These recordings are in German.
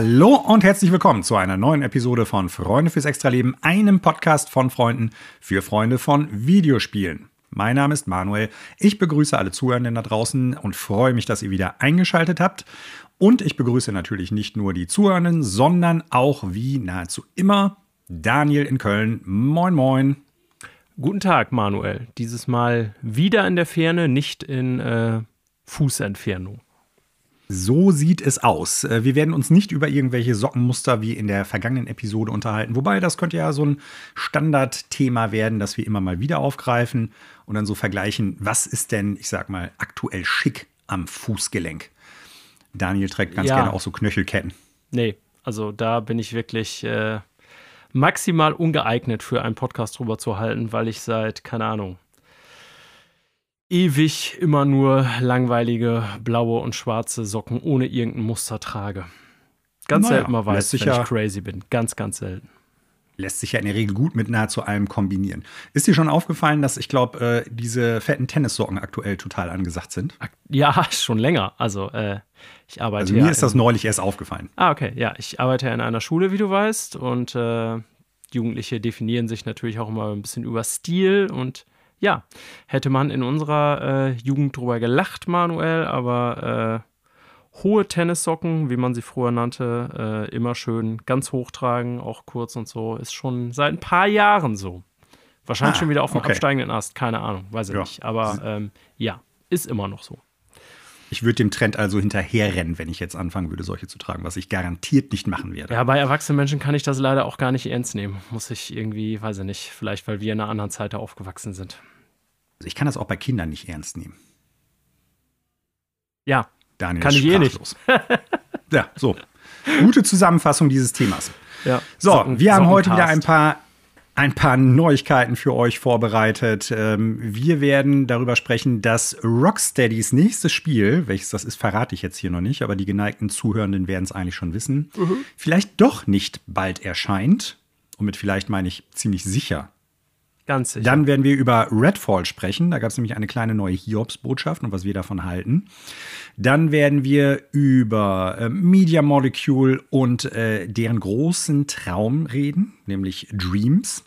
Hallo und herzlich willkommen zu einer neuen Episode von Freunde fürs Extraleben, einem Podcast von Freunden für Freunde von Videospielen. Mein Name ist Manuel. Ich begrüße alle Zuhörenden da draußen und freue mich, dass ihr wieder eingeschaltet habt. Und ich begrüße natürlich nicht nur die Zuhörenden, sondern auch wie nahezu immer Daniel in Köln. Moin, moin. Guten Tag, Manuel. Dieses Mal wieder in der Ferne, nicht in äh, Fußentfernung. So sieht es aus. Äh, wir werden uns nicht über irgendwelche Sockenmuster wie in der vergangenen Episode unterhalten. Wobei, das könnte ja so ein Standardthema werden, das wir immer mal wieder aufgreifen und dann so vergleichen, was ist denn, ich sag mal, aktuell schick am Fußgelenk. Daniel trägt ganz ja. gerne auch so Knöchelketten. Nee, also da bin ich wirklich äh, maximal ungeeignet für einen Podcast drüber zu halten, weil ich seit, keine Ahnung, ewig immer nur langweilige blaue und schwarze Socken ohne irgendein Muster trage. Ganz naja, selten mal weiß, wenn ich crazy bin. Ganz, ganz selten. Lässt sich ja in der Regel gut mit nahezu allem kombinieren. Ist dir schon aufgefallen, dass ich glaube, äh, diese fetten Tennissocken aktuell total angesagt sind? Ja, schon länger. Also, äh, ich arbeite. Also, mir ja ist das neulich erst aufgefallen. Ah, okay. Ja, ich arbeite ja in einer Schule, wie du weißt. Und äh, Jugendliche definieren sich natürlich auch immer ein bisschen über Stil und ja, hätte man in unserer äh, Jugend drüber gelacht, Manuel, aber äh, hohe Tennissocken, wie man sie früher nannte, äh, immer schön ganz hoch tragen, auch kurz und so, ist schon seit ein paar Jahren so. Wahrscheinlich ah, schon wieder auf dem okay. absteigenden Ast, keine Ahnung, weiß ich ja. nicht. Aber ähm, ja, ist immer noch so. Ich würde dem Trend also hinterherrennen, wenn ich jetzt anfangen würde, solche zu tragen, was ich garantiert nicht machen werde. Ja, bei erwachsenen Menschen kann ich das leider auch gar nicht ernst nehmen. Muss ich irgendwie, weiß ich nicht, vielleicht weil wir in einer anderen Zeit aufgewachsen sind. Also ich kann das auch bei Kindern nicht ernst nehmen. Ja, Daniel kann ich eh nicht. ja, so. Gute Zusammenfassung dieses Themas. Ja, so, Socken, wir haben heute wieder ein paar, ein paar Neuigkeiten für euch vorbereitet. Ähm, wir werden darüber sprechen, dass Rocksteadys nächstes Spiel, welches das ist, verrate ich jetzt hier noch nicht, aber die geneigten Zuhörenden werden es eigentlich schon wissen, mhm. vielleicht doch nicht bald erscheint. Und mit vielleicht meine ich ziemlich sicher Ganz sicher. Dann werden wir über Redfall sprechen. Da gab es nämlich eine kleine neue Hiobs-Botschaft und was wir davon halten. Dann werden wir über äh, Media Molecule und äh, deren großen Traum reden, nämlich Dreams.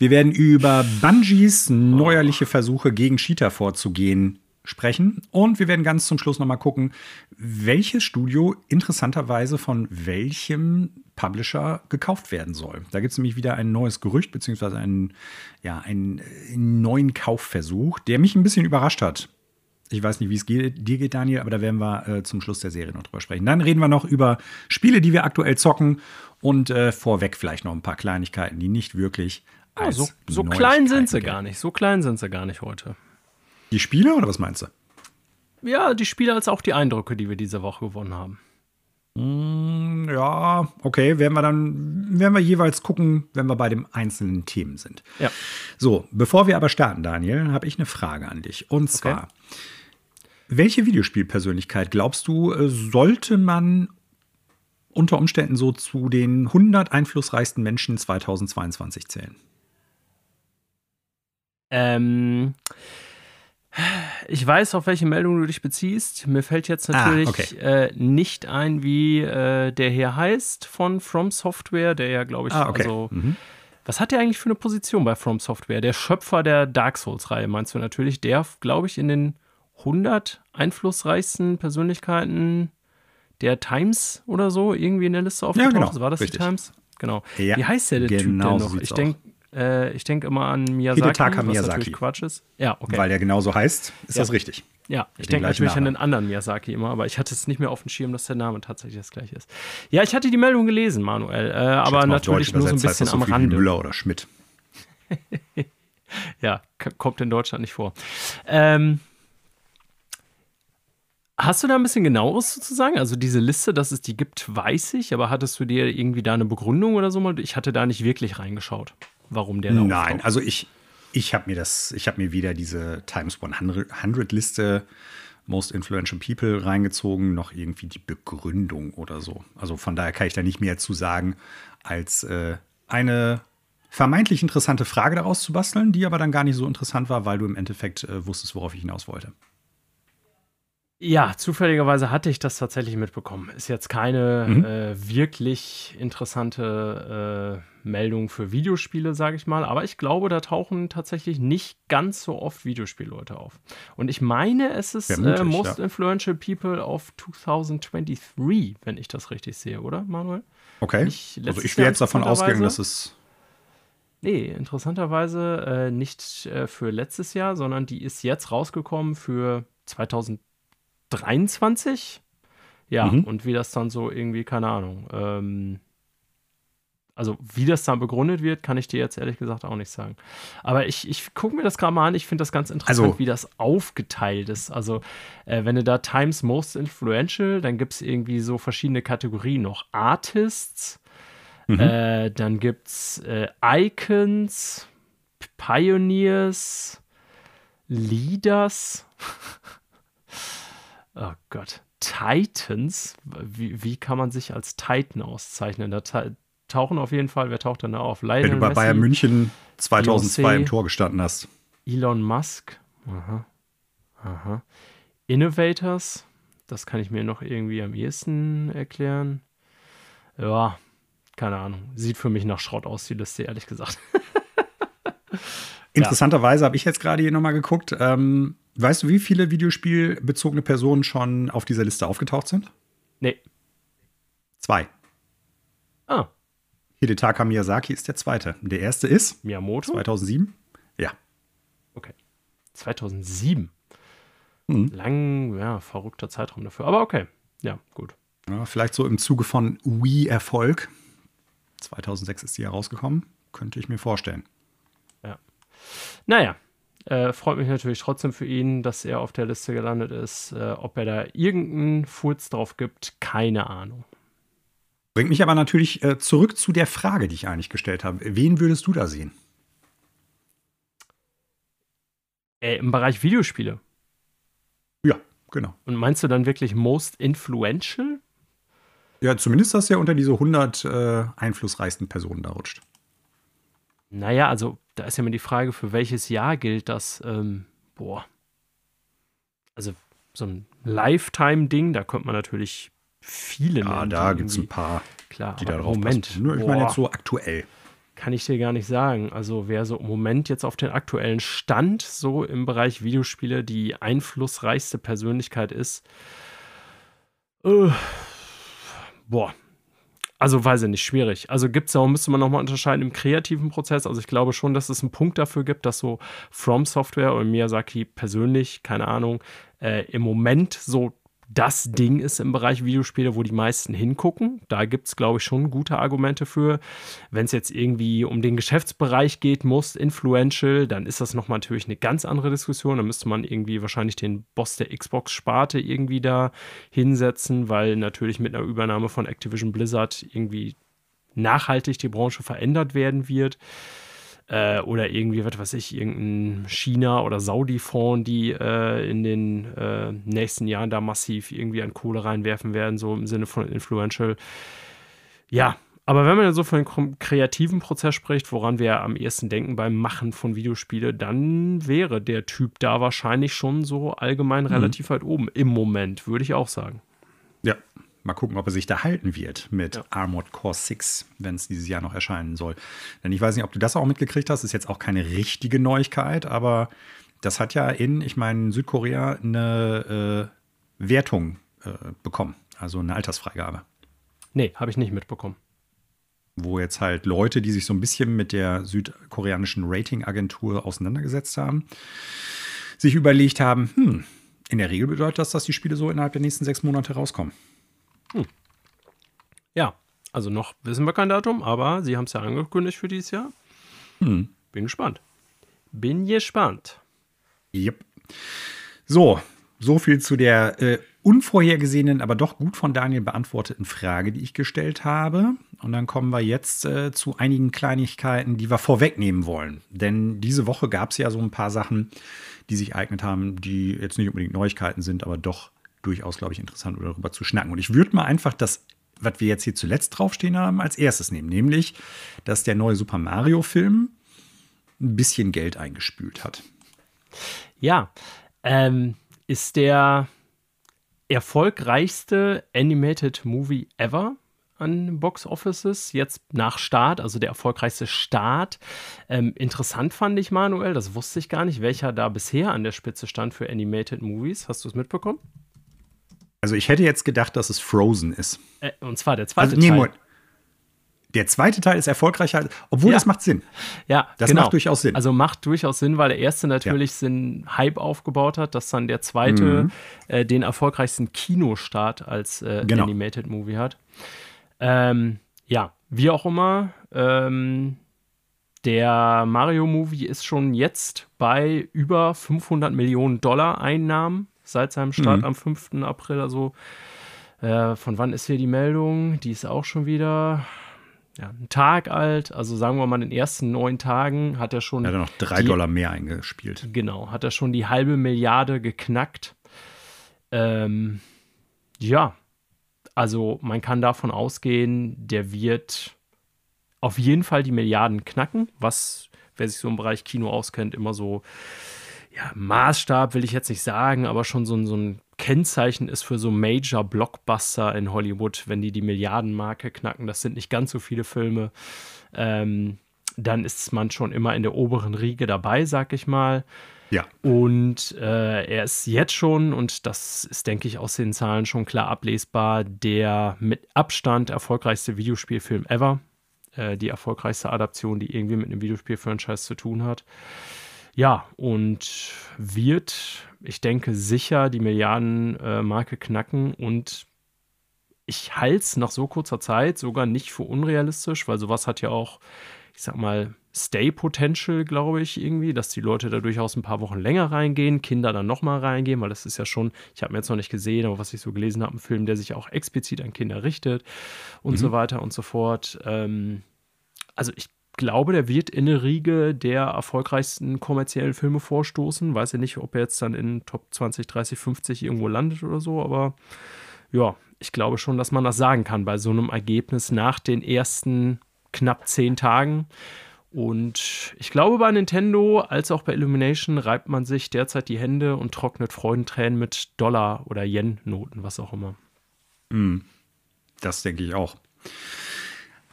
Wir werden über Bungies neuerliche Versuche gegen Cheater vorzugehen sprechen. Und wir werden ganz zum Schluss nochmal gucken, welches Studio interessanterweise von welchem Publisher gekauft werden soll. Da gibt es nämlich wieder ein neues Gerücht, beziehungsweise einen, ja, einen, einen neuen Kaufversuch, der mich ein bisschen überrascht hat. Ich weiß nicht, wie es dir geht, Daniel, aber da werden wir äh, zum Schluss der Serie noch drüber sprechen. Dann reden wir noch über Spiele, die wir aktuell zocken und äh, vorweg vielleicht noch ein paar Kleinigkeiten, die nicht wirklich. Ja, so, so klein sind sie gar nicht. So klein sind sie gar nicht heute. Die Spiele oder was meinst du? Ja, die Spiele als auch die Eindrücke, die wir diese Woche gewonnen haben. Mm, ja, okay, werden wir dann, werden wir jeweils gucken, wenn wir bei den einzelnen Themen sind. Ja. So, bevor wir aber starten, Daniel, habe ich eine Frage an dich. Und zwar, okay. welche Videospielpersönlichkeit glaubst du, äh, sollte man unter Umständen so zu den 100 einflussreichsten Menschen 2022 zählen? Ähm. Ich weiß, auf welche Meldung du dich beziehst. Mir fällt jetzt ah, natürlich ah, okay. äh, nicht ein, wie äh, der hier heißt von From Software, der ja, glaube ich, ah, okay. also. Mhm. Was hat der eigentlich für eine Position bei From Software? Der Schöpfer der Dark Souls-Reihe, meinst du natürlich? Der, glaube ich, in den 100 einflussreichsten Persönlichkeiten der Times oder so irgendwie in der Liste aufgetaucht. Ja, genau. War das Richtig. die Times? Genau. Ja, Wie heißt der, der genau Typ denn noch? Ich denke, äh, ich denke immer an Miyazaki, Hidetaka was Miyazaki. natürlich Quatsch ist. Ja, okay. Weil der genauso heißt, ist ja. das richtig. Ja, ich denke natürlich Namen. an den anderen Miyazaki immer, aber ich hatte es nicht mehr auf dem Schirm, dass der Name tatsächlich das gleiche ist. Ja, ich hatte die Meldung gelesen, Manuel, äh, aber natürlich nur so ein bisschen am Rande. Müller oder Schmidt. ja, kommt in Deutschland nicht vor. Ähm, Hast du da ein bisschen genaueres zu sagen? Also diese Liste, dass es die gibt, weiß ich, aber hattest du dir irgendwie da eine Begründung oder so mal? Ich hatte da nicht wirklich reingeschaut warum der da Nein, also ich, ich habe mir das, ich habe mir wieder diese Times 100 Liste Most Influential People reingezogen, noch irgendwie die Begründung oder so. Also von daher kann ich da nicht mehr zu sagen, als äh, eine vermeintlich interessante Frage daraus zu basteln, die aber dann gar nicht so interessant war, weil du im Endeffekt äh, wusstest, worauf ich hinaus wollte. Ja, zufälligerweise hatte ich das tatsächlich mitbekommen. Ist jetzt keine mhm. äh, wirklich interessante äh, Meldung für Videospiele, sage ich mal. Aber ich glaube, da tauchen tatsächlich nicht ganz so oft Videospielleute auf. Und ich meine, es ist mutig, äh, Most ja. Influential People of 2023, wenn ich das richtig sehe, oder, Manuel? Okay. also ich wäre jetzt davon ausgegangen, dass es Nee, interessanterweise äh, nicht äh, für letztes Jahr, sondern die ist jetzt rausgekommen für 2023. Ja, mhm. und wie das dann so irgendwie, keine Ahnung. Ähm, also, wie das dann begründet wird, kann ich dir jetzt ehrlich gesagt auch nicht sagen. Aber ich, ich gucke mir das gerade mal an. Ich finde das ganz interessant, also, wie das aufgeteilt ist. Also, äh, wenn du da Times Most Influential, dann gibt es irgendwie so verschiedene Kategorien noch. Artists, Mhm. Äh, dann gibt es äh, Icons, Pioneers, Leaders. oh Gott. Titans. Wie, wie kann man sich als Titan auszeichnen? Da tauchen auf jeden Fall, wer taucht denn da auf? Lionel Wenn du bei Messi, Bayern München 2002 Beyoncé, im Tor gestanden hast. Elon Musk. Aha. Aha. Innovators. Das kann ich mir noch irgendwie am ehesten erklären. Ja, keine Ahnung. Sieht für mich nach Schrott aus, die Liste, ehrlich gesagt. Interessanterweise habe ich jetzt gerade hier nochmal geguckt. Ähm, weißt du, wie viele videospielbezogene Personen schon auf dieser Liste aufgetaucht sind? Nee. Zwei. Ah. Hidetaka Miyazaki ist der zweite. Der erste ist Miyamoto? 2007. Ja. Okay. 2007. Mhm. Lang, ja, verrückter Zeitraum dafür. Aber okay. Ja, gut. Ja, vielleicht so im Zuge von Wii-Erfolg 2006 ist die herausgekommen. Könnte ich mir vorstellen. Ja. Naja, äh, freut mich natürlich trotzdem für ihn, dass er auf der Liste gelandet ist. Äh, ob er da irgendeinen Furz drauf gibt, keine Ahnung. Bringt mich aber natürlich äh, zurück zu der Frage, die ich eigentlich gestellt habe. Wen würdest du da sehen? Äh, Im Bereich Videospiele. Ja, genau. Und meinst du dann wirklich most influential? Ja, zumindest, dass er unter diese 100 äh, einflussreichsten Personen da rutscht. Naja, also da ist ja immer die Frage, für welches Jahr gilt das? Ähm, boah. Also so ein Lifetime-Ding, da könnte man natürlich viele Ja, nennen, da gibt es ein paar, klar, die da drauf Moment, passen. Nur, ich meine jetzt so aktuell. Kann ich dir gar nicht sagen. Also wer so im Moment jetzt auf den aktuellen Stand so im Bereich Videospiele die einflussreichste Persönlichkeit ist, äh, boah, also weiß ich nicht, schwierig. Also gibt es da, müsste man nochmal unterscheiden im kreativen Prozess. Also ich glaube schon, dass es einen Punkt dafür gibt, dass so From Software oder Miyazaki persönlich, keine Ahnung, äh, im Moment so das Ding ist im Bereich Videospiele, wo die meisten hingucken. Da gibt es, glaube ich, schon gute Argumente für. Wenn es jetzt irgendwie um den Geschäftsbereich geht, muss influential, dann ist das nochmal natürlich eine ganz andere Diskussion. Da müsste man irgendwie wahrscheinlich den Boss der Xbox-Sparte irgendwie da hinsetzen, weil natürlich mit einer Übernahme von Activision Blizzard irgendwie nachhaltig die Branche verändert werden wird äh, oder irgendwie, was weiß ich, irgendein China- oder Saudi-Fonds, die äh, in den äh, nächsten Jahren da massiv irgendwie an Kohle reinwerfen werden, so im Sinne von influential. Ja, aber wenn man dann so von dem kreativen Prozess spricht, woran wir am ehesten denken beim Machen von Videospiele, dann wäre der Typ da wahrscheinlich schon so allgemein mhm. relativ weit oben. Im Moment, würde ich auch sagen. Ja, Mal gucken, ob er sich da halten wird mit ja. Armored Core 6, wenn es dieses Jahr noch erscheinen soll. Denn ich weiß nicht, ob du das auch mitgekriegt hast. Ist jetzt auch keine richtige Neuigkeit, aber das hat ja in, ich meine, Südkorea eine äh, Wertung äh, bekommen. Also eine Altersfreigabe. Nee, habe ich nicht mitbekommen. Wo jetzt halt Leute, die sich so ein bisschen mit der südkoreanischen Ratingagentur auseinandergesetzt haben, sich überlegt haben, hm, in der Regel bedeutet das, dass die Spiele so innerhalb der nächsten sechs Monate rauskommen. Ja, also noch wissen wir kein Datum, aber Sie haben es ja angekündigt für dieses Jahr. Hm. Bin gespannt. Bin gespannt. Yep. So, so viel zu der äh, unvorhergesehenen, aber doch gut von Daniel beantworteten Frage, die ich gestellt habe. Und dann kommen wir jetzt äh, zu einigen Kleinigkeiten, die wir vorwegnehmen wollen. Denn diese Woche gab es ja so ein paar Sachen, die sich eignet haben, die jetzt nicht unbedingt Neuigkeiten sind, aber doch durchaus, glaube ich, interessant, darüber zu schnacken. Und ich würde mal einfach das, was wir jetzt hier zuletzt draufstehen haben, als erstes nehmen. Nämlich, dass der neue Super Mario-Film ein bisschen Geld eingespült hat. Ja, ähm, ist der erfolgreichste Animated Movie ever an Box Offices, jetzt nach Start, also der erfolgreichste Start. Ähm, interessant fand ich, Manuel, das wusste ich gar nicht, welcher da bisher an der Spitze stand für Animated Movies. Hast du es mitbekommen? Also ich hätte jetzt gedacht, dass es Frozen ist. Äh, und zwar der zweite also, nee, Teil. Der zweite Teil ist erfolgreicher, obwohl ja. das macht Sinn. Ja, das genau. macht durchaus Sinn. Also macht durchaus Sinn, weil der erste natürlich ja. den Hype aufgebaut hat, dass dann der zweite mhm. äh, den erfolgreichsten Kinostart als äh, genau. Animated Movie hat. Ähm, ja, wie auch immer, ähm, der Mario-Movie ist schon jetzt bei über 500 Millionen Dollar Einnahmen seit seinem Start mhm. am 5. April. Also äh, von wann ist hier die Meldung? Die ist auch schon wieder ja, ein Tag alt. Also sagen wir mal, in den ersten neun Tagen hat er schon. Hat er noch drei die, Dollar mehr eingespielt. Genau, hat er schon die halbe Milliarde geknackt. Ähm, ja, also man kann davon ausgehen, der wird auf jeden Fall die Milliarden knacken, was, wer sich so im Bereich Kino auskennt, immer so, ja, Maßstab will ich jetzt nicht sagen, aber schon so, so ein Kennzeichen ist für so Major Blockbuster in Hollywood, wenn die die Milliardenmarke knacken. Das sind nicht ganz so viele Filme. Ähm, dann ist man schon immer in der oberen Riege dabei, sag ich mal. Ja. Und äh, er ist jetzt schon, und das ist, denke ich, aus den Zahlen schon klar ablesbar, der mit Abstand erfolgreichste Videospielfilm ever. Äh, die erfolgreichste Adaption, die irgendwie mit einem Videospiel-Franchise zu tun hat. Ja, und wird, ich denke, sicher die Milliardenmarke äh, knacken und ich halte es nach so kurzer Zeit sogar nicht für unrealistisch, weil sowas hat ja auch, ich sag mal, Stay-Potential, glaube ich, irgendwie, dass die Leute da durchaus ein paar Wochen länger reingehen, Kinder dann nochmal reingehen, weil das ist ja schon, ich habe mir jetzt noch nicht gesehen, aber was ich so gelesen habe, ein Film, der sich auch explizit an Kinder richtet und mhm. so weiter und so fort. Ähm, also ich glaube, der wird in eine Riege der erfolgreichsten kommerziellen Filme vorstoßen. Weiß ja nicht, ob er jetzt dann in Top 20, 30, 50 irgendwo landet oder so, aber ja, ich glaube schon, dass man das sagen kann bei so einem Ergebnis nach den ersten knapp zehn Tagen. Und ich glaube, bei Nintendo als auch bei Illumination reibt man sich derzeit die Hände und trocknet Freudentränen mit Dollar- oder Yen-Noten, was auch immer. Hm, das denke ich auch.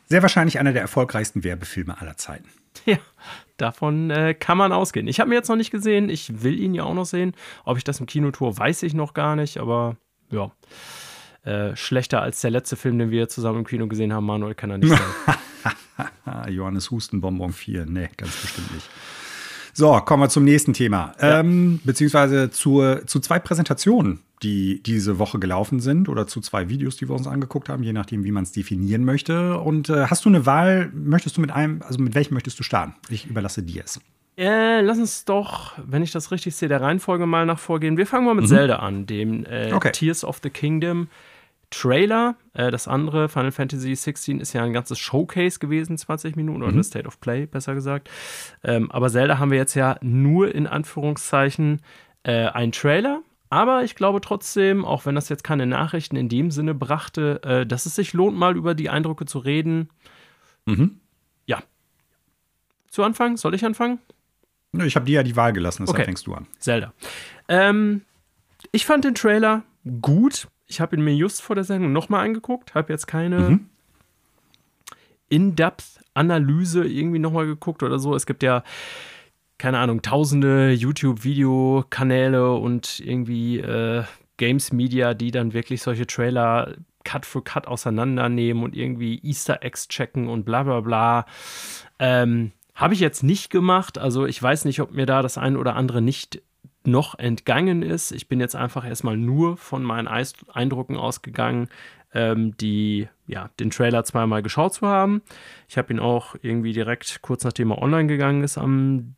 Sehr wahrscheinlich einer der erfolgreichsten Werbefilme aller Zeiten. Ja, davon äh, kann man ausgehen. Ich habe ihn jetzt noch nicht gesehen. Ich will ihn ja auch noch sehen. Ob ich das im Kino tue, weiß ich noch gar nicht. Aber ja, äh, schlechter als der letzte Film, den wir zusammen im Kino gesehen haben, Manuel, kann er nicht sein. Johannes Hustenbonbon 4. Nee, ganz bestimmt nicht. So, kommen wir zum nächsten Thema. Ja. Ähm, beziehungsweise zur, zu zwei Präsentationen, die diese Woche gelaufen sind oder zu zwei Videos, die wir uns angeguckt haben, je nachdem, wie man es definieren möchte. Und äh, hast du eine Wahl? Möchtest du mit einem, also mit welchem möchtest du starten? Ich überlasse dir es. Äh, lass uns doch, wenn ich das richtig sehe, der Reihenfolge mal nach vorgehen. Wir fangen mal mit mhm. Zelda an, dem äh, okay. Tears of the Kingdom. Trailer. Äh, das andere, Final Fantasy 16, ist ja ein ganzes Showcase gewesen, 20 Minuten, oder mhm. State of Play, besser gesagt. Ähm, aber Zelda haben wir jetzt ja nur in Anführungszeichen äh, einen Trailer. Aber ich glaube trotzdem, auch wenn das jetzt keine Nachrichten in dem Sinne brachte, äh, dass es sich lohnt, mal über die Eindrücke zu reden. Mhm. Ja. Zu Anfang? Soll ich anfangen? Ich habe dir ja die Wahl gelassen, deshalb okay. fängst du an. Zelda. Ähm, ich fand den Trailer gut ich habe ihn mir just vor der Sendung nochmal angeguckt, habe jetzt keine mhm. In-Depth-Analyse irgendwie nochmal geguckt oder so. Es gibt ja, keine Ahnung, tausende YouTube-Videokanäle und irgendwie äh, Games Media, die dann wirklich solche Trailer Cut für Cut auseinandernehmen und irgendwie Easter Eggs checken und bla bla bla. Ähm, habe ich jetzt nicht gemacht. Also ich weiß nicht, ob mir da das ein oder andere nicht noch entgangen ist. Ich bin jetzt einfach erstmal nur von meinen Eindrücken ausgegangen, ähm, die ja den Trailer zweimal geschaut zu haben. Ich habe ihn auch irgendwie direkt kurz nachdem er online gegangen ist am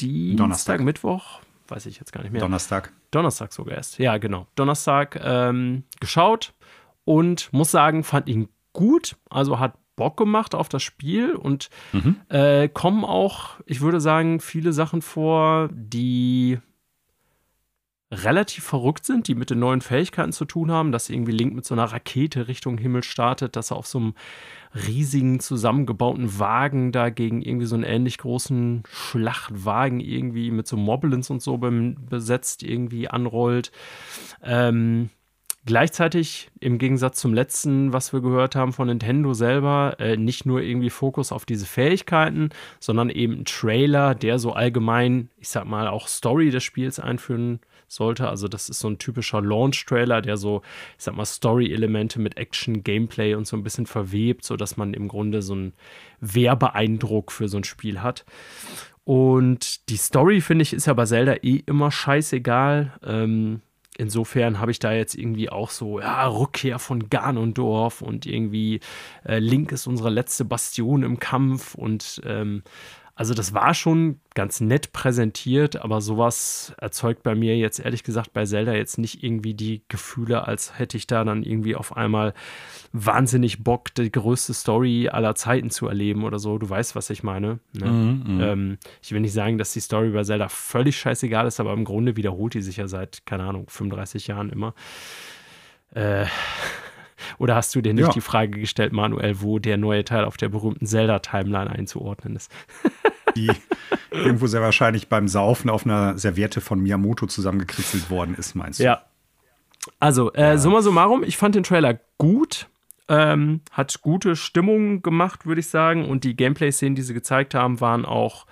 Dienstag, Donnerstag. Mittwoch, weiß ich jetzt gar nicht mehr. Donnerstag. Donnerstag sogar erst. Ja, genau. Donnerstag ähm, geschaut und muss sagen, fand ihn gut. Also hat Bock gemacht auf das Spiel und mhm. äh, kommen auch, ich würde sagen, viele Sachen vor, die relativ verrückt sind, die mit den neuen Fähigkeiten zu tun haben, dass irgendwie Link mit so einer Rakete Richtung Himmel startet, dass er auf so einem riesigen zusammengebauten Wagen da gegen irgendwie so einen ähnlich großen Schlachtwagen irgendwie mit so Moblins und so besetzt irgendwie anrollt. Ähm, Gleichzeitig, im Gegensatz zum letzten, was wir gehört haben von Nintendo selber, äh, nicht nur irgendwie Fokus auf diese Fähigkeiten, sondern eben ein Trailer, der so allgemein, ich sag mal, auch Story des Spiels einführen sollte. Also, das ist so ein typischer Launch-Trailer, der so, ich sag mal, Story-Elemente mit Action, Gameplay und so ein bisschen verwebt, sodass man im Grunde so einen Werbeeindruck für so ein Spiel hat. Und die Story, finde ich, ist ja bei Zelda eh immer scheißegal. Ähm, insofern habe ich da jetzt irgendwie auch so, ja, Rückkehr von Ganondorf und irgendwie äh, Link ist unsere letzte Bastion im Kampf und ähm, also das war schon ganz nett präsentiert, aber sowas erzeugt bei mir jetzt ehrlich gesagt bei Zelda jetzt nicht irgendwie die Gefühle, als hätte ich da dann irgendwie auf einmal wahnsinnig Bock, die größte Story aller Zeiten zu erleben oder so. Du weißt, was ich meine. Ne? Mm, mm. Ähm, ich will nicht sagen, dass die Story bei Zelda völlig scheißegal ist, aber im Grunde wiederholt die sich ja seit, keine Ahnung, 35 Jahren immer. Äh, oder hast du dir nicht ja. die Frage gestellt, Manuel, wo der neue Teil auf der berühmten Zelda-Timeline einzuordnen ist? die irgendwo sehr wahrscheinlich beim Saufen auf einer Serviette von Miyamoto zusammengekritzelt worden ist, meinst du? Ja. Also, äh, ja. summa summarum, ich fand den Trailer gut. Ähm, hat gute Stimmung gemacht, würde ich sagen. Und die Gameplay-Szenen, die sie gezeigt haben, waren auch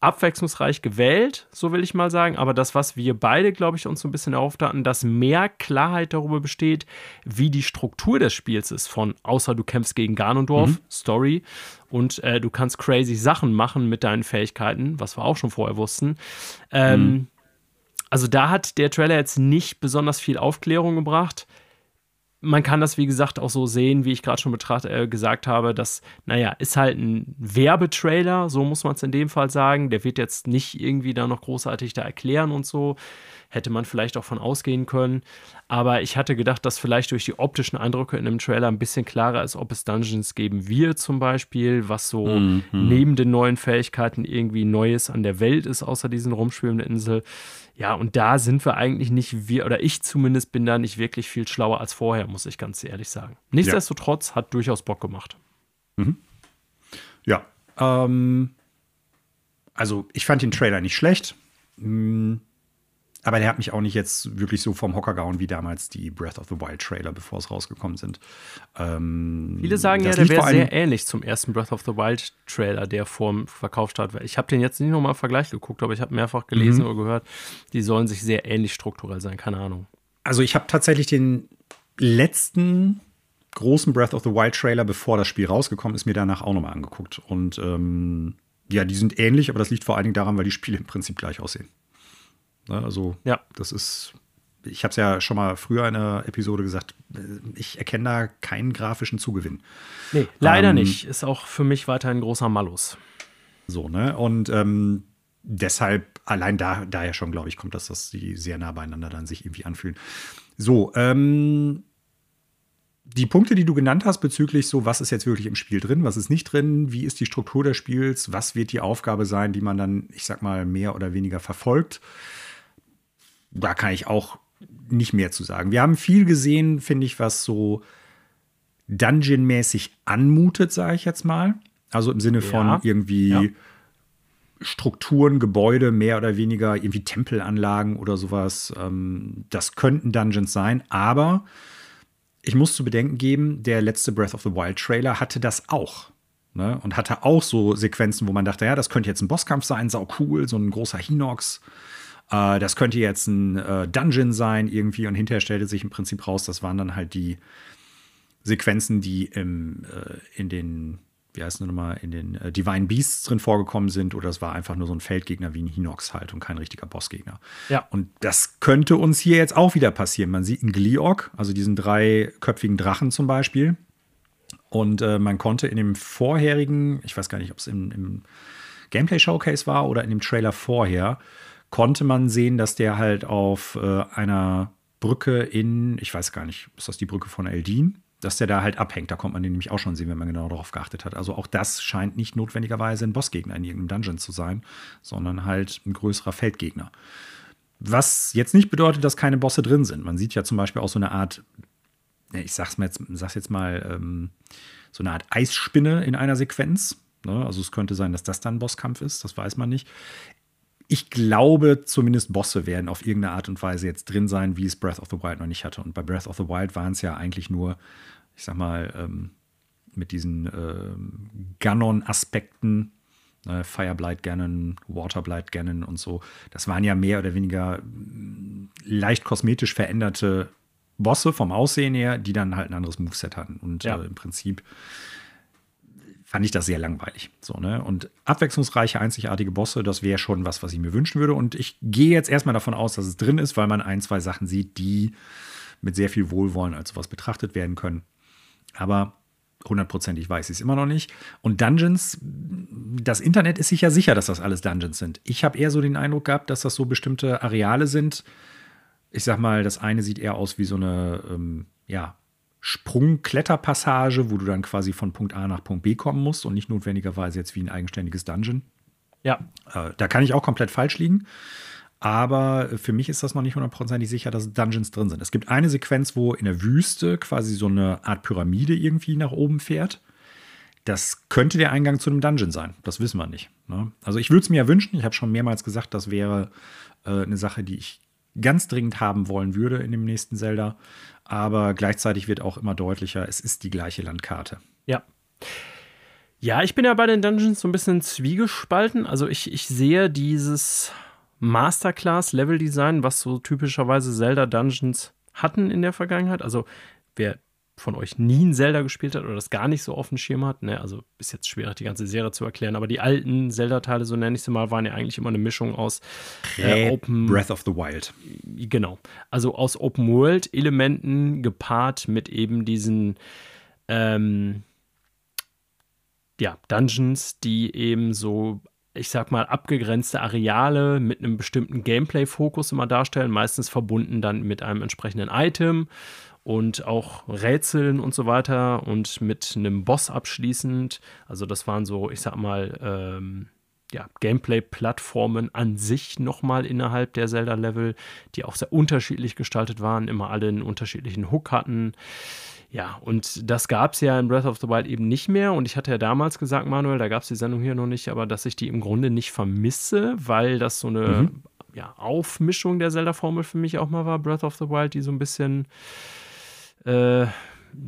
abwechslungsreich gewählt, so will ich mal sagen. Aber das, was wir beide, glaube ich, uns so ein bisschen erhofft hatten, dass mehr Klarheit darüber besteht, wie die Struktur des Spiels ist, von außer du kämpfst gegen Ganondorf, mhm. Story, und äh, du kannst crazy Sachen machen mit deinen Fähigkeiten, was wir auch schon vorher wussten. Ähm, mhm. Also da hat der Trailer jetzt nicht besonders viel Aufklärung gebracht man kann das, wie gesagt, auch so sehen, wie ich gerade schon äh, gesagt habe, dass, naja, ist halt ein Werbetrailer, so muss man es in dem Fall sagen. Der wird jetzt nicht irgendwie da noch großartig da erklären und so. Hätte man vielleicht auch von ausgehen können. Aber ich hatte gedacht, dass vielleicht durch die optischen Eindrücke in einem Trailer ein bisschen klarer ist, ob es Dungeons geben wird, zum Beispiel, was so mhm. neben den neuen Fähigkeiten irgendwie Neues an der Welt ist, außer diesen rumschwebenden Insel. Ja, und da sind wir eigentlich nicht, wir, oder ich zumindest bin da nicht wirklich viel schlauer als vorher, muss ich ganz ehrlich sagen. Nichtsdestotrotz ja. hat durchaus Bock gemacht. Mhm. Ja. Ähm, also, ich fand den Trailer nicht schlecht. Hm, aber der hat mich auch nicht jetzt wirklich so vom Hocker gehauen wie damals die Breath of the Wild Trailer, bevor es rausgekommen sind. Ähm, Viele sagen ja, der wäre sehr ähnlich zum ersten Breath of the Wild Trailer, der vorm verkauft hat. Ich habe den jetzt nicht nochmal im Vergleich geguckt, aber ich habe mehrfach gelesen mhm. oder gehört, die sollen sich sehr ähnlich strukturell sein, keine Ahnung. Also ich habe tatsächlich den letzten großen Breath of the Wild Trailer, bevor das Spiel rausgekommen ist, mir danach auch nochmal angeguckt. Und ähm, ja, die sind ähnlich, aber das liegt vor allen Dingen daran, weil die Spiele im Prinzip gleich aussehen. Ne, also, ja. das ist, ich habe es ja schon mal früher in einer Episode gesagt, ich erkenne da keinen grafischen Zugewinn. Nee, leider ähm, nicht. Ist auch für mich weiterhin ein großer Malus. So, ne? Und ähm, deshalb, allein da, daher schon, glaube ich, kommt das, dass die sehr nah beieinander dann sich irgendwie anfühlen. So, ähm, die Punkte, die du genannt hast bezüglich so, was ist jetzt wirklich im Spiel drin, was ist nicht drin, wie ist die Struktur des Spiels, was wird die Aufgabe sein, die man dann, ich sag mal, mehr oder weniger verfolgt, da kann ich auch nicht mehr zu sagen. Wir haben viel gesehen, finde ich, was so Dungeon-mäßig anmutet, sage ich jetzt mal. Also im Sinne von ja. irgendwie ja. Strukturen, Gebäude, mehr oder weniger, irgendwie Tempelanlagen oder sowas. Ähm, das könnten Dungeons sein, aber ich muss zu bedenken geben, der letzte Breath of the Wild Trailer hatte das auch. Ne? Und hatte auch so Sequenzen, wo man dachte, ja, das könnte jetzt ein Bosskampf sein, sau cool, so ein großer Hinox. Äh, das könnte jetzt ein äh, Dungeon sein irgendwie und hinterher stellte sich im Prinzip raus, das waren dann halt die Sequenzen, die im, äh, in den, wie heißt es nochmal, in den äh, Divine Beasts drin vorgekommen sind oder es war einfach nur so ein Feldgegner wie ein Hinox halt und kein richtiger Bossgegner. Ja. Und das könnte uns hier jetzt auch wieder passieren. Man sieht einen Gliok, also diesen dreiköpfigen Drachen zum Beispiel. Und äh, man konnte in dem vorherigen, ich weiß gar nicht, ob es im, im Gameplay-Showcase war oder in dem Trailer vorher, konnte man sehen, dass der halt auf äh, einer Brücke in, ich weiß gar nicht, ist das die Brücke von Eldin? Dass der da halt abhängt. Da kommt man den nämlich auch schon sehen, wenn man genau darauf geachtet hat. Also auch das scheint nicht notwendigerweise ein Bossgegner in irgendeinem Dungeon zu sein, sondern halt ein größerer Feldgegner. Was jetzt nicht bedeutet, dass keine Bosse drin sind. Man sieht ja zum Beispiel auch so eine Art, ich sag's, mal jetzt, sag's jetzt mal, ähm, so eine Art Eisspinne in einer Sequenz. Ne? Also es könnte sein, dass das dann Bosskampf ist, das weiß man nicht. Ich glaube, zumindest Bosse werden auf irgendeine Art und Weise jetzt drin sein, wie es Breath of the Wild noch nicht hatte. Und bei Breath of the Wild waren es ja eigentlich nur, ich sag mal, ähm, mit diesen ähm, Ganon-Aspekten, ne, Fireblight Ganon, Waterblight Ganon und so. Das waren ja mehr oder weniger mm, leicht kosmetisch veränderte Bosse vom Aussehen her, die dann halt ein anderes Moveset hatten. Und ja. äh, im Prinzip fand ich das sehr langweilig. So, ne? Und abwechslungsreiche, einzigartige Bosse, das wäre schon was, was ich mir wünschen würde. Und ich gehe jetzt erstmal davon aus, dass es drin ist, weil man ein, zwei Sachen sieht, die mit sehr viel Wohlwollen als sowas betrachtet werden können. Aber hundertprozentig weiß ich es immer noch nicht. Und Dungeons, das Internet ist sich ja sicher, dass das alles Dungeons sind. Ich habe eher so den Eindruck gehabt, dass das so bestimmte Areale sind. Ich sag mal, das eine sieht eher aus wie so eine, ähm, ja, Sprung-Kletterpassage, wo du dann quasi von Punkt A nach Punkt B kommen musst und nicht notwendigerweise jetzt wie ein eigenständiges Dungeon. Ja. Äh, da kann ich auch komplett falsch liegen. Aber für mich ist das noch nicht hundertprozentig sicher, dass Dungeons drin sind. Es gibt eine Sequenz, wo in der Wüste quasi so eine Art Pyramide irgendwie nach oben fährt. Das könnte der Eingang zu einem Dungeon sein. Das wissen wir nicht. Ne? Also ich würde es mir ja wünschen. Ich habe schon mehrmals gesagt, das wäre äh, eine Sache, die ich ganz dringend haben wollen würde in dem nächsten Zelda. Aber gleichzeitig wird auch immer deutlicher, es ist die gleiche Landkarte. Ja. Ja, ich bin ja bei den Dungeons so ein bisschen zwiegespalten. Also ich, ich sehe dieses Masterclass-Level-Design, was so typischerweise Zelda-Dungeons hatten in der Vergangenheit. Also wer von euch nie ein Zelda gespielt hat oder das gar nicht so auf dem Schirm hat, ne, also ist jetzt schwierig, die ganze Serie zu erklären, aber die alten Zelda-Teile, so nenne ich sie mal, waren ja eigentlich immer eine Mischung aus äh, Open Breath of the Wild. Genau. Also aus Open World-Elementen gepaart mit eben diesen ähm, ja, Dungeons, die eben so ich sag mal, abgegrenzte Areale mit einem bestimmten Gameplay-Fokus immer darstellen, meistens verbunden dann mit einem entsprechenden Item und auch Rätseln und so weiter und mit einem Boss abschließend. Also das waren so, ich sag mal, ähm, ja, Gameplay-Plattformen an sich nochmal innerhalb der Zelda-Level, die auch sehr unterschiedlich gestaltet waren, immer alle einen unterschiedlichen Hook hatten. Ja, und das gab es ja in Breath of the Wild eben nicht mehr. Und ich hatte ja damals gesagt, Manuel, da gab es die Sendung hier noch nicht, aber dass ich die im Grunde nicht vermisse, weil das so eine mhm. ja, Aufmischung der Zelda-Formel für mich auch mal war, Breath of the Wild, die so ein bisschen, äh,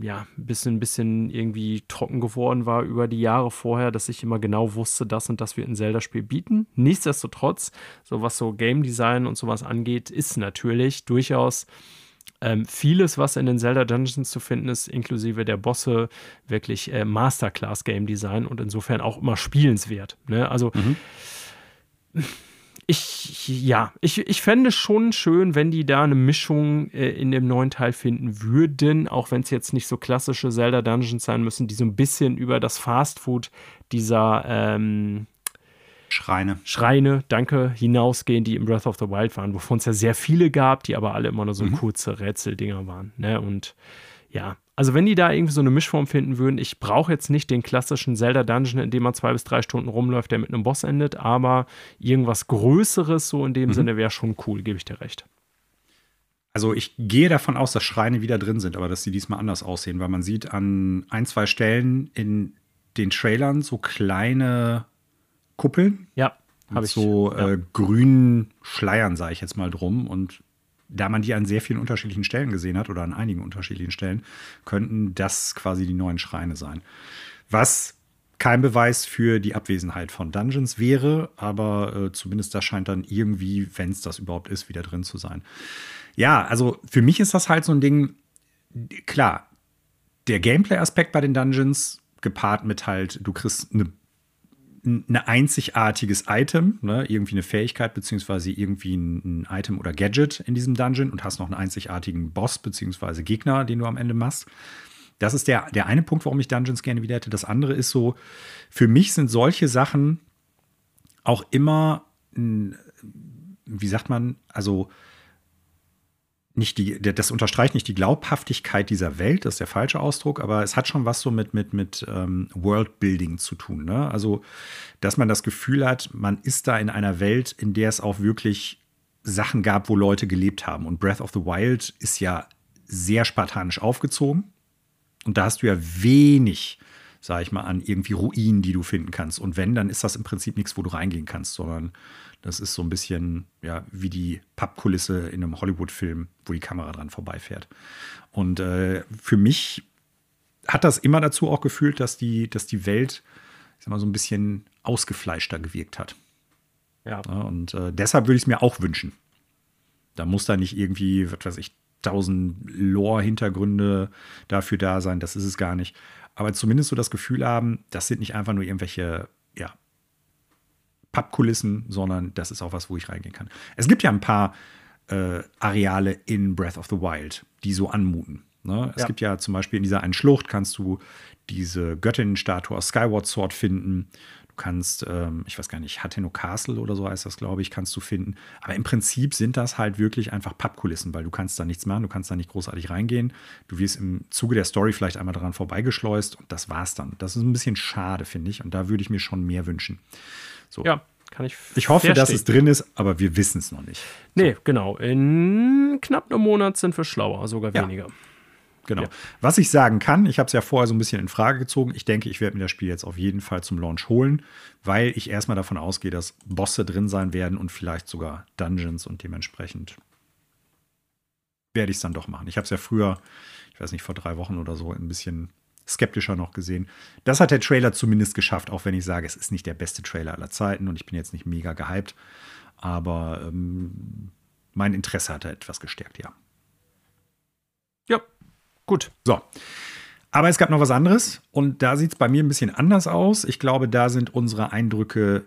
ja, ein bisschen, bisschen irgendwie trocken geworden war über die Jahre vorher, dass ich immer genau wusste, das und das wird ein Zelda-Spiel bieten. Nichtsdestotrotz, so was so Game Design und sowas angeht, ist natürlich durchaus ähm, vieles, was in den Zelda Dungeons zu finden ist, inklusive der Bosse, wirklich äh, Masterclass Game Design und insofern auch immer spielenswert. Ne? Also mhm. Ich, ja, ich, ich fände schon schön, wenn die da eine Mischung äh, in dem neuen Teil finden würden, auch wenn es jetzt nicht so klassische Zelda Dungeons sein müssen, die so ein bisschen über das Fastfood dieser ähm, Schreine. Schreine, danke, hinausgehen, die im Breath of the Wild waren, wovon es ja sehr viele gab, die aber alle immer nur so mhm. kurze Rätseldinger waren. Ne? Und ja, also wenn die da irgendwie so eine Mischform finden würden, ich brauche jetzt nicht den klassischen Zelda-Dungeon, in dem man zwei bis drei Stunden rumläuft, der mit einem Boss endet, aber irgendwas Größeres so in dem mhm. Sinne wäre schon cool, gebe ich dir recht. Also ich gehe davon aus, dass Schreine wieder drin sind, aber dass sie diesmal anders aussehen, weil man sieht an ein, zwei Stellen in den Trailern so kleine Kuppeln. Ja, habe ich. So ja. äh, grünen Schleiern, sage ich jetzt mal drum. Und da man die an sehr vielen unterschiedlichen Stellen gesehen hat oder an einigen unterschiedlichen Stellen, könnten das quasi die neuen Schreine sein. Was kein Beweis für die Abwesenheit von Dungeons wäre, aber äh, zumindest da scheint dann irgendwie, wenn es das überhaupt ist, wieder drin zu sein. Ja, also für mich ist das halt so ein Ding, klar, der Gameplay-Aspekt bei den Dungeons gepaart mit halt, du kriegst eine ein einzigartiges Item, ne? irgendwie eine Fähigkeit, beziehungsweise irgendwie ein, ein, Item oder Gadget in diesem Dungeon und hast noch einen einzigartigen Boss, beziehungsweise Gegner, den du am Ende machst. Das ist der, der eine Punkt, warum ich Dungeons gerne wieder hätte. Das andere ist so, für mich sind solche Sachen auch immer, wie sagt man, also nicht die, das unterstreicht nicht die Glaubhaftigkeit dieser Welt, das ist der falsche Ausdruck, aber es hat schon was so mit, mit, mit ähm, Worldbuilding zu tun. Ne? Also, dass man das Gefühl hat, man ist da in einer Welt, in der es auch wirklich Sachen gab, wo Leute gelebt haben. Und Breath of the Wild ist ja sehr spartanisch aufgezogen. Und da hast du ja wenig, sag ich mal, an irgendwie Ruinen, die du finden kannst. Und wenn, dann ist das im Prinzip nichts, wo du reingehen kannst, sondern das ist so ein bisschen ja, wie die Pappkulisse in einem Hollywood-Film, wo die Kamera dran vorbeifährt. Und äh, für mich hat das immer dazu auch gefühlt, dass die, dass die Welt, ich sag mal, so ein bisschen ausgefleischter gewirkt hat. Ja. ja und äh, deshalb würde ich es mir auch wünschen. Da muss da nicht irgendwie, was weiß ich, tausend Lore-Hintergründe dafür da sein. Das ist es gar nicht. Aber zumindest so das Gefühl haben, das sind nicht einfach nur irgendwelche, ja, Pappkulissen, sondern das ist auch was, wo ich reingehen kann. Es gibt ja ein paar äh, Areale in Breath of the Wild, die so anmuten. Ne? Es ja. gibt ja zum Beispiel in dieser einen Schlucht kannst du diese Göttinnenstatue aus Skyward Sword finden kannst, ähm, ich weiß gar nicht, Hateno Castle oder so heißt das, glaube ich, kannst du finden. Aber im Prinzip sind das halt wirklich einfach Pappkulissen, weil du kannst da nichts machen, du kannst da nicht großartig reingehen. Du wirst im Zuge der Story vielleicht einmal daran vorbeigeschleust und das war's dann. Das ist ein bisschen schade, finde ich. Und da würde ich mir schon mehr wünschen. So. Ja, kann ich. Ich hoffe, dass es drin ist, aber wir wissen es noch nicht. Nee, genau. In knapp einem Monat sind wir schlauer, sogar weniger. Ja. Genau. Ja. Was ich sagen kann, ich habe es ja vorher so ein bisschen in Frage gezogen. Ich denke, ich werde mir das Spiel jetzt auf jeden Fall zum Launch holen, weil ich erstmal davon ausgehe, dass Bosse drin sein werden und vielleicht sogar Dungeons und dementsprechend werde ich es dann doch machen. Ich habe es ja früher, ich weiß nicht, vor drei Wochen oder so ein bisschen skeptischer noch gesehen. Das hat der Trailer zumindest geschafft, auch wenn ich sage, es ist nicht der beste Trailer aller Zeiten und ich bin jetzt nicht mega gehypt. Aber ähm, mein Interesse hat etwas gestärkt, ja. Ja, Gut. So. Aber es gab noch was anderes und da sieht es bei mir ein bisschen anders aus. Ich glaube, da sind unsere Eindrücke,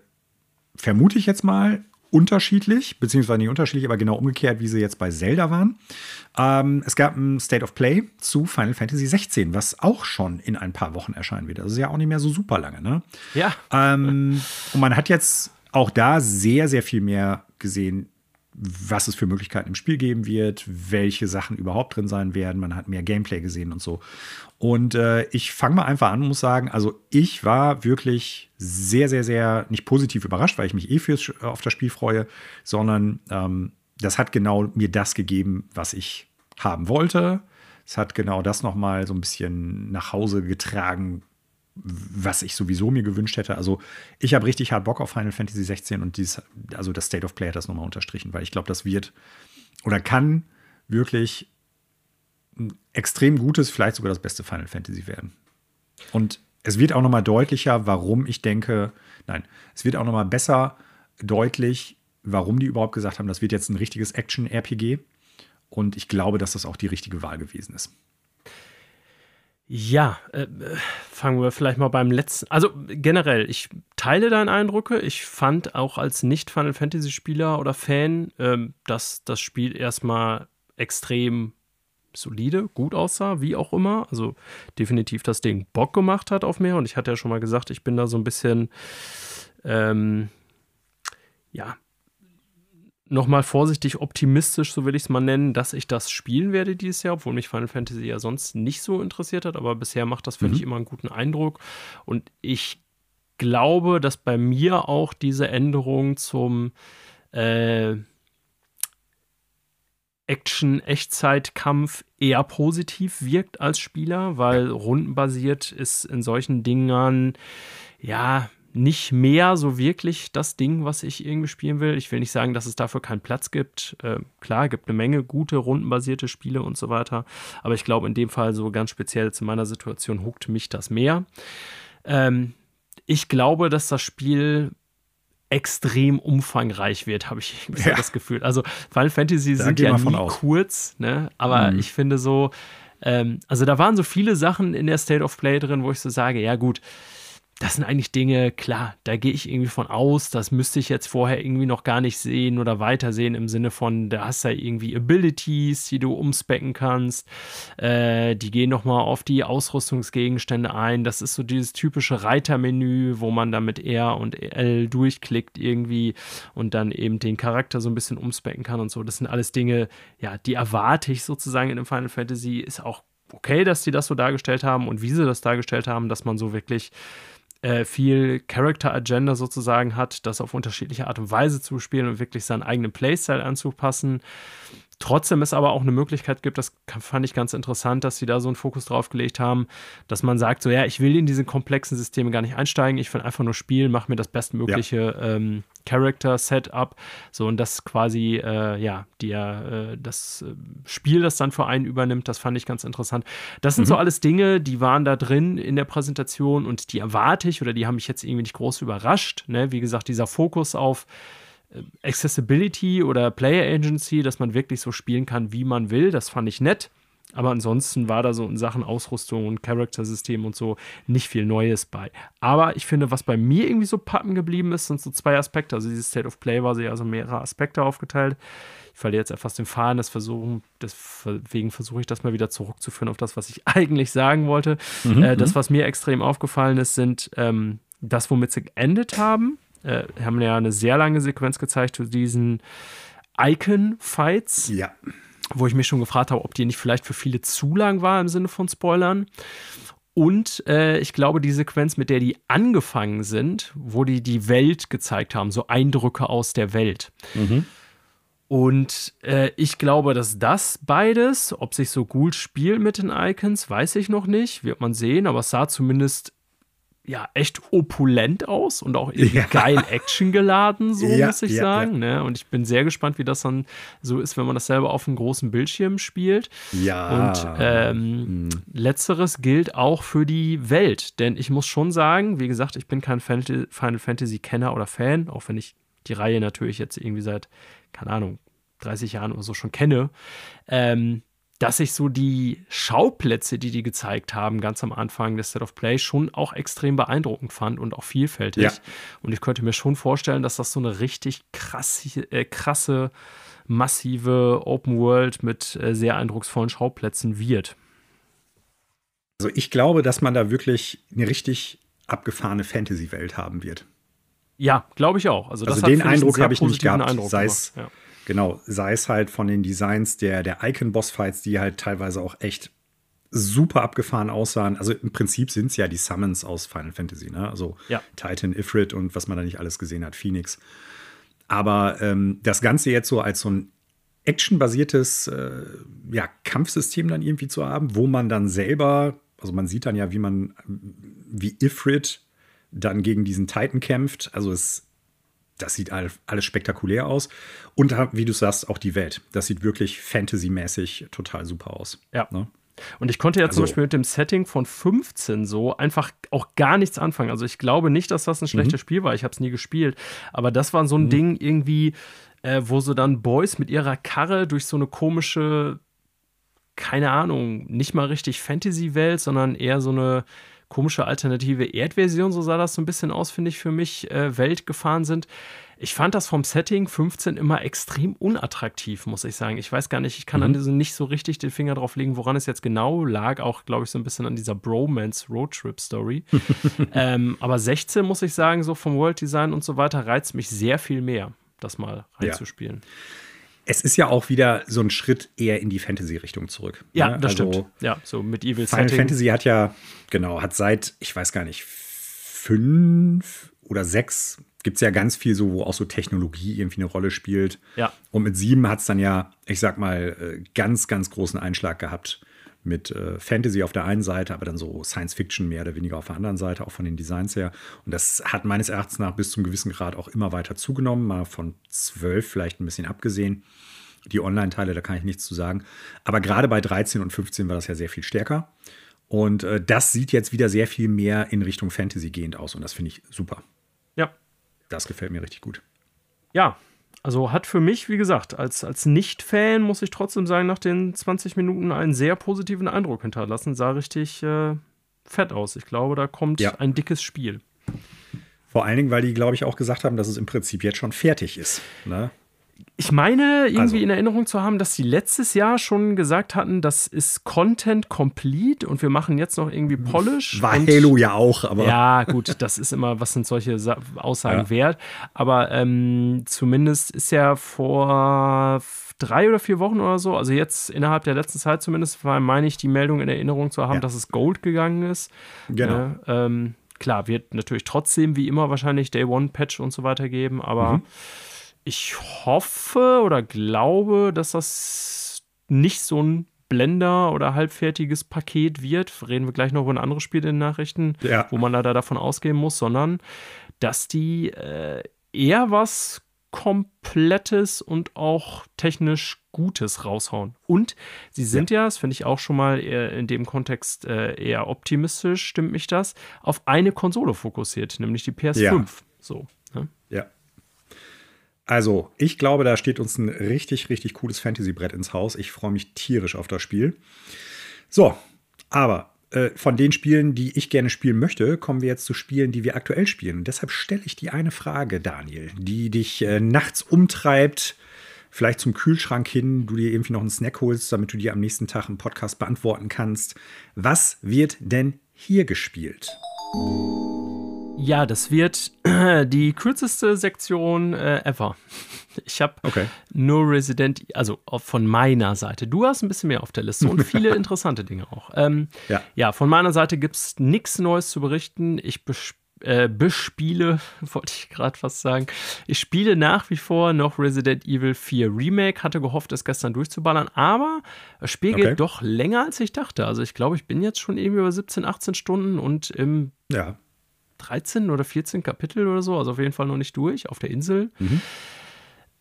vermute ich jetzt mal, unterschiedlich, beziehungsweise nicht unterschiedlich, aber genau umgekehrt, wie sie jetzt bei Zelda waren. Ähm, es gab ein State of Play zu Final Fantasy 16, was auch schon in ein paar Wochen erscheinen wird. Das ist ja auch nicht mehr so super lange, ne? Ja. Ähm, und man hat jetzt auch da sehr, sehr viel mehr gesehen, was es für Möglichkeiten im Spiel geben wird, welche Sachen überhaupt drin sein werden. Man hat mehr Gameplay gesehen und so. Und äh, ich fange mal einfach an und muss sagen, also ich war wirklich sehr, sehr, sehr nicht positiv überrascht, weil ich mich eh fürs, auf das Spiel freue, sondern ähm, das hat genau mir das gegeben, was ich haben wollte. Es hat genau das nochmal so ein bisschen nach Hause getragen, was ich sowieso mir gewünscht hätte. Also ich habe richtig hart Bock auf Final Fantasy 16 und dieses, also das State of Play hat das nochmal unterstrichen, weil ich glaube, das wird oder kann wirklich ein extrem gutes, vielleicht sogar das beste Final Fantasy werden. Und es wird auch nochmal deutlicher, warum ich denke, nein, es wird auch nochmal besser deutlich, warum die überhaupt gesagt haben, das wird jetzt ein richtiges Action-RPG. Und ich glaube, dass das auch die richtige Wahl gewesen ist. Ja, äh, fangen wir vielleicht mal beim letzten. Also generell, ich teile deine Eindrücke. Ich fand auch als Nicht-Final Fantasy-Spieler oder Fan, ähm, dass das Spiel erstmal extrem solide, gut aussah, wie auch immer. Also definitiv das Ding Bock gemacht hat auf mehr. Und ich hatte ja schon mal gesagt, ich bin da so ein bisschen, ähm, ja, nochmal vorsichtig optimistisch, so will ich es mal nennen, dass ich das spielen werde dieses Jahr, obwohl mich Final Fantasy ja sonst nicht so interessiert hat, aber bisher macht das, finde mhm. ich, immer einen guten Eindruck. Und ich glaube, dass bei mir auch diese Änderung zum äh, Action-Echtzeitkampf eher positiv wirkt als Spieler, weil rundenbasiert ist in solchen Dingern ja nicht mehr so wirklich das Ding, was ich irgendwie spielen will. Ich will nicht sagen, dass es dafür keinen Platz gibt. Äh, klar, gibt eine Menge gute rundenbasierte Spiele und so weiter. Aber ich glaube, in dem Fall so ganz speziell zu meiner Situation huckt mich das mehr. Ähm, ich glaube, dass das Spiel extrem umfangreich wird, habe ich ja. das Gefühl. Also Final Fantasy da sind ja nie aus. kurz, ne? aber mhm. ich finde so, ähm, also da waren so viele Sachen in der State of Play drin, wo ich so sage, ja gut, das sind eigentlich Dinge, klar, da gehe ich irgendwie von aus, das müsste ich jetzt vorher irgendwie noch gar nicht sehen oder weitersehen im Sinne von, da hast du ja irgendwie Abilities, die du umspecken kannst, äh, die gehen nochmal auf die Ausrüstungsgegenstände ein, das ist so dieses typische Reitermenü, wo man dann mit R und L durchklickt irgendwie und dann eben den Charakter so ein bisschen umspecken kann und so, das sind alles Dinge, ja, die erwarte ich sozusagen in dem Final Fantasy, ist auch okay, dass die das so dargestellt haben und wie sie das dargestellt haben, dass man so wirklich äh, viel Character Agenda sozusagen hat, das auf unterschiedliche Art und Weise zu spielen und wirklich seinen eigenen Playstyle anzupassen. Trotzdem es aber auch eine Möglichkeit gibt, das fand ich ganz interessant, dass sie da so einen Fokus drauf gelegt haben, dass man sagt, so ja, ich will in diese komplexen Systeme gar nicht einsteigen, ich will einfach nur spielen, mach mir das bestmögliche ja. ähm, Character Setup, so und das quasi äh, ja, die, äh, das äh, Spiel, das dann für einen übernimmt, das fand ich ganz interessant. Das sind mhm. so alles Dinge, die waren da drin in der Präsentation und die erwarte ich oder die haben mich jetzt irgendwie nicht groß überrascht. Ne? Wie gesagt, dieser Fokus auf Accessibility oder Player Agency, dass man wirklich so spielen kann, wie man will. Das fand ich nett. Aber ansonsten war da so in Sachen Ausrüstung und Charaktersystem und so nicht viel Neues bei. Aber ich finde, was bei mir irgendwie so pappen geblieben ist, sind so zwei Aspekte. Also dieses State of Play war so ja so mehrere Aspekte aufgeteilt. Ich verliere jetzt etwas den Faden, das versuchen, deswegen versuche ich das mal wieder zurückzuführen auf das, was ich eigentlich sagen wollte. Mhm, äh, das, mhm. was mir extrem aufgefallen ist, sind ähm, das, womit sie geendet haben äh, haben ja eine sehr lange Sequenz gezeigt zu diesen Icon-Fights. Ja. Wo ich mich schon gefragt habe, ob die nicht vielleicht für viele zu lang war im Sinne von Spoilern. Und äh, ich glaube, die Sequenz, mit der die angefangen sind, wo die die Welt gezeigt haben, so Eindrücke aus der Welt. Mhm. Und äh, ich glaube, dass das beides, ob sich so gut spielt mit den Icons, weiß ich noch nicht, wird man sehen, aber es sah zumindest ja echt opulent aus und auch irgendwie ja. geil Action geladen, so ja, muss ich ja, sagen. Ne? Und ich bin sehr gespannt, wie das dann so ist, wenn man das selber auf einem großen Bildschirm spielt. Ja. Und ähm, hm. letzteres gilt auch für die Welt, denn ich muss schon sagen, wie gesagt, ich bin kein Final Fantasy Kenner oder Fan, auch wenn ich die Reihe natürlich jetzt irgendwie seit, keine Ahnung, 30 Jahren oder so schon kenne. Ähm, dass ich so die Schauplätze, die die gezeigt haben, ganz am Anfang des Set of Play, schon auch extrem beeindruckend fand und auch vielfältig. Ja. Und ich könnte mir schon vorstellen, dass das so eine richtig krasse, äh, krasse massive Open World mit äh, sehr eindrucksvollen Schauplätzen wird. Also ich glaube, dass man da wirklich eine richtig abgefahrene Fantasy-Welt haben wird. Ja, glaube ich auch. Also, also den Eindruck habe ich nicht gehabt. Eindruck sei es ja. Genau, sei es halt von den Designs der, der Icon-Boss-Fights, die halt teilweise auch echt super abgefahren aussahen. Also im Prinzip sind es ja die Summons aus Final Fantasy, ne? Also ja. Titan, Ifrit und was man da nicht alles gesehen hat, Phoenix. Aber ähm, das Ganze jetzt so als so ein actionbasiertes äh, ja, Kampfsystem dann irgendwie zu haben, wo man dann selber, also man sieht dann ja, wie man, wie Ifrit dann gegen diesen Titan kämpft. Also es das sieht alles spektakulär aus. Und wie du sagst, auch die Welt. Das sieht wirklich fantasymäßig total super aus. Ja. Ne? Und ich konnte ja also, zum Beispiel mit dem Setting von 15 so einfach auch gar nichts anfangen. Also ich glaube nicht, dass das ein schlechtes mhm. Spiel war. Ich habe es nie gespielt. Aber das war so ein mhm. Ding irgendwie, äh, wo so dann Boys mit ihrer Karre durch so eine komische, keine Ahnung, nicht mal richtig Fantasy-Welt, sondern eher so eine komische alternative Erdversion, so sah das so ein bisschen aus, finde ich, für mich, äh, Welt gefahren sind. Ich fand das vom Setting 15 immer extrem unattraktiv, muss ich sagen. Ich weiß gar nicht, ich kann mhm. an diesem nicht so richtig den Finger drauf legen, woran es jetzt genau lag. Auch, glaube ich, so ein bisschen an dieser Bromance Roadtrip Story. ähm, aber 16, muss ich sagen, so vom World Design und so weiter, reizt mich sehr viel mehr, das mal reinzuspielen. Ja es ist ja auch wieder so ein Schritt eher in die Fantasy-Richtung zurück. Ja, ne? das also stimmt. Ja, so mit Evil Final Setting. Fantasy hat ja, genau, hat seit, ich weiß gar nicht, fünf oder sechs gibt es ja ganz viel so, wo auch so Technologie irgendwie eine Rolle spielt. Ja. Und mit sieben hat es dann ja, ich sag mal, äh, ganz, ganz großen Einschlag gehabt mit äh, Fantasy auf der einen Seite, aber dann so Science Fiction mehr oder weniger auf der anderen Seite, auch von den Designs her. Und das hat meines Erachtens nach bis zum gewissen Grad auch immer weiter zugenommen, mal von zwölf vielleicht ein bisschen abgesehen. Die Online-Teile, da kann ich nichts zu sagen. Aber gerade bei 13 und 15 war das ja sehr viel stärker. Und äh, das sieht jetzt wieder sehr viel mehr in Richtung Fantasy gehend aus. Und das finde ich super. Ja. Das gefällt mir richtig gut. Ja, also hat für mich, wie gesagt, als, als Nicht-Fan, muss ich trotzdem sagen, nach den 20 Minuten einen sehr positiven Eindruck hinterlassen. Sah richtig äh, fett aus. Ich glaube, da kommt ja. ein dickes Spiel. Vor allen Dingen, weil die, glaube ich, auch gesagt haben, dass es im Prinzip jetzt schon fertig ist. Ne? Ich meine, irgendwie also. in Erinnerung zu haben, dass sie letztes Jahr schon gesagt hatten, das ist Content complete und wir machen jetzt noch irgendwie Polish. War Halo ja auch, aber. Ja, gut, das ist immer, was sind solche Aussagen ja. wert. Aber ähm, zumindest ist ja vor drei oder vier Wochen oder so, also jetzt innerhalb der letzten Zeit zumindest, war, meine ich, die Meldung in Erinnerung zu haben, ja. dass es Gold gegangen ist. Genau. Äh, ähm, klar, wird natürlich trotzdem wie immer wahrscheinlich Day One Patch und so weiter geben, aber mhm. Ich hoffe oder glaube, dass das nicht so ein Blender oder halbfertiges Paket wird. Reden wir gleich noch über ein anderes Spiel in den Nachrichten, ja. wo man leider davon ausgehen muss, sondern dass die äh, eher was Komplettes und auch technisch Gutes raushauen. Und sie sind ja, ja das finde ich auch schon mal in dem Kontext äh, eher optimistisch, stimmt mich das, auf eine Konsole fokussiert, nämlich die PS5. Ja. So. Ne? Ja. Also, ich glaube, da steht uns ein richtig, richtig cooles Fantasy-Brett ins Haus. Ich freue mich tierisch auf das Spiel. So, aber äh, von den Spielen, die ich gerne spielen möchte, kommen wir jetzt zu Spielen, die wir aktuell spielen. Deshalb stelle ich dir eine Frage, Daniel, die dich äh, nachts umtreibt, vielleicht zum Kühlschrank hin, du dir irgendwie noch einen Snack holst, damit du dir am nächsten Tag einen Podcast beantworten kannst. Was wird denn hier gespielt? Ja, das wird die kürzeste Sektion äh, ever. Ich habe okay. nur Resident, also von meiner Seite. Du hast ein bisschen mehr auf der Liste und viele interessante Dinge auch. Ähm, ja. ja, von meiner Seite gibt es nichts Neues zu berichten. Ich äh, bespiele, wollte ich gerade fast sagen. Ich spiele nach wie vor noch Resident Evil 4 Remake, hatte gehofft, es gestern durchzuballern, aber das Spiel okay. geht doch länger, als ich dachte. Also ich glaube, ich bin jetzt schon irgendwie über 17, 18 Stunden und im ja. 13 oder 14 Kapitel oder so, also auf jeden Fall noch nicht durch, auf der Insel. Mhm.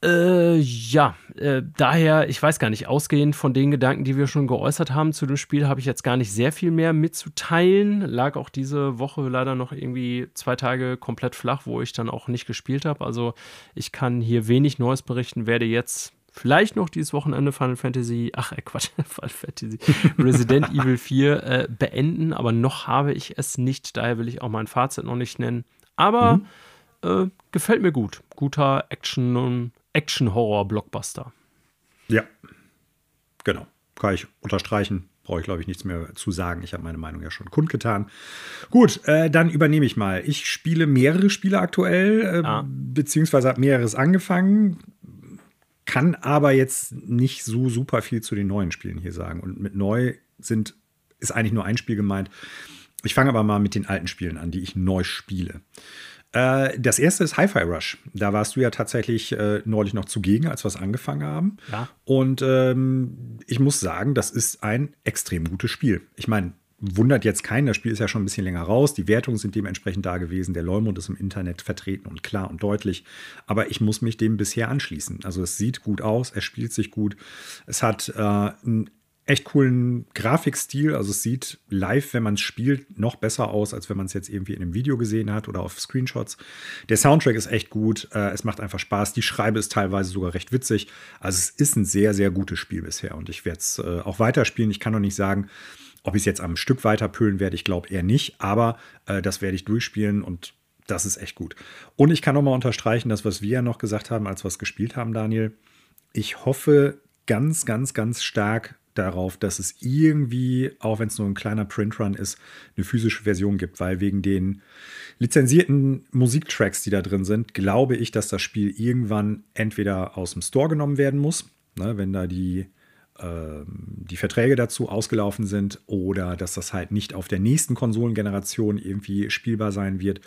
Äh, ja, äh, daher, ich weiß gar nicht, ausgehend von den Gedanken, die wir schon geäußert haben zu dem Spiel, habe ich jetzt gar nicht sehr viel mehr mitzuteilen. Lag auch diese Woche leider noch irgendwie zwei Tage komplett flach, wo ich dann auch nicht gespielt habe. Also ich kann hier wenig Neues berichten, werde jetzt vielleicht noch dieses Wochenende Final Fantasy, ach äh, Quatsch, Final Fantasy, Resident Evil 4 äh, beenden, aber noch habe ich es nicht, daher will ich auch mein Fazit noch nicht nennen. Aber mhm. äh, gefällt mir gut. Guter Action- und Action-Horror-Blockbuster. Ja, genau. Kann ich unterstreichen. Brauche ich, glaube ich, nichts mehr zu sagen. Ich habe meine Meinung ja schon kundgetan. Gut, äh, dann übernehme ich mal. Ich spiele mehrere Spiele aktuell, äh, ah. beziehungsweise habe mehreres angefangen, kann aber jetzt nicht so super viel zu den neuen Spielen hier sagen. Und mit neu sind, ist eigentlich nur ein Spiel gemeint. Ich fange aber mal mit den alten Spielen an, die ich neu spiele. Äh, das erste ist Hi-Fi Rush. Da warst du ja tatsächlich äh, neulich noch zugegen, als wir es angefangen haben. Ja. Und ähm, ich muss sagen, das ist ein extrem gutes Spiel. Ich meine, wundert jetzt keinen, das Spiel ist ja schon ein bisschen länger raus. Die Wertungen sind dementsprechend da gewesen. Der Leumund ist im Internet vertreten und klar und deutlich. Aber ich muss mich dem bisher anschließen. Also es sieht gut aus, es spielt sich gut. Es hat äh, ein echt coolen Grafikstil. Also es sieht live, wenn man es spielt, noch besser aus, als wenn man es jetzt irgendwie in einem Video gesehen hat oder auf Screenshots. Der Soundtrack ist echt gut. Äh, es macht einfach Spaß. Die Schreibe ist teilweise sogar recht witzig. Also es ist ein sehr, sehr gutes Spiel bisher und ich werde es äh, auch weiterspielen. Ich kann noch nicht sagen, ob ich es jetzt am Stück weiterpölen werde. Ich glaube eher nicht, aber äh, das werde ich durchspielen und das ist echt gut. Und ich kann noch mal unterstreichen, das, was wir ja noch gesagt haben, als wir es gespielt haben, Daniel. Ich hoffe ganz, ganz, ganz stark, darauf, dass es irgendwie, auch wenn es nur ein kleiner Printrun ist, eine physische Version gibt, weil wegen den lizenzierten Musiktracks, die da drin sind, glaube ich, dass das Spiel irgendwann entweder aus dem Store genommen werden muss, ne, wenn da die, die Verträge dazu ausgelaufen sind, oder dass das halt nicht auf der nächsten Konsolengeneration irgendwie spielbar sein wird,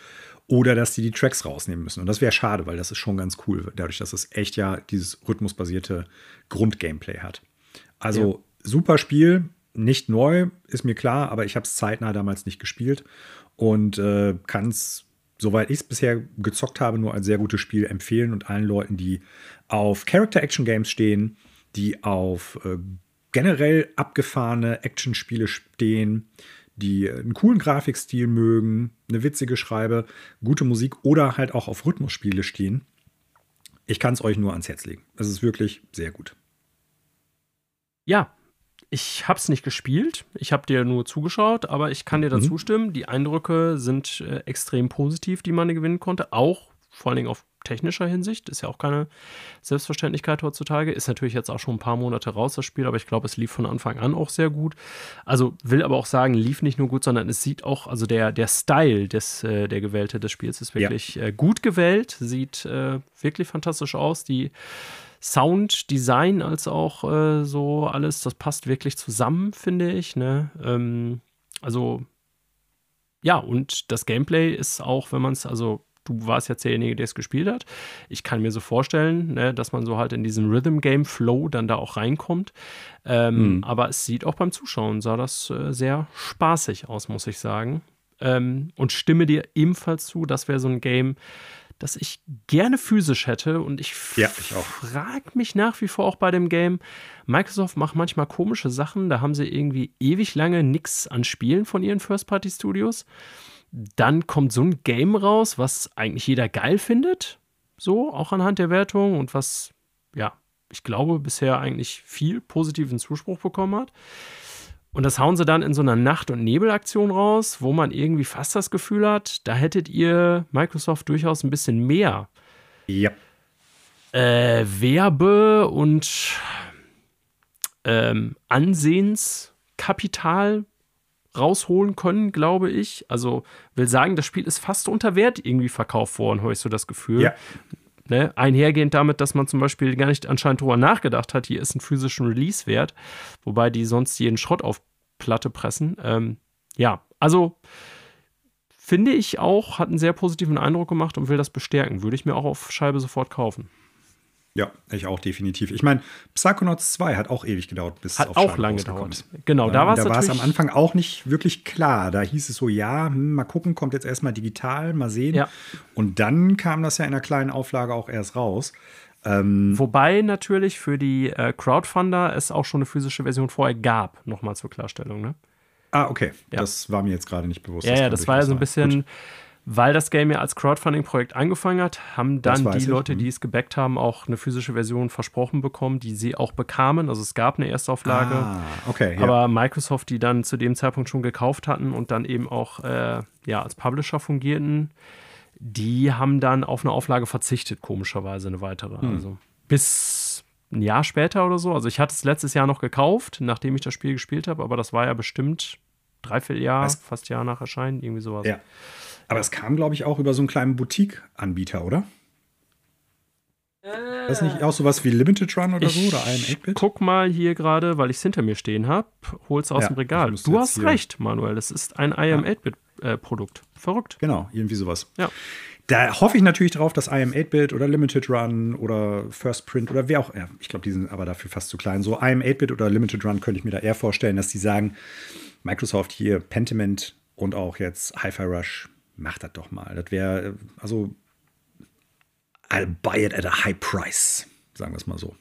oder dass die die Tracks rausnehmen müssen. Und das wäre schade, weil das ist schon ganz cool, dadurch, dass es echt ja dieses rhythmusbasierte Grundgameplay hat. Also super Spiel, nicht neu, ist mir klar, aber ich habe es zeitnah damals nicht gespielt und äh, kann es, soweit ich es bisher gezockt habe, nur als sehr gutes Spiel empfehlen und allen Leuten, die auf Character-Action-Games stehen, die auf äh, generell abgefahrene Action-Spiele stehen, die einen coolen Grafikstil mögen, eine witzige Schreibe, gute Musik oder halt auch auf Rhythmusspiele stehen. Ich kann es euch nur ans Herz legen. Es ist wirklich sehr gut. Ja, ich habe es nicht gespielt, ich habe dir nur zugeschaut, aber ich kann dir dazu mhm. stimmen. Die Eindrücke sind äh, extrem positiv, die man gewinnen konnte. Auch vor allen Dingen auf technischer Hinsicht. Ist ja auch keine Selbstverständlichkeit heutzutage. Ist natürlich jetzt auch schon ein paar Monate raus, das Spiel, aber ich glaube, es lief von Anfang an auch sehr gut. Also will aber auch sagen, lief nicht nur gut, sondern es sieht auch, also der, der Style des, äh, der Gewählte des Spiels ist wirklich ja. äh, gut gewählt, sieht äh, wirklich fantastisch aus. Die Sound, Design als auch äh, so alles, das passt wirklich zusammen, finde ich. Ne? Ähm, also ja, und das Gameplay ist auch, wenn man es, also du warst jetzt derjenige, der es gespielt hat. Ich kann mir so vorstellen, ne, dass man so halt in diesen Rhythm-Game-Flow dann da auch reinkommt. Ähm, mhm. Aber es sieht auch beim Zuschauen, sah das äh, sehr spaßig aus, muss ich sagen. Ähm, und stimme dir ebenfalls zu, das wäre so ein Game, das ich gerne physisch hätte. Und ich, ja, ich frage mich nach wie vor auch bei dem Game. Microsoft macht manchmal komische Sachen. Da haben sie irgendwie ewig lange nichts an Spielen von ihren First-Party-Studios. Dann kommt so ein Game raus, was eigentlich jeder geil findet. So, auch anhand der Wertung und was, ja, ich glaube, bisher eigentlich viel positiven Zuspruch bekommen hat. Und das hauen sie dann in so einer Nacht- und Nebelaktion raus, wo man irgendwie fast das Gefühl hat, da hättet ihr Microsoft durchaus ein bisschen mehr ja. äh, Werbe- und ähm, Ansehenskapital rausholen können, glaube ich. Also will sagen, das Spiel ist fast unter Wert irgendwie verkauft worden, habe ich so das Gefühl. Ja. Ne? Einhergehend damit, dass man zum Beispiel gar nicht anscheinend darüber nachgedacht hat, hier ist ein physischen Release-Wert, wobei die sonst jeden Schrott auf Platte pressen. Ähm, ja, also finde ich auch, hat einen sehr positiven Eindruck gemacht und will das bestärken. Würde ich mir auch auf Scheibe sofort kaufen. Ja, ich auch definitiv. Ich meine, Psychonauts 2 hat auch ewig gedauert, bis hat es auf auch lange gedauert. Genau, da war es Da war es am Anfang auch nicht wirklich klar. Da hieß es so, ja, hm, mal gucken, kommt jetzt erstmal digital, mal sehen. Ja. Und dann kam das ja in einer kleinen Auflage auch erst raus. Ähm, Wobei natürlich für die äh, Crowdfunder es auch schon eine physische Version vorher gab, nochmal zur Klarstellung, ne? Ah, okay. Ja. Das war mir jetzt gerade nicht bewusst. Ja, das ja, das war ja so ein bisschen, Gut. Weil das Game ja als Crowdfunding-Projekt angefangen hat, haben dann die Leute, die mhm. es gebackt haben, auch eine physische Version versprochen bekommen, die sie auch bekamen. Also es gab eine Erstauflage. Ah, okay. Ja. Aber Microsoft, die dann zu dem Zeitpunkt schon gekauft hatten und dann eben auch äh, ja, als Publisher fungierten, die haben dann auf eine Auflage verzichtet, komischerweise eine weitere. Hm. Also bis ein Jahr später oder so. Also ich hatte es letztes Jahr noch gekauft, nachdem ich das Spiel gespielt habe, aber das war ja bestimmt dreiviertel Jahr, Was? fast Jahr nach Erscheinen, irgendwie sowas. Ja. Aber es kam, glaube ich, auch über so einen kleinen Boutique-Anbieter, oder? Äh, ist nicht auch sowas wie Limited Run oder so oder IM8-Bit? Guck mal hier gerade, weil ich es hinter mir stehen habe, hol's aus ja, dem Regal. Du hast recht, Manuel. Es ist ein IM8-Bit-Produkt. Äh, Verrückt. Genau, irgendwie sowas. Ja. Da hoffe ich natürlich drauf, dass IM8-Bit oder Limited Run oder First Print oder wer auch, ja, ich glaube, die sind aber dafür fast zu klein. So IM8-Bit oder Limited Run könnte ich mir da eher vorstellen, dass die sagen, Microsoft hier, Pentiment und auch jetzt Hi-Fi Rush mach das doch mal. Das wäre, also, I'll buy it at a high price, sagen wir es mal so.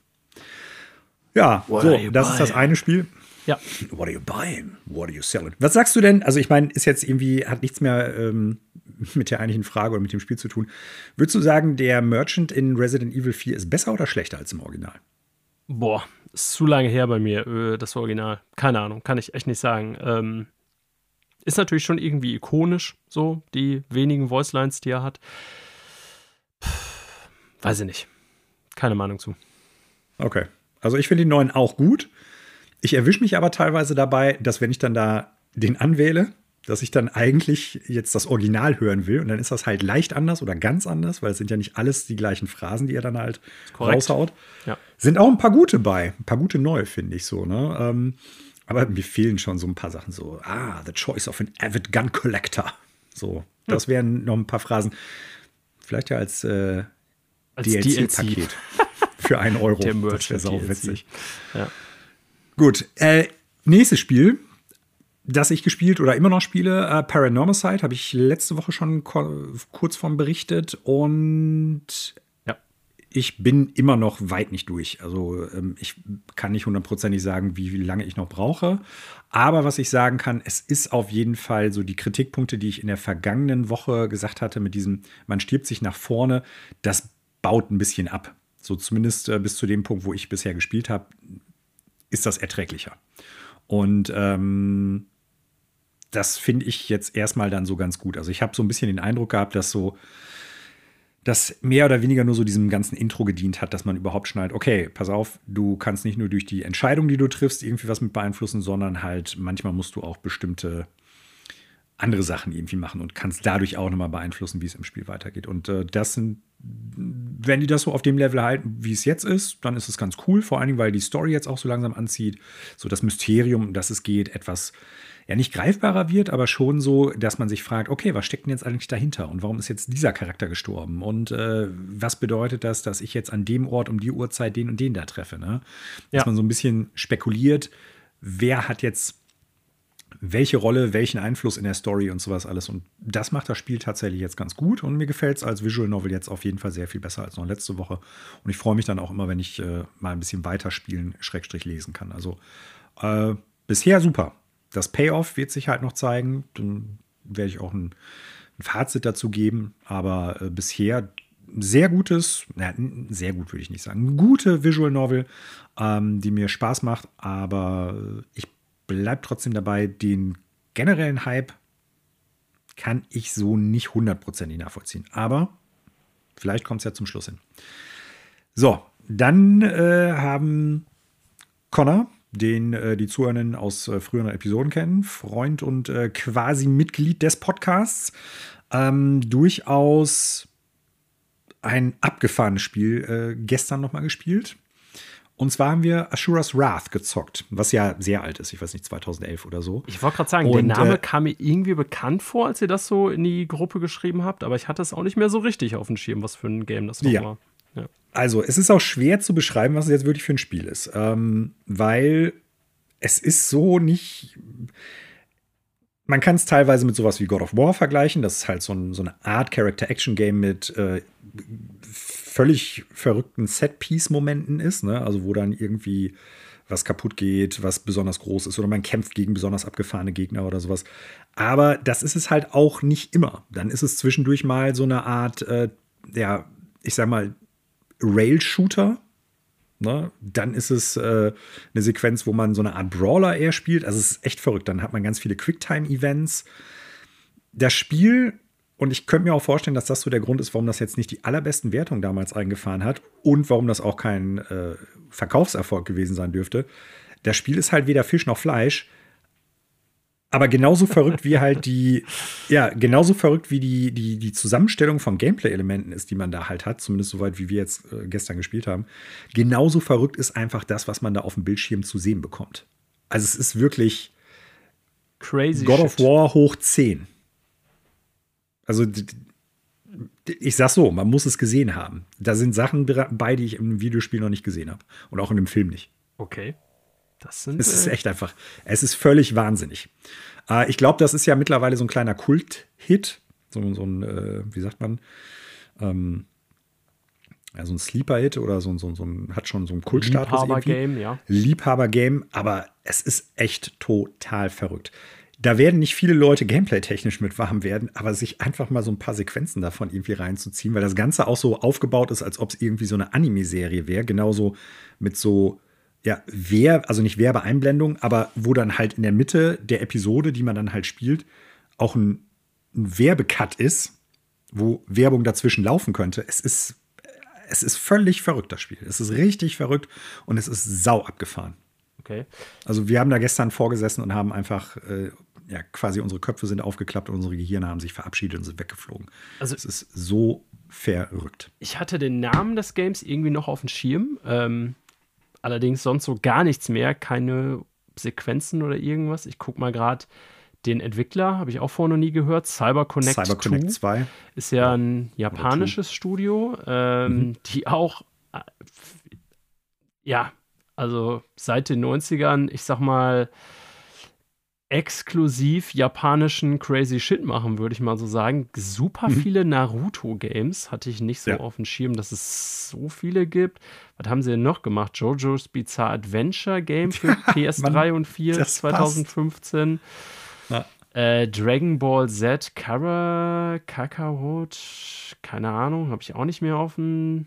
Ja, What so, das buying? ist das eine Spiel. Ja. What are you buying? What are you selling? Was sagst du denn? Also, ich meine, ist jetzt irgendwie, hat nichts mehr ähm, mit der eigentlichen Frage oder mit dem Spiel zu tun. Würdest du sagen, der Merchant in Resident Evil 4 ist besser oder schlechter als im Original? Boah, ist zu lange her bei mir, äh, das Original. Keine Ahnung, kann ich echt nicht sagen. Ähm, ist natürlich schon irgendwie ikonisch, so die wenigen Voicelines, die er hat. Puh, weiß ich nicht. Keine Meinung zu. Okay. Also ich finde die neuen auch gut. Ich erwische mich aber teilweise dabei, dass wenn ich dann da den anwähle, dass ich dann eigentlich jetzt das Original hören will und dann ist das halt leicht anders oder ganz anders, weil es sind ja nicht alles die gleichen Phrasen, die er dann halt raushaut. Ja. Sind auch ein paar gute bei, ein paar gute neue, finde ich so. Ne? Ähm, aber mir fehlen schon so ein paar Sachen so, ah, the choice of an avid gun collector. So, das wären noch ein paar Phrasen. Vielleicht ja als, äh, als DLC-Paket DLC. für einen Euro. Der das wäre sau witzig. Ja. Gut, äh, nächstes Spiel, das ich gespielt oder immer noch spiele, äh, Paranormal habe ich letzte Woche schon kurz von berichtet und ich bin immer noch weit nicht durch. Also ähm, ich kann nicht hundertprozentig sagen, wie, wie lange ich noch brauche. Aber was ich sagen kann, es ist auf jeden Fall so die Kritikpunkte, die ich in der vergangenen Woche gesagt hatte, mit diesem, man stirbt sich nach vorne, das baut ein bisschen ab. So zumindest äh, bis zu dem Punkt, wo ich bisher gespielt habe, ist das erträglicher. Und ähm, das finde ich jetzt erstmal dann so ganz gut. Also ich habe so ein bisschen den Eindruck gehabt, dass so das mehr oder weniger nur so diesem ganzen Intro gedient hat, dass man überhaupt schnallt, okay, pass auf, du kannst nicht nur durch die Entscheidung, die du triffst, irgendwie was mit beeinflussen, sondern halt manchmal musst du auch bestimmte andere Sachen irgendwie machen und kannst dadurch auch nochmal beeinflussen, wie es im Spiel weitergeht. Und äh, das sind wenn die das so auf dem Level halten, wie es jetzt ist, dann ist es ganz cool. Vor allen Dingen, weil die Story jetzt auch so langsam anzieht. So das Mysterium, um das es geht, etwas ja nicht greifbarer wird, aber schon so, dass man sich fragt, okay, was steckt denn jetzt eigentlich dahinter und warum ist jetzt dieser Charakter gestorben und äh, was bedeutet das, dass ich jetzt an dem Ort um die Uhrzeit den und den da treffe, ne? Dass ja. man so ein bisschen spekuliert, wer hat jetzt welche Rolle, welchen Einfluss in der Story und sowas alles. Und das macht das Spiel tatsächlich jetzt ganz gut. Und mir gefällt es als Visual Novel jetzt auf jeden Fall sehr viel besser als noch letzte Woche. Und ich freue mich dann auch immer, wenn ich äh, mal ein bisschen weiterspielen, Schrägstrich lesen kann. Also äh, bisher super. Das Payoff wird sich halt noch zeigen. Dann werde ich auch ein, ein Fazit dazu geben. Aber äh, bisher sehr gutes, na, sehr gut würde ich nicht sagen, gute Visual Novel, ähm, die mir Spaß macht. Aber ich bleibe trotzdem dabei, den generellen Hype kann ich so nicht hundertprozentig nachvollziehen. Aber vielleicht kommt es ja zum Schluss hin. So, dann äh, haben Connor, den äh, die Zuhörerinnen aus äh, früheren Episoden kennen, Freund und äh, quasi Mitglied des Podcasts, ähm, durchaus ein abgefahrenes Spiel äh, gestern nochmal gespielt. Und zwar haben wir Ashura's Wrath gezockt, was ja sehr alt ist. Ich weiß nicht, 2011 oder so. Ich wollte gerade sagen, und, der Name äh, kam mir irgendwie bekannt vor, als ihr das so in die Gruppe geschrieben habt, aber ich hatte es auch nicht mehr so richtig auf dem Schirm, was für ein Game das ja. war. Ja. Also, es ist auch schwer zu beschreiben, was es jetzt wirklich für ein Spiel ist, ähm, weil es ist so nicht. Man kann es teilweise mit sowas wie God of War vergleichen. Das ist halt so, ein, so eine Art Character-Action-Game mit äh, völlig verrückten Set-Piece-Momenten ist, ne? also wo dann irgendwie was kaputt geht, was besonders groß ist oder man kämpft gegen besonders abgefahrene Gegner oder sowas. Aber das ist es halt auch nicht immer. Dann ist es zwischendurch mal so eine Art, äh, ja, ich sag mal, Rail-Shooter. Ne? Dann ist es äh, eine Sequenz, wo man so eine Art Brawler eher spielt. Also es ist echt verrückt. Dann hat man ganz viele Quicktime-Events. Das Spiel und ich könnte mir auch vorstellen, dass das so der Grund ist, warum das jetzt nicht die allerbesten Wertungen damals eingefahren hat und warum das auch kein äh, Verkaufserfolg gewesen sein dürfte. Das Spiel ist halt weder Fisch noch Fleisch, aber genauso verrückt wie halt die, ja, genauso verrückt wie die, die, die Zusammenstellung von Gameplay-Elementen ist, die man da halt hat, zumindest soweit wie wir jetzt äh, gestern gespielt haben. Genauso verrückt ist einfach das, was man da auf dem Bildschirm zu sehen bekommt. Also es ist wirklich Crazy God of War hoch 10. Also ich sag so, man muss es gesehen haben. Da sind Sachen bei, die ich im Videospiel noch nicht gesehen habe. Und auch in dem Film nicht. Okay. Das sind. Es ist äh, echt einfach. Es ist völlig wahnsinnig. Äh, ich glaube, das ist ja mittlerweile so ein kleiner Kult-Hit. So, so ein, äh, wie sagt man? Ähm, ja, so ein Sleeper-Hit oder so, so, so ein, hat schon so einen Kultstatus. Liebhaber-Game, ja. Liebhaber-Game, aber es ist echt total verrückt da werden nicht viele Leute gameplay-technisch mit warm werden, aber sich einfach mal so ein paar Sequenzen davon irgendwie reinzuziehen, weil das Ganze auch so aufgebaut ist, als ob es irgendwie so eine Anime-Serie wäre, genauso mit so, ja, Wer, also nicht Werbeeinblendung, aber wo dann halt in der Mitte der Episode, die man dann halt spielt, auch ein, ein Werbecut ist, wo Werbung dazwischen laufen könnte. Es ist, es ist völlig verrückt, das Spiel. Es ist richtig verrückt und es ist sau abgefahren. Okay. Also wir haben da gestern vorgesessen und haben einfach äh, ja, quasi unsere Köpfe sind aufgeklappt und unsere Gehirne haben sich verabschiedet und sind weggeflogen. Also es ist so verrückt. Ich hatte den Namen des Games irgendwie noch auf dem Schirm. Ähm, allerdings sonst so gar nichts mehr, keine Sequenzen oder irgendwas. Ich gucke mal gerade den Entwickler, habe ich auch vorher noch nie gehört. CyberConnect, CyberConnect 2 ist ja ein japanisches Studio, ähm, mhm. die auch, äh, ja, also seit den 90ern, ich sag mal, exklusiv japanischen Crazy Shit machen, würde ich mal so sagen. Super mhm. viele Naruto-Games hatte ich nicht so ja. auf dem Schirm, dass es so viele gibt. Was haben sie denn noch gemacht? JoJo's Bizarre Adventure Game für PS3 Mann, und 4 2015. Äh, Dragon Ball Z Kara Kakarot, keine Ahnung, habe ich auch nicht mehr auf dem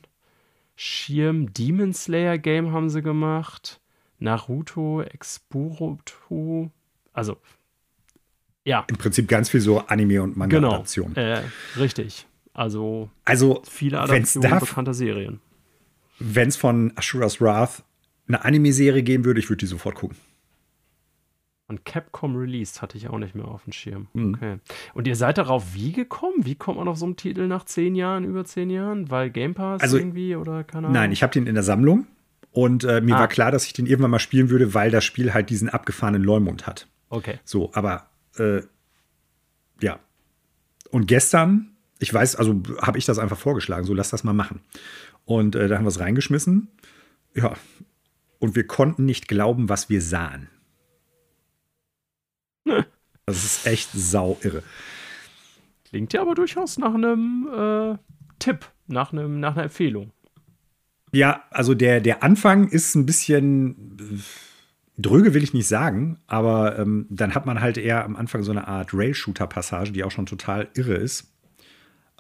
Schirm. Demon Slayer Game haben sie gemacht. Naruto, Expuroto, also, ja. Im Prinzip ganz viel so Anime- und Manga-Adaptionen. Genau, äh, richtig. Also, also viele Adaptionen bekannter Serien. Wenn es von Ashura's Wrath eine Anime-Serie geben würde, ich würde die sofort gucken. Und Capcom released hatte ich auch nicht mehr auf dem Schirm. Mhm. Okay. Und ihr seid darauf wie gekommen? Wie kommt man auf so einen Titel nach zehn Jahren, über zehn Jahren? Weil Game Pass also, irgendwie oder keine Ahnung? Nein, ich habe den in der Sammlung und äh, mir ah. war klar, dass ich den irgendwann mal spielen würde, weil das Spiel halt diesen abgefahrenen Leumund hat. Okay. So, aber äh, ja. Und gestern, ich weiß, also habe ich das einfach vorgeschlagen, so lass das mal machen. Und äh, da haben wir es reingeschmissen. Ja. Und wir konnten nicht glauben, was wir sahen. Das ist echt sau irre. Klingt ja aber durchaus nach einem äh, Tipp, nach, einem, nach einer Empfehlung. Ja, also der, der Anfang ist ein bisschen äh, dröge, will ich nicht sagen, aber ähm, dann hat man halt eher am Anfang so eine Art Rail-Shooter-Passage, die auch schon total irre ist.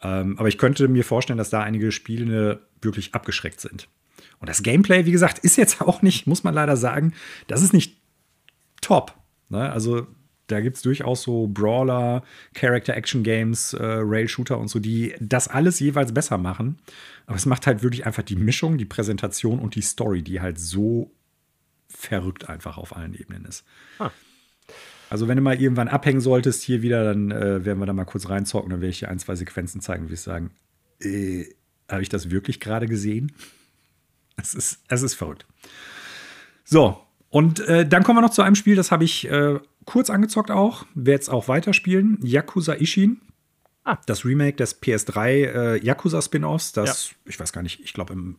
Ähm, aber ich könnte mir vorstellen, dass da einige Spiele wirklich abgeschreckt sind. Und das Gameplay, wie gesagt, ist jetzt auch nicht, muss man leider sagen, das ist nicht top. Ne? Also da gibt es durchaus so Brawler, Character-Action-Games, äh, Rail-Shooter und so, die das alles jeweils besser machen. Aber es macht halt wirklich einfach die Mischung, die Präsentation und die Story, die halt so verrückt einfach auf allen Ebenen ist. Ah. Also, wenn du mal irgendwann abhängen solltest, hier wieder, dann äh, werden wir da mal kurz reinzocken, dann werde ich dir ein, zwei Sequenzen zeigen, wie ich sagen, äh, habe ich das wirklich gerade gesehen? Es ist, es ist verrückt. So, und äh, dann kommen wir noch zu einem Spiel, das habe ich äh, kurz angezockt auch, werde es auch weiterspielen. Yakuza Ishin. Ah. Das Remake des PS3 äh, Yakuza Spin-offs, das, ja. ich weiß gar nicht, ich glaube im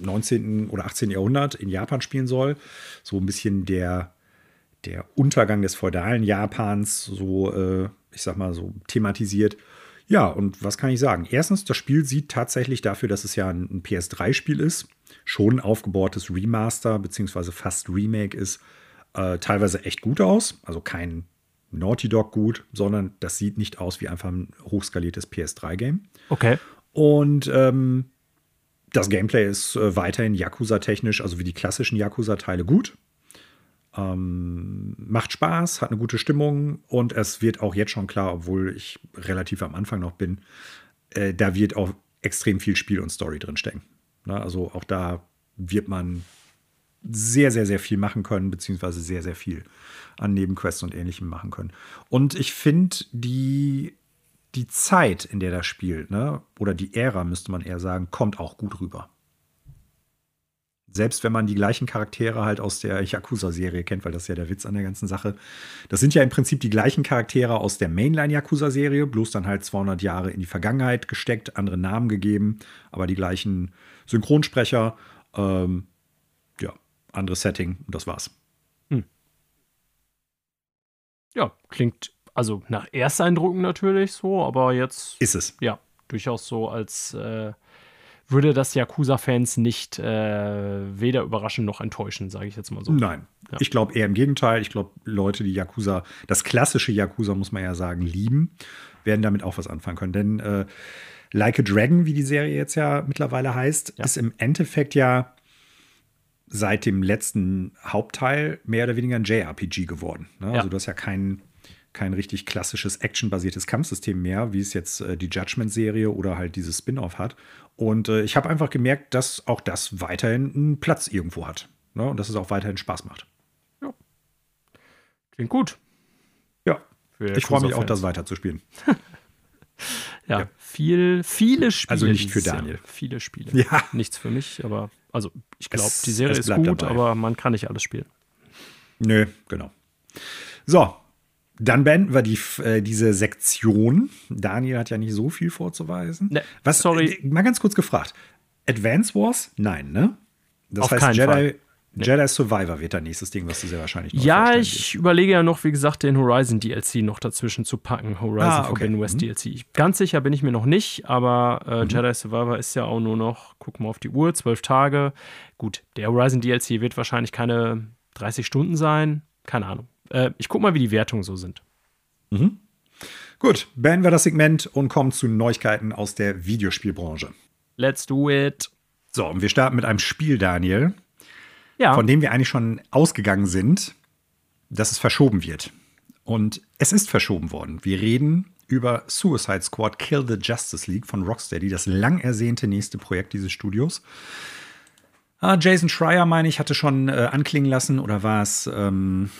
19. oder 18. Jahrhundert in Japan spielen soll. So ein bisschen der, der Untergang des feudalen Japans, so, äh, ich sag mal, so thematisiert. Ja, und was kann ich sagen? Erstens, das Spiel sieht tatsächlich dafür, dass es ja ein, ein PS3-Spiel ist, schon ein aufgebohrtes Remaster, beziehungsweise fast Remake ist, äh, teilweise echt gut aus. Also kein Naughty Dog gut, sondern das sieht nicht aus wie einfach ein hochskaliertes PS3-Game. Okay. Und ähm, das Gameplay ist äh, weiterhin Yakuza-technisch, also wie die klassischen Yakuza-Teile gut. Ähm, macht Spaß, hat eine gute Stimmung und es wird auch jetzt schon klar, obwohl ich relativ am Anfang noch bin, äh, da wird auch extrem viel Spiel und Story drin stecken. Ne? Also auch da wird man sehr, sehr, sehr viel machen können, beziehungsweise sehr, sehr viel an Nebenquests und ähnlichem machen können. Und ich finde, die, die Zeit, in der das spielt, ne, oder die Ära, müsste man eher sagen, kommt auch gut rüber. Selbst wenn man die gleichen Charaktere halt aus der Yakuza-Serie kennt, weil das ist ja der Witz an der ganzen Sache. Das sind ja im Prinzip die gleichen Charaktere aus der Mainline-Yakuza-Serie, bloß dann halt 200 Jahre in die Vergangenheit gesteckt, andere Namen gegeben, aber die gleichen Synchronsprecher. Ähm, anderes Setting und das war's. Hm. Ja, klingt also nach Ersteindrücken natürlich so, aber jetzt. Ist es. Ja, durchaus so, als äh, würde das Yakuza-Fans nicht äh, weder überraschen noch enttäuschen, sage ich jetzt mal so. Nein, ja. ich glaube eher im Gegenteil. Ich glaube, Leute, die Yakuza, das klassische Yakuza, muss man ja sagen, lieben, werden damit auch was anfangen können. Denn äh, Like a Dragon, wie die Serie jetzt ja mittlerweile heißt, ja. ist im Endeffekt ja seit dem letzten Hauptteil mehr oder weniger ein JRPG geworden. Ne? Ja. Also du hast ja kein, kein richtig klassisches actionbasiertes Kampfsystem mehr, wie es jetzt äh, die Judgment-Serie oder halt dieses Spin-off hat. Und äh, ich habe einfach gemerkt, dass auch das weiterhin einen Platz irgendwo hat. Ne? Und dass es auch weiterhin Spaß macht. Ja. Klingt gut. Ja. Ich freue mich auch, das weiterzuspielen. ja, ja, viel, viele Spiele. Also nicht für Daniel. Jahr. Viele Spiele. Ja. Nichts für mich, aber also ich glaube, die Serie ist gut, dabei. aber man kann nicht alles spielen. Nö, genau. So, dann beenden wir die, äh, diese Sektion. Daniel hat ja nicht so viel vorzuweisen. Nee, Was, sorry. Äh, mal ganz kurz gefragt. Advance Wars? Nein, ne? Das Auf heißt, Jedi, Fall. Nee. Jedi Survivor wird dein nächstes Ding, was du sehr wahrscheinlich noch Ja, ich überlege ja noch, wie gesagt, den Horizon DLC noch dazwischen zu packen. Horizon ah, okay. Forbidden West mhm. DLC. Ganz sicher bin ich mir noch nicht, aber äh, mhm. Jedi Survivor ist ja auch nur noch, guck mal auf die Uhr, zwölf Tage. Gut, der Horizon DLC wird wahrscheinlich keine 30 Stunden sein. Keine Ahnung. Äh, ich guck mal, wie die Wertungen so sind. Mhm. Gut, beenden wir das Segment und kommen zu Neuigkeiten aus der Videospielbranche. Let's do it. So, und wir starten mit einem Spiel, Daniel ja. von dem wir eigentlich schon ausgegangen sind, dass es verschoben wird. Und es ist verschoben worden. Wir reden über Suicide Squad Kill the Justice League von Rocksteady, das lang ersehnte nächste Projekt dieses Studios. Ah, Jason Schreier, meine ich, hatte schon äh, anklingen lassen, oder war es, ähm,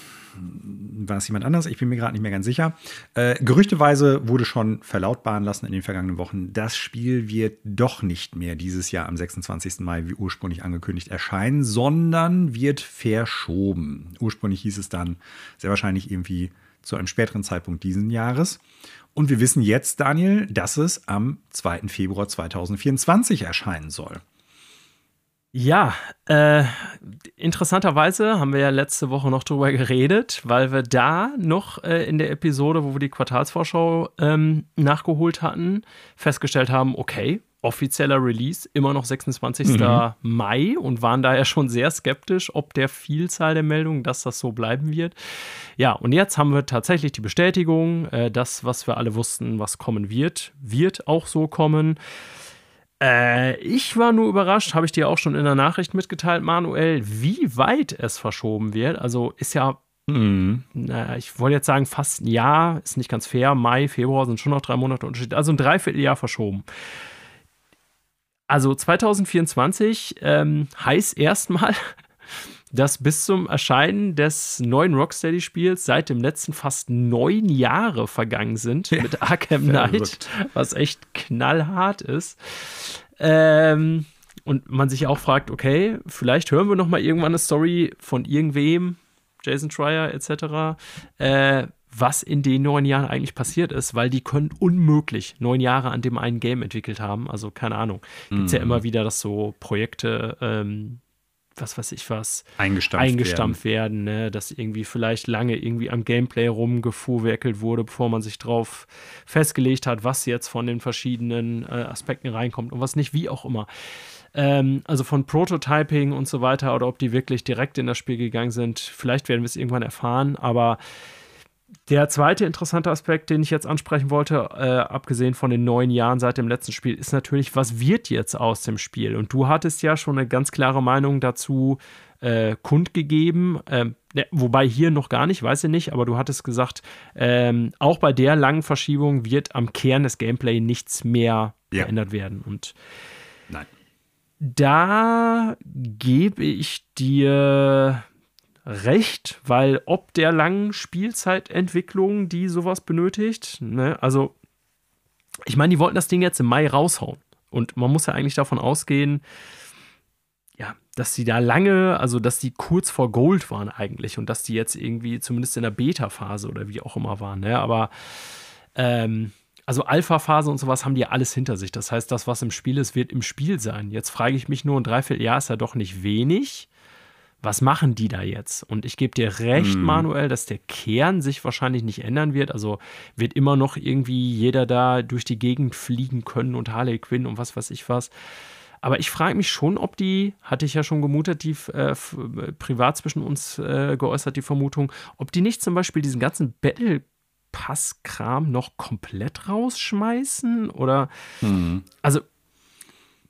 war es jemand anders? Ich bin mir gerade nicht mehr ganz sicher. Äh, gerüchteweise wurde schon verlautbaren lassen in den vergangenen Wochen, das Spiel wird doch nicht mehr dieses Jahr am 26. Mai wie ursprünglich angekündigt erscheinen, sondern wird verschoben. Ursprünglich hieß es dann sehr wahrscheinlich irgendwie zu einem späteren Zeitpunkt diesen Jahres. Und wir wissen jetzt, Daniel, dass es am 2. Februar 2024 erscheinen soll. Ja, äh, interessanterweise haben wir ja letzte Woche noch drüber geredet, weil wir da noch äh, in der Episode, wo wir die Quartalsvorschau ähm, nachgeholt hatten, festgestellt haben, okay, offizieller Release immer noch 26. Mhm. Mai und waren daher schon sehr skeptisch, ob der Vielzahl der Meldungen, dass das so bleiben wird. Ja, und jetzt haben wir tatsächlich die Bestätigung, äh, das, was wir alle wussten, was kommen wird, wird auch so kommen. Äh, ich war nur überrascht, habe ich dir auch schon in der Nachricht mitgeteilt, Manuel, wie weit es verschoben wird. Also ist ja, mhm. naja, ich wollte jetzt sagen, fast ein Jahr, ist nicht ganz fair. Mai, Februar sind schon noch drei Monate Unterschied. Also ein Dreivierteljahr verschoben. Also 2024 ähm, heißt erstmal, dass bis zum Erscheinen des neuen Rocksteady-Spiels seit dem letzten fast neun Jahre vergangen sind ja, mit Arkham Knight, was echt knallhart ist. Ähm, und man sich auch fragt, okay, vielleicht hören wir noch mal irgendwann eine Story von irgendwem, Jason Schreier etc., äh, was in den neun Jahren eigentlich passiert ist, weil die können unmöglich neun Jahre an dem einen Game entwickelt haben. Also keine Ahnung. Gibt es mm. ja immer wieder, dass so Projekte ähm, was weiß ich was, eingestampft, eingestampft werden, werden ne? dass irgendwie vielleicht lange irgendwie am Gameplay rumgefuhrwerkelt wurde, bevor man sich drauf festgelegt hat, was jetzt von den verschiedenen äh, Aspekten reinkommt und was nicht, wie auch immer. Ähm, also von Prototyping und so weiter oder ob die wirklich direkt in das Spiel gegangen sind, vielleicht werden wir es irgendwann erfahren, aber der zweite interessante Aspekt, den ich jetzt ansprechen wollte, äh, abgesehen von den neun Jahren seit dem letzten Spiel, ist natürlich, was wird jetzt aus dem Spiel? Und du hattest ja schon eine ganz klare Meinung dazu äh, kundgegeben, ähm, ne, wobei hier noch gar nicht, weiß ich nicht, aber du hattest gesagt, ähm, auch bei der langen Verschiebung wird am Kern des Gameplay nichts mehr ja. verändert werden. Und Nein. Da gebe ich dir recht, weil ob der langen Spielzeitentwicklung, die sowas benötigt, ne, also ich meine, die wollten das Ding jetzt im Mai raushauen. Und man muss ja eigentlich davon ausgehen, ja, dass sie da lange, also dass die kurz vor Gold waren eigentlich und dass die jetzt irgendwie zumindest in der Beta-Phase oder wie auch immer waren. Ne? Aber ähm, also Alpha-Phase und sowas haben die ja alles hinter sich. Das heißt, das, was im Spiel ist, wird im Spiel sein. Jetzt frage ich mich nur, ein Dreivierteljahr ist ja doch nicht wenig was machen die da jetzt? Und ich gebe dir recht, mm. Manuel, dass der Kern sich wahrscheinlich nicht ändern wird. Also wird immer noch irgendwie jeder da durch die Gegend fliegen können und Harley Quinn und was weiß ich was. Aber ich frage mich schon, ob die, hatte ich ja schon gemutet, die äh, privat zwischen uns äh, geäußert, die Vermutung, ob die nicht zum Beispiel diesen ganzen Battle Pass-Kram noch komplett rausschmeißen oder mhm. also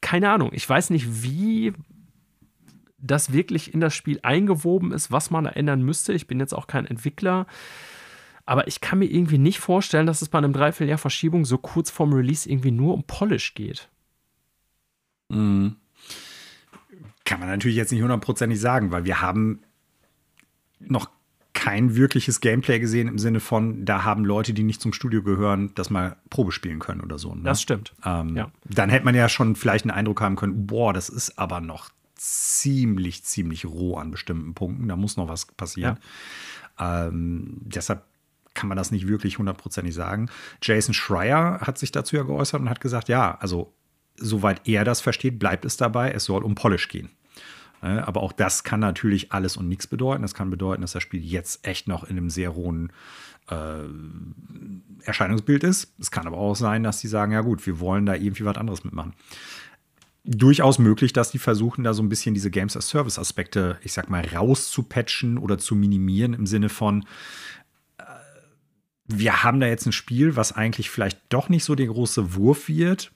keine Ahnung. Ich weiß nicht, wie das wirklich in das Spiel eingewoben ist, was man da ändern müsste. Ich bin jetzt auch kein Entwickler. Aber ich kann mir irgendwie nicht vorstellen, dass es bei einem Dreivierteljahr Verschiebung so kurz vorm Release irgendwie nur um Polish geht. Mhm. Kann man natürlich jetzt nicht hundertprozentig sagen, weil wir haben noch kein wirkliches Gameplay gesehen im Sinne von, da haben Leute, die nicht zum Studio gehören, das mal Probe spielen können oder so. Ne? Das stimmt. Ähm, ja. Dann hätte man ja schon vielleicht einen Eindruck haben können, boah, das ist aber noch ziemlich, ziemlich roh an bestimmten Punkten. Da muss noch was passieren. Ja. Ähm, deshalb kann man das nicht wirklich hundertprozentig sagen. Jason Schreier hat sich dazu ja geäußert und hat gesagt, ja, also soweit er das versteht, bleibt es dabei, es soll um Polish gehen. Ne, aber auch das kann natürlich alles und nichts bedeuten. Das kann bedeuten, dass das Spiel jetzt echt noch in einem sehr hohen äh, Erscheinungsbild ist. Es kann aber auch sein, dass die sagen, ja gut, wir wollen da irgendwie was anderes mitmachen durchaus möglich, dass die versuchen, da so ein bisschen diese Games as Service Aspekte, ich sag mal, rauszupatchen oder zu minimieren im Sinne von, äh, wir haben da jetzt ein Spiel, was eigentlich vielleicht doch nicht so der große Wurf wird.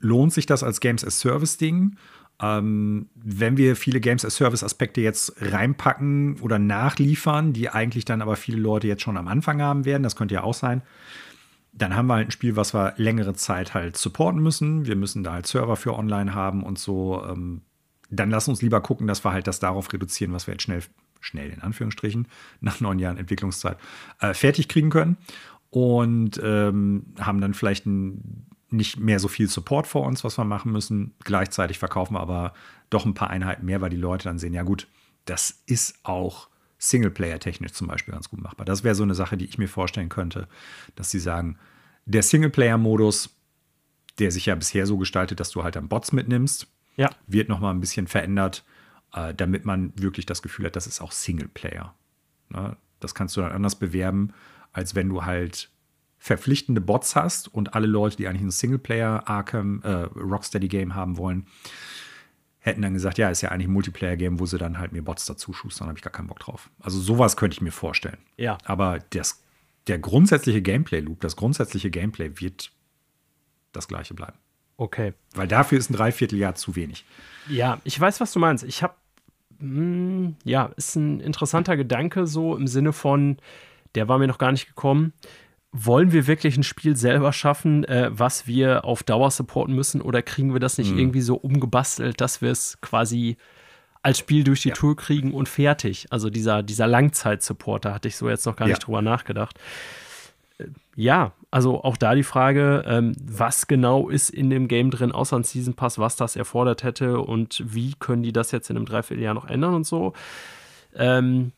Lohnt sich das als Games as Service Ding? Ähm, wenn wir viele Games as Service Aspekte jetzt reinpacken oder nachliefern, die eigentlich dann aber viele Leute jetzt schon am Anfang haben werden, das könnte ja auch sein, dann haben wir halt ein Spiel, was wir längere Zeit halt supporten müssen. Wir müssen da halt Server für online haben und so. Ähm, dann lass uns lieber gucken, dass wir halt das darauf reduzieren, was wir jetzt schnell schnell in Anführungsstrichen, nach neun Jahren Entwicklungszeit, äh, fertig kriegen können und ähm, haben dann vielleicht ein, nicht mehr so viel Support vor uns, was wir machen müssen. Gleichzeitig verkaufen wir aber doch ein paar Einheiten mehr, weil die Leute dann sehen, ja gut, das ist auch Singleplayer-technisch zum Beispiel ganz gut machbar. Das wäre so eine Sache, die ich mir vorstellen könnte, dass sie sagen, der Singleplayer-Modus, der sich ja bisher so gestaltet, dass du halt dann Bots mitnimmst, ja. wird nochmal ein bisschen verändert, äh, damit man wirklich das Gefühl hat, das ist auch Singleplayer. Ne? Das kannst du dann anders bewerben, als wenn du halt verpflichtende Bots hast und alle Leute, die eigentlich ein Singleplayer Arkham äh, Rocksteady Game haben wollen, hätten dann gesagt, ja, ist ja eigentlich ein Multiplayer-Game, wo sie dann halt mir Bots dazu schustern, habe ich gar keinen Bock drauf. Also sowas könnte ich mir vorstellen. Ja. Aber das, der grundsätzliche Gameplay-Loop, das grundsätzliche Gameplay wird das gleiche bleiben. Okay. Weil dafür ist ein Dreivierteljahr zu wenig. Ja, ich weiß, was du meinst. Ich habe, hm, ja, ist ein interessanter Gedanke so im Sinne von, der war mir noch gar nicht gekommen wollen wir wirklich ein Spiel selber schaffen, äh, was wir auf Dauer supporten müssen, oder kriegen wir das nicht mhm. irgendwie so umgebastelt, dass wir es quasi als Spiel durch die ja. Tour kriegen und fertig? Also dieser, dieser Langzeit-Support, da hatte ich so jetzt noch gar ja. nicht drüber nachgedacht. Äh, ja, also auch da die Frage, ähm, was genau ist in dem Game drin, außer ein Season Pass, was das erfordert hätte und wie können die das jetzt in einem Dreivierteljahr noch ändern und so. Ähm,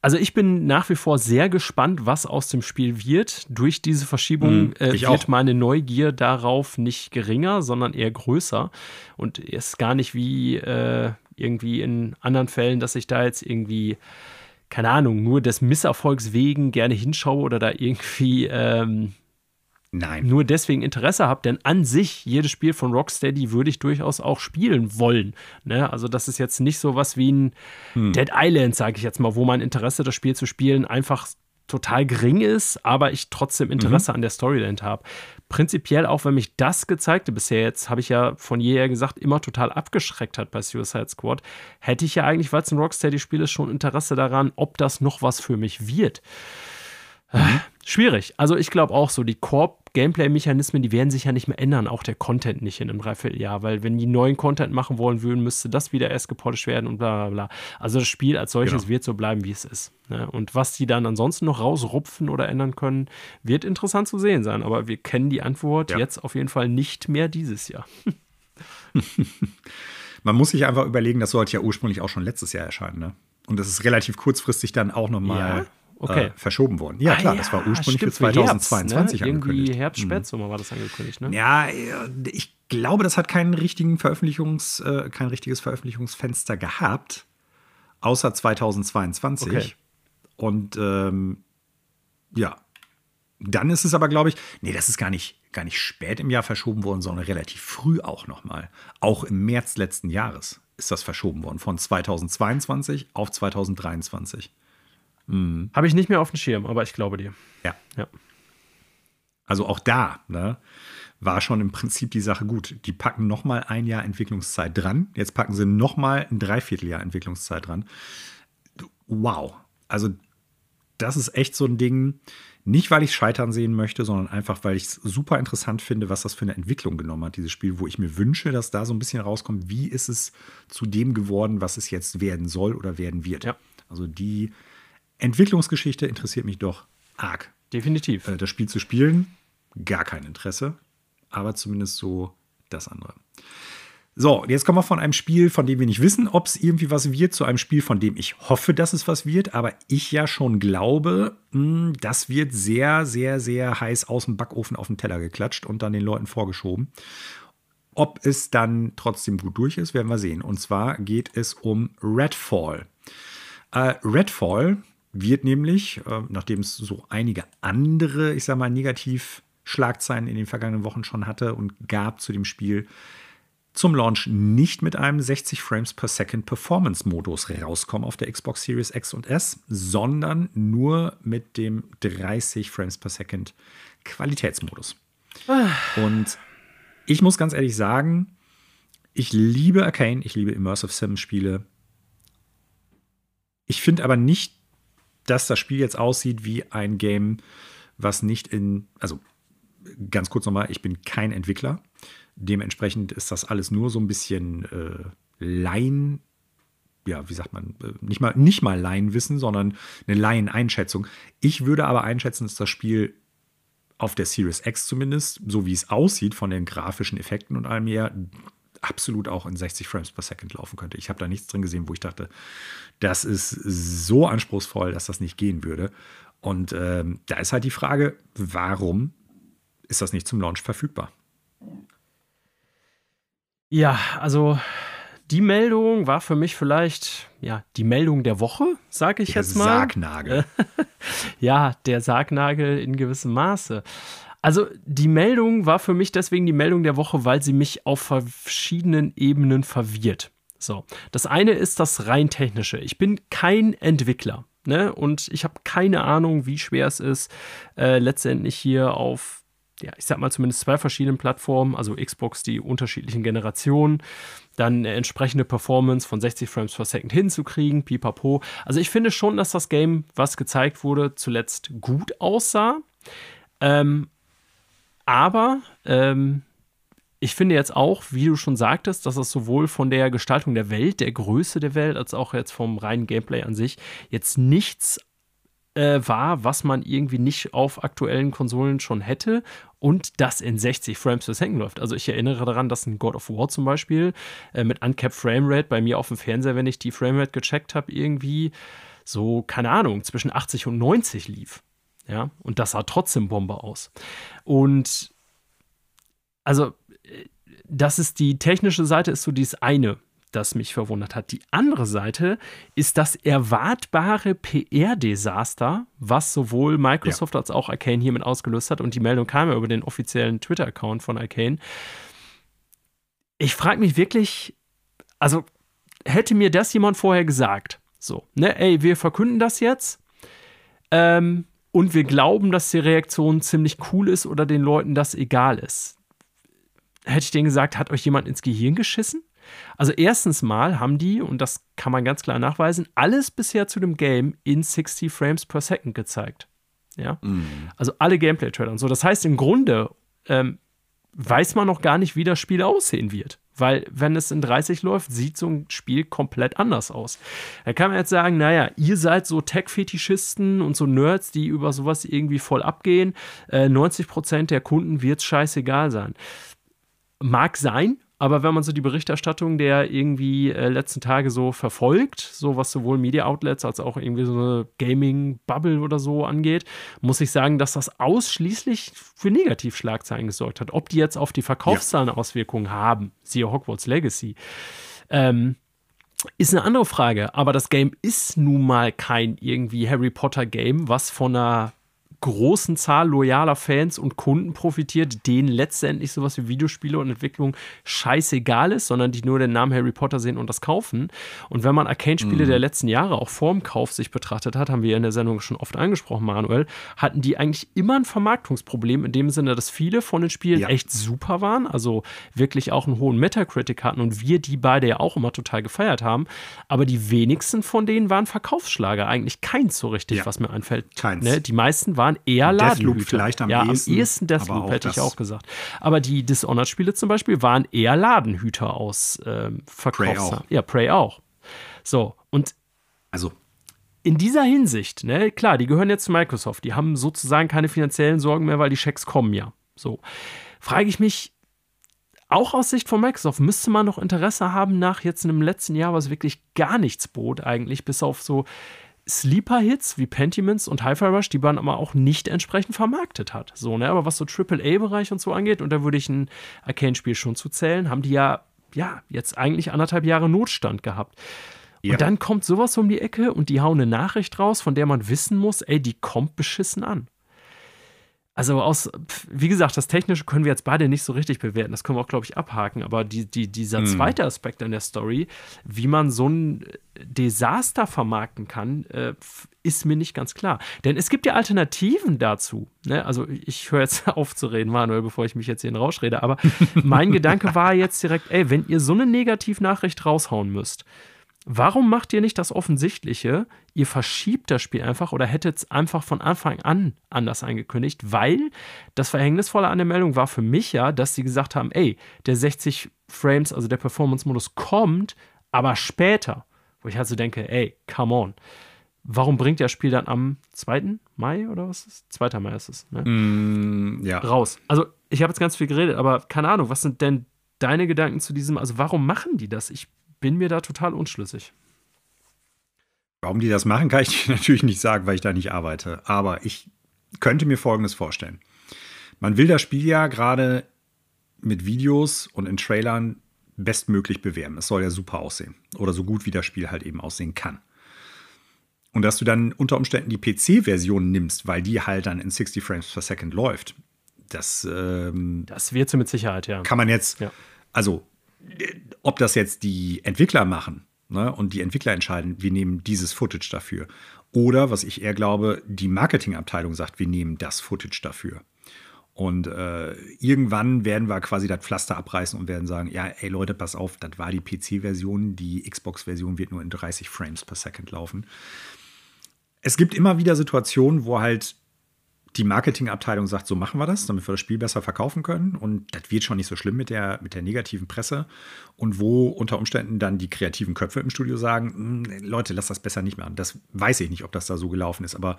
also ich bin nach wie vor sehr gespannt, was aus dem Spiel wird. Durch diese Verschiebung mm, äh, wird auch. meine Neugier darauf nicht geringer, sondern eher größer. Und ist gar nicht wie äh, irgendwie in anderen Fällen, dass ich da jetzt irgendwie, keine Ahnung, nur des Misserfolgs wegen gerne hinschaue oder da irgendwie ähm, Nein. nur deswegen Interesse habe, denn an sich, jedes Spiel von Rocksteady würde ich durchaus auch spielen wollen. Ne? Also, das ist jetzt nicht so was wie ein hm. Dead Island, sage ich jetzt mal, wo mein Interesse, das Spiel zu spielen, einfach total gering ist, aber ich trotzdem Interesse mhm. an der Story dahinter habe. Prinzipiell, auch wenn mich das gezeigte bisher, jetzt habe ich ja von jeher gesagt, immer total abgeschreckt hat bei Suicide Squad, hätte ich ja eigentlich, weil es ein Rocksteady-Spiel ist, schon Interesse daran, ob das noch was für mich wird. Mhm. Schwierig. Also ich glaube auch so, die Core-Gameplay-Mechanismen, die werden sich ja nicht mehr ändern, auch der Content nicht in einem Dreivierteljahr, weil wenn die neuen Content machen wollen würden, müsste das wieder erst gepolished werden und bla bla bla. Also das Spiel als solches genau. wird so bleiben, wie es ist. Ne? Und was die dann ansonsten noch rausrupfen oder ändern können, wird interessant zu sehen sein. Aber wir kennen die Antwort ja. jetzt auf jeden Fall nicht mehr dieses Jahr. Man muss sich einfach überlegen, das sollte ja ursprünglich auch schon letztes Jahr erscheinen. Ne? Und das ist relativ kurzfristig dann auch nochmal ja okay. äh, verschoben worden. Ja, klar, ah, ja, das war ursprünglich stimmt, für 2022 Herbst, ne? Irgendwie Herbst. Spätsommer mhm. war das angekündigt, ne? Ja, ich glaube, das hat keinen richtigen Veröffentlichungs, äh, kein richtiges Veröffentlichungsfenster gehabt, außer 2022. Okay. Und ähm, ja, dann ist es aber, glaube ich, nee, das ist gar nicht, gar nicht spät im Jahr verschoben worden, sondern relativ früh auch nochmal. Auch im März letzten Jahres ist das verschoben worden, von 2022 auf 2023. Mhm. Habe ich nicht mehr auf dem Schirm, aber ich glaube dir. Ja. ja. Also auch da ne, war schon im Prinzip die Sache gut. Die packen noch mal ein Jahr Entwicklungszeit dran. Jetzt packen sie noch mal ein Dreivierteljahr Entwicklungszeit dran. Wow. Also das ist echt so ein Ding. Nicht, weil ich es scheitern sehen möchte, sondern einfach, weil ich es super interessant finde, was das für eine Entwicklung genommen hat, dieses Spiel, wo ich mir wünsche, dass da so ein bisschen rauskommt, wie ist es zu dem geworden, was es jetzt werden soll oder werden wird. Ja. Also die Entwicklungsgeschichte interessiert mich doch arg. Definitiv. Äh, das Spiel zu spielen, gar kein Interesse, aber zumindest so das andere. So, jetzt kommen wir von einem Spiel, von dem wir nicht wissen, ob es irgendwie was wird, zu einem Spiel, von dem ich hoffe, dass es was wird, aber ich ja schon glaube, mh, hm, das wird sehr, sehr, sehr heiß aus dem Backofen auf den Teller geklatscht und dann den Leuten vorgeschoben. Ob es dann trotzdem gut durch ist, werden wir sehen. Und zwar geht es um Redfall. Äh, Redfall wird nämlich, äh, nachdem es so einige andere, ich sag mal, Negativschlagzeilen in den vergangenen Wochen schon hatte und gab zu dem Spiel, zum Launch nicht mit einem 60 Frames per Second Performance Modus rauskommen auf der Xbox Series X und S, sondern nur mit dem 30 Frames per Second Qualitätsmodus. Ah. Und ich muss ganz ehrlich sagen, ich liebe Arcane, ich liebe Immersive Sim Spiele. Ich finde aber nicht dass das Spiel jetzt aussieht wie ein Game, was nicht in, also ganz kurz nochmal, ich bin kein Entwickler. Dementsprechend ist das alles nur so ein bisschen äh, Laien, ja, wie sagt man, äh, nicht mal, nicht mal Laienwissen, sondern eine Laieneinschätzung. Ich würde aber einschätzen, dass das Spiel auf der Series X zumindest, so wie es aussieht von den grafischen Effekten und allem her, absolut auch in 60 Frames per Second laufen könnte. Ich habe da nichts drin gesehen, wo ich dachte, das ist so anspruchsvoll, dass das nicht gehen würde. Und ähm, da ist halt die Frage, warum ist das nicht zum Launch verfügbar? Ja, also die Meldung war für mich vielleicht ja die Meldung der Woche, sage ich der jetzt mal. Sargnagel. ja, der Sargnagel in gewissem Maße. Also die Meldung war für mich deswegen die Meldung der Woche, weil sie mich auf verschiedenen Ebenen verwirrt. So, das eine ist das rein technische. Ich bin kein Entwickler. Ne? Und ich habe keine Ahnung, wie schwer es ist, äh, letztendlich hier auf ja, ich sag mal zumindest zwei verschiedenen Plattformen, also Xbox, die unterschiedlichen Generationen, dann eine entsprechende Performance von 60 Frames per Second hinzukriegen, pipapo. Also ich finde schon, dass das Game, was gezeigt wurde, zuletzt gut aussah. Ähm, aber ähm, ich finde jetzt auch, wie du schon sagtest, dass es sowohl von der Gestaltung der Welt, der Größe der Welt, als auch jetzt vom reinen Gameplay an sich jetzt nichts äh, war, was man irgendwie nicht auf aktuellen Konsolen schon hätte und das in 60 Frames per Second läuft. Also ich erinnere daran, dass ein God of War zum Beispiel äh, mit Uncapped Framerate bei mir auf dem Fernseher, wenn ich die Framerate gecheckt habe, irgendwie so, keine Ahnung, zwischen 80 und 90 lief. Ja, und das sah trotzdem Bombe aus. Und also, das ist die technische Seite, ist so dieses eine das mich verwundert hat. Die andere Seite ist das erwartbare PR-Desaster, was sowohl Microsoft ja. als auch Arcane hiermit ausgelöst hat. Und die Meldung kam ja über den offiziellen Twitter-Account von Arcane. Ich frage mich wirklich, also hätte mir das jemand vorher gesagt, so, ne, ey, wir verkünden das jetzt ähm, und wir glauben, dass die Reaktion ziemlich cool ist oder den Leuten das egal ist. Hätte ich denen gesagt, hat euch jemand ins Gehirn geschissen? Also erstens mal haben die, und das kann man ganz klar nachweisen, alles bisher zu dem Game in 60 Frames per Second gezeigt. Ja? Mhm. Also alle Gameplay-Trailer und so. Das heißt, im Grunde ähm, weiß man noch gar nicht, wie das Spiel aussehen wird. Weil, wenn es in 30 läuft, sieht so ein Spiel komplett anders aus. Da kann man jetzt sagen, naja, ihr seid so Tech-Fetischisten und so Nerds, die über sowas irgendwie voll abgehen. Äh, 90% der Kunden wird es scheißegal sein. Mag sein, aber wenn man so die Berichterstattung der irgendwie äh, letzten Tage so verfolgt, so was sowohl Media Outlets als auch irgendwie so eine Gaming-Bubble oder so angeht, muss ich sagen, dass das ausschließlich für Negativschlagzeilen gesorgt hat. Ob die jetzt auf die Verkaufszahlen ja. Auswirkungen haben, siehe Hogwarts Legacy, ähm, ist eine andere Frage. Aber das Game ist nun mal kein irgendwie Harry Potter Game, was von einer großen Zahl loyaler Fans und Kunden profitiert, denen letztendlich sowas wie Videospiele und Entwicklung scheißegal ist, sondern die nur den Namen Harry Potter sehen und das kaufen. Und wenn man Arcane-Spiele mhm. der letzten Jahre auch vorm Kauf sich betrachtet hat, haben wir in der Sendung schon oft angesprochen, Manuel, hatten die eigentlich immer ein Vermarktungsproblem in dem Sinne, dass viele von den Spielen ja. echt super waren, also wirklich auch einen hohen Metacritic hatten und wir die beide ja auch immer total gefeiert haben. Aber die wenigsten von denen waren Verkaufsschlager. Eigentlich keins so richtig, ja. was mir einfällt. Keins. Ne? Die meisten waren waren eher Ladenhüter. vielleicht am ja, ehesten. am ehesten Deathloop, hätte ich auch gesagt. Aber die Dishonored-Spiele zum Beispiel waren eher Ladenhüter aus ähm, Verkaufs Prey. Ja, Prey auch. So, und also in dieser Hinsicht, ne, klar, die gehören jetzt zu Microsoft, die haben sozusagen keine finanziellen Sorgen mehr, weil die Schecks kommen ja. So. Frage ich mich, auch aus Sicht von Microsoft müsste man noch Interesse haben nach jetzt in dem letzten Jahr, was wirklich gar nichts bot, eigentlich, bis auf so Sleeper-Hits wie Pentiments und Hi-Fi Rush, die man aber auch nicht entsprechend vermarktet hat. So, ne? Aber was so AAA-Bereich und so angeht, und da würde ich ein Arcane-Spiel schon zu zählen, haben die ja, ja, jetzt eigentlich anderthalb Jahre Notstand gehabt. Ja. Und dann kommt sowas um die Ecke und die hauen eine Nachricht raus, von der man wissen muss, ey, die kommt beschissen an. Also aus, wie gesagt, das Technische können wir jetzt beide nicht so richtig bewerten. Das können wir auch, glaube ich, abhaken. Aber die, die, dieser hm. zweite Aspekt an der Story, wie man so ein Desaster vermarkten kann, äh, ist mir nicht ganz klar. Denn es gibt ja Alternativen dazu. Ne? Also ich höre jetzt auf zu reden, Manuel, bevor ich mich jetzt hier in Rausch rede. Aber mein Gedanke war jetzt direkt, ey, wenn ihr so eine Negativnachricht raushauen müsst, Warum macht ihr nicht das Offensichtliche? Ihr verschiebt das Spiel einfach oder hättet es einfach von Anfang an anders angekündigt, weil das Verhängnisvolle an der Meldung war für mich ja, dass sie gesagt haben, ey, der 60 Frames, also der Performance-Modus kommt, aber später. Wo ich halt so denke, ey, come on. Warum bringt das Spiel dann am 2. Mai oder was ist? 2. Mai ist es, ne? Mm, ja. Raus. Also, ich habe jetzt ganz viel geredet, aber keine Ahnung, was sind denn deine Gedanken zu diesem? Also, warum machen die das? Ich bin mir da total unschlüssig. Warum die das machen, kann ich natürlich nicht sagen, weil ich da nicht arbeite. Aber ich könnte mir Folgendes vorstellen. Man will das Spiel ja gerade mit Videos und in Trailern bestmöglich bewerben. Es soll ja super aussehen. Oder so gut wie das Spiel halt eben aussehen kann. Und dass du dann unter Umständen die PC-Version nimmst, weil die halt dann in 60 Frames per Second läuft, das. Ähm, das wird sie mit Sicherheit, ja. Kann man jetzt. Ja. Also, ob das jetzt die Entwickler machen ne, und die Entwickler entscheiden, wir nehmen dieses Footage dafür. Oder, was ich eher glaube, die Marketingabteilung sagt, wir nehmen das Footage dafür. Und äh, irgendwann werden wir quasi das Pflaster abreißen und werden sagen, ja, ey Leute, pass auf, das war die PC-Version, die Xbox-Version wird nur in 30 Frames per Second laufen. Es gibt immer wieder Situationen, wo halt die Marketingabteilung sagt, so machen wir das, damit wir das Spiel besser verkaufen können. Und das wird schon nicht so schlimm mit der, mit der negativen Presse. Und wo unter Umständen dann die kreativen Köpfe im Studio sagen, hm, Leute, lass das besser nicht machen. Das weiß ich nicht, ob das da so gelaufen ist. Aber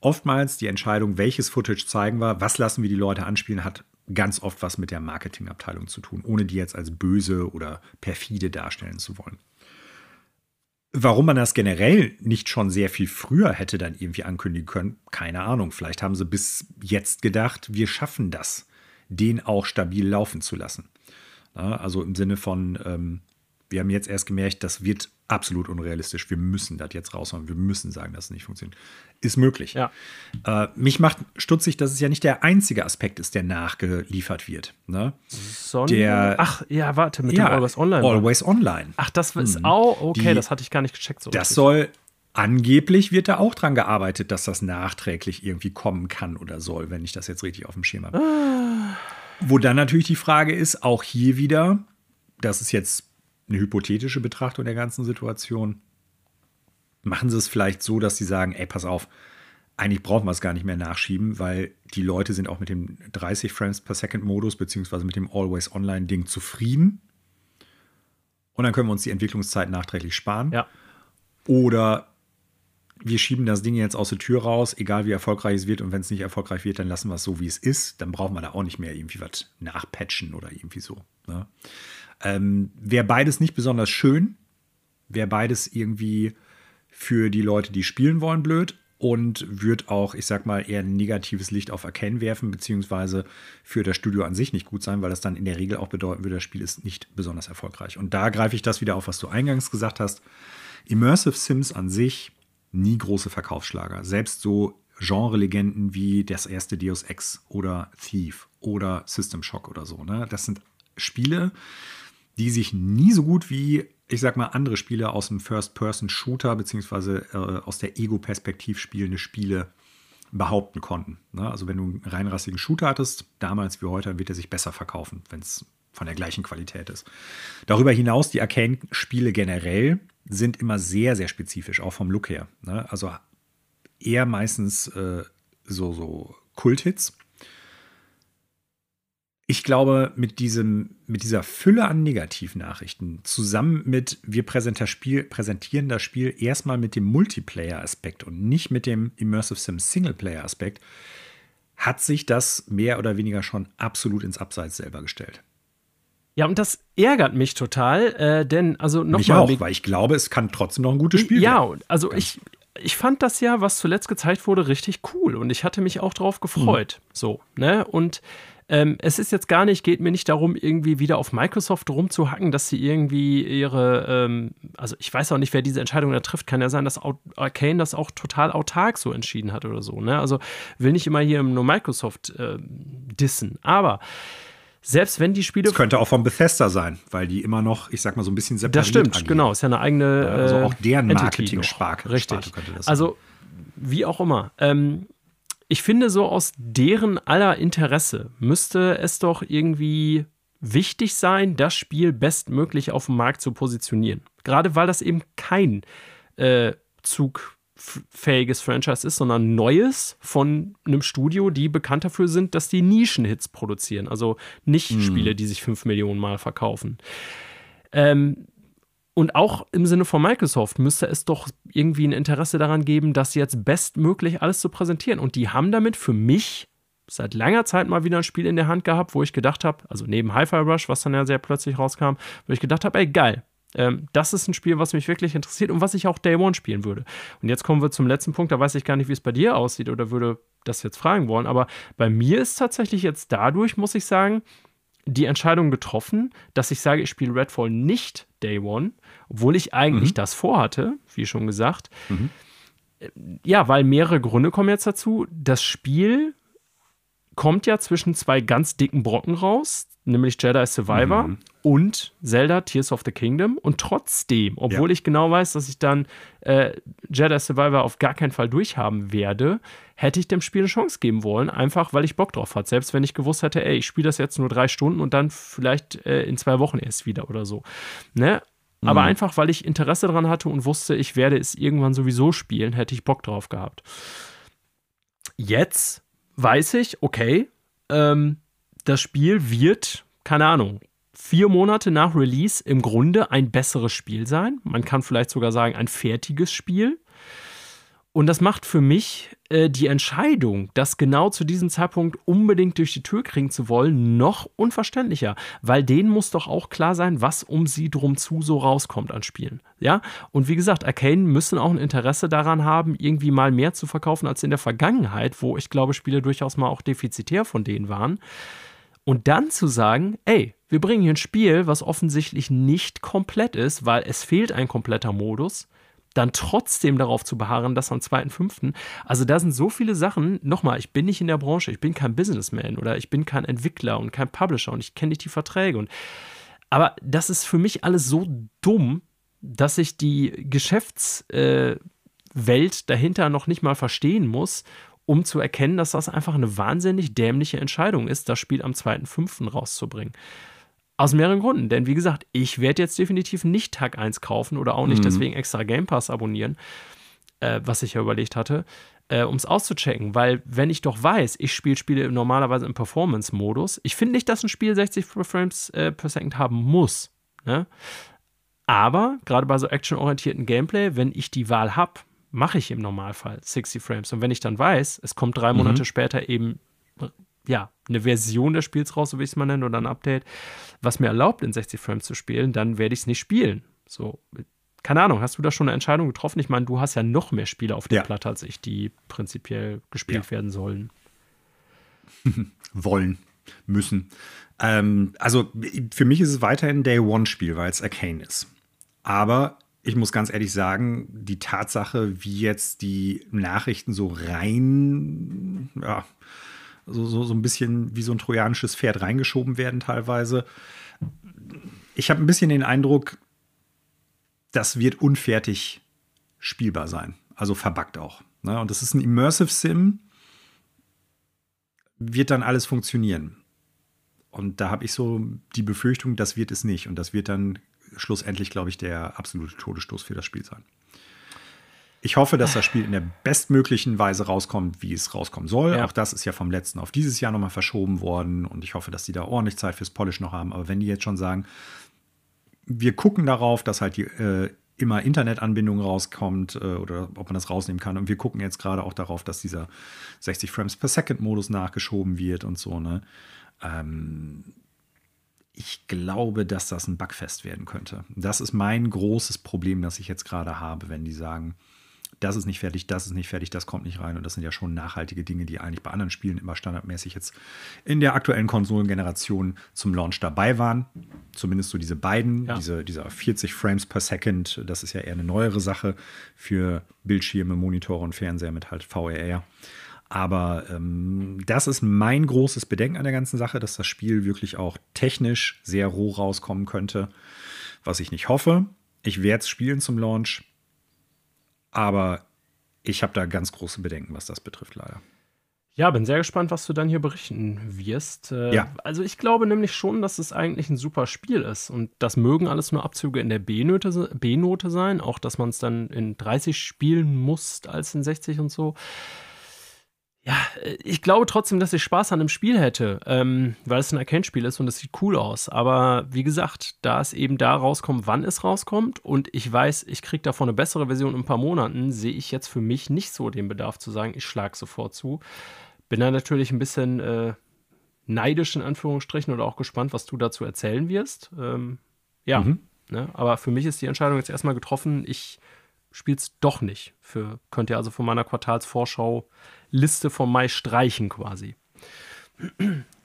oftmals die Entscheidung, welches Footage zeigen wir, was lassen wir die Leute anspielen, hat ganz oft was mit der Marketingabteilung zu tun, ohne die jetzt als böse oder perfide darstellen zu wollen. Warum man das generell nicht schon sehr viel früher hätte dann irgendwie ankündigen können, keine Ahnung. Vielleicht haben sie bis jetzt gedacht, wir schaffen das, den auch stabil laufen zu lassen. also im Sinne von, ähm, wir haben jetzt erst gemerkt, das wird absolut unrealistisch. Wir müssen das jetzt raushauen. Wir müssen sagen, dass es nicht funktioniert. Ist möglich. Ja. Äh, mich macht stutzig, dass es ja nicht der einzige Aspekt ist, der nachgeliefert wird. Ne? Sondern, der, ach, ja, warte, mit ja, dem Always Online. Always Online. Ach, das ist mhm. auch, okay, Die, das hatte ich gar nicht gecheckt. So das richtig. soll, angeblich wird da auch dran gearbeitet, dass das nachträglich irgendwie kommen kann oder soll, wenn ich das jetzt richtig auf dem Schirm habe. Ah. Wo dann natürlich die Frage ist, auch hier wieder, das ist jetzt eine hypothetische Betrachtung der ganzen Situation. Machen sie es vielleicht so, dass sie sagen, ey, pass auf, eigentlich brauchen wir es gar nicht mehr nachschieben, weil die Leute sind auch mit dem 30 Frames per Second Modus beziehungsweise mit dem Always Online Ding zufrieden. Und dann können wir uns die Entwicklungszeit nachträglich sparen. Ja. Oder wir schieben das Ding jetzt aus der Tür raus, egal wie erfolgreich es wird. Und wenn es nicht erfolgreich wird, dann lassen wir es so, wie es ist. Dann brauchen wir da auch nicht mehr irgendwie was nachpatchen oder irgendwie so. Ne? Ähm, Wäre beides nicht besonders schön, wäre beides irgendwie für die Leute, die spielen wollen, blöd und wird auch, ich sag mal, eher ein negatives Licht auf Arcane werfen, beziehungsweise für das Studio an sich nicht gut sein, weil das dann in der Regel auch bedeuten würde, das Spiel ist nicht besonders erfolgreich. Und da greife ich das wieder auf, was du eingangs gesagt hast. Immersive Sims an sich nie große Verkaufsschlager. Selbst so Genre-Legenden wie das erste Deus Ex oder Thief oder System Shock oder so. Ne? Das sind Spiele, die sich nie so gut wie, ich sag mal, andere Spiele aus dem First-Person-Shooter beziehungsweise äh, aus der Ego-Perspektiv spielende Spiele behaupten konnten. Ne? Also wenn du einen reinrassigen Shooter hattest, damals wie heute, wird er sich besser verkaufen, wenn es von der gleichen Qualität ist. Darüber hinaus, die Arcane-Spiele generell sind immer sehr, sehr spezifisch, auch vom Look her. Ne? Also eher meistens äh, so, so Kulthits ich glaube, mit, diesem, mit dieser Fülle an Negativnachrichten zusammen mit, wir präsentieren das Spiel erstmal mit dem Multiplayer-Aspekt und nicht mit dem Immersive Sim Singleplayer-Aspekt, hat sich das mehr oder weniger schon absolut ins Abseits selber gestellt. Ja, und das ärgert mich total, äh, denn also noch mich auch, weil ich glaube, es kann trotzdem noch ein gutes Spiel ja, werden. Ja, also Ganz ich, ich fand das ja, was zuletzt gezeigt wurde, richtig cool und ich hatte mich auch drauf gefreut. Mhm. So, ne? Und ähm, es ist jetzt gar nicht, geht mir nicht darum, irgendwie wieder auf Microsoft rumzuhacken, dass sie irgendwie ihre, ähm, also ich weiß auch nicht, wer diese Entscheidung da trifft. Kann ja sein, dass Arcane das auch total autark so entschieden hat oder so. Ne? Also will nicht immer hier nur Microsoft äh, dissen. Aber selbst wenn die Spiele. Das könnte auch von Bethesda sein, weil die immer noch, ich sag mal, so ein bisschen separiert Das stimmt, agieren. genau. Ist ja eine eigene. also auch deren Marketing-Sparte. Richtig. also, wie auch immer. Ähm, ich finde, so aus deren aller Interesse müsste es doch irgendwie wichtig sein, das Spiel bestmöglich auf dem Markt zu positionieren. Gerade weil das eben kein äh, zugfähiges Franchise ist, sondern neues von einem Studio, die bekannt dafür sind, dass die Nischenhits produzieren. Also nicht mhm. Spiele, die sich fünf Millionen Mal verkaufen. Ähm, Und auch im Sinne von Microsoft müsste es doch irgendwie ein Interesse daran geben, das jetzt bestmöglich alles zu präsentieren. Und die haben damit für mich seit langer Zeit mal wieder ein Spiel in der Hand gehabt, wo ich gedacht habe, also neben Hi-Fi Rush, was dann ja sehr plötzlich rauskam, wo ich gedacht habe, ey, geil. Ähm, das ist ein Spiel, was mich wirklich interessiert und was ich auch Day One spielen würde. Und jetzt kommen wir zum letzten Punkt, da weiß ich gar nicht, wie es bei dir aussieht oder würde das jetzt fragen wollen. Aber bei mir ist tatsächlich jetzt dadurch, muss ich sagen, die Entscheidung getroffen, dass ich sage, ich spiele Redfall nicht Day One, obwohl ich eigentlich mhm. das vorhatte, wie schon gesagt. Mhm. Ja, weil mehrere Gründe kommen jetzt dazu. Das Spiel kommt ja zwischen zwei ganz dicken Brocken raus, nämlich Jedi Survivor mhm. und Zelda Tears of the Kingdom. Und trotzdem, obwohl ja. ich genau weiß, dass ich dann äh, Jedi Survivor auf gar keinen Fall durchhaben werde, hätte ich dem Spiel eine Chance geben wollen, einfach weil ich Bock drauf hatte. Selbst wenn ich gewusst hätte, ey, ich spiele das jetzt nur drei Stunden und dann vielleicht äh, in zwei Wochen erst wieder oder so. Ne? Aber mhm. einfach, weil ich Interesse daran hatte und wusste, ich werde es irgendwann sowieso spielen, hätte ich Bock drauf gehabt. Jetzt weiß ich, okay, ähm, das Spiel wird, keine Ahnung, vier Monate nach Release im Grunde ein besseres Spiel sein. Man kann vielleicht sogar sagen, ein fertiges Spiel. Und das macht für mich äh, die Entscheidung, das genau zu diesem Zeitpunkt unbedingt durch die Tür kriegen zu wollen, noch unverständlicher. Weil denen muss doch auch klar sein, was um sie drum zu so rauskommt an Spielen. Ja? Und wie gesagt, Arcane müssen auch ein Interesse daran haben, irgendwie mal mehr zu verkaufen als in der Vergangenheit, wo ich glaube, Spiele durchaus mal auch defizitär von denen waren. Und dann zu sagen, ey, wir bringen hier ein Spiel, was offensichtlich nicht komplett ist, weil es fehlt ein kompletter Modus dann trotzdem darauf zu beharren, das am 2.5. Also da sind so viele Sachen. Nochmal, ich bin nicht in der Branche, ich bin kein Businessman oder ich bin kein Entwickler und kein Publisher und ich kenne nicht die Verträge. Und, aber das ist für mich alles so dumm, dass ich die Geschäftswelt äh, dahinter noch nicht mal verstehen muss, um zu erkennen, dass das einfach eine wahnsinnig dämliche Entscheidung ist, das Spiel am 2.5. rauszubringen. Aus mehreren Gründen. Denn wie gesagt, ich werde jetzt definitiv nicht Tag 1 kaufen oder auch nicht mhm. deswegen extra Game Pass abonnieren, äh, was ich ja überlegt hatte, äh, um es auszuchecken. Weil, wenn ich doch weiß, ich spiele Spiele normalerweise im Performance-Modus, ich finde nicht, dass ein Spiel 60 Frames äh, per Second haben muss. Ne? Aber gerade bei so actionorientierten Gameplay, wenn ich die Wahl habe, mache ich im Normalfall 60 Frames. Und wenn ich dann weiß, es kommt drei Monate mhm. später eben ja, eine Version des Spiels raus, so wie ich es mal nenne, oder ein Update, was mir erlaubt, in 60 Frames zu spielen, dann werde ich es nicht spielen. So, keine Ahnung, hast du da schon eine Entscheidung getroffen? Ich meine, du hast ja noch mehr Spiele auf der ja. Platte als ich, die prinzipiell gespielt ja. werden sollen. Wollen, müssen. Ähm, also für mich ist es weiterhin ein Day One-Spiel, weil es Arcane ist. Aber ich muss ganz ehrlich sagen, die Tatsache, wie jetzt die Nachrichten so rein, ja, so, so, so ein bisschen wie so ein trojanisches Pferd reingeschoben werden teilweise. Ich habe ein bisschen den Eindruck, das wird unfertig spielbar sein. Also verbuggt auch. Ne? Und das ist ein Immersive Sim, wird dann alles funktionieren. Und da habe ich so die Befürchtung, das wird es nicht. Und das wird dann schlussendlich, glaube ich, der absolute Todesstoß für das Spiel sein. Ich hoffe, dass das Spiel in der bestmöglichen Weise rauskommt, wie es rauskommen soll. Ja. Auch das ist ja vom letzten auf dieses Jahr nochmal verschoben worden. Und ich hoffe, dass die da ordentlich Zeit fürs Polish noch haben. Aber wenn die jetzt schon sagen, wir gucken darauf, dass halt die, äh, immer Internetanbindung rauskommt äh, oder ob man das rausnehmen kann. Und wir gucken jetzt gerade auch darauf, dass dieser 60 Frames per Second Modus nachgeschoben wird und so. Ne? Ähm, ich glaube, dass das ein Bugfest werden könnte. Das ist mein großes Problem, das ich jetzt gerade habe, wenn die sagen, das ist nicht fertig, das ist nicht fertig, das kommt nicht rein. Und das sind ja schon nachhaltige Dinge, die eigentlich bei anderen Spielen immer standardmäßig jetzt in der aktuellen Konsolengeneration zum Launch dabei waren. Zumindest so diese beiden, ja. diese, dieser 40 Frames per Second, das ist ja eher eine neuere Sache für Bildschirme, Monitore und Fernseher mit halt VRR. Aber ähm, das ist mein großes Bedenken an der ganzen Sache, dass das Spiel wirklich auch technisch sehr roh rauskommen könnte, was ich nicht hoffe. Ich werde es spielen zum Launch. Aber ich habe da ganz große Bedenken, was das betrifft, leider. Ja, bin sehr gespannt, was du dann hier berichten wirst. Äh, ja. Also ich glaube nämlich schon, dass es eigentlich ein super Spiel ist. Und das mögen alles nur Abzüge in der B-Note B sein. Auch, dass man es dann in 30 spielen muss als in 60 und so. Ja, ich glaube trotzdem, dass ich Spaß an dem Spiel hätte, ähm, weil es ein Arcane-Spiel ist und es sieht cool aus. Aber wie gesagt, da es eben da rauskommt, wann es rauskommt und ich weiß, ich kriege davon eine bessere Version in ein paar Monaten, sehe ich jetzt für mich nicht so den Bedarf zu sagen, ich schlage sofort zu. Bin da natürlich ein bisschen äh, neidisch in Anführungsstrichen oder auch gespannt, was du dazu erzählen wirst. Ähm, ja, mhm. ne? aber für mich ist die Entscheidung jetzt erstmal getroffen, ich spiele es doch nicht. Für, könnt ihr also von meiner Quartalsvorschau-Liste vom Mai streichen quasi.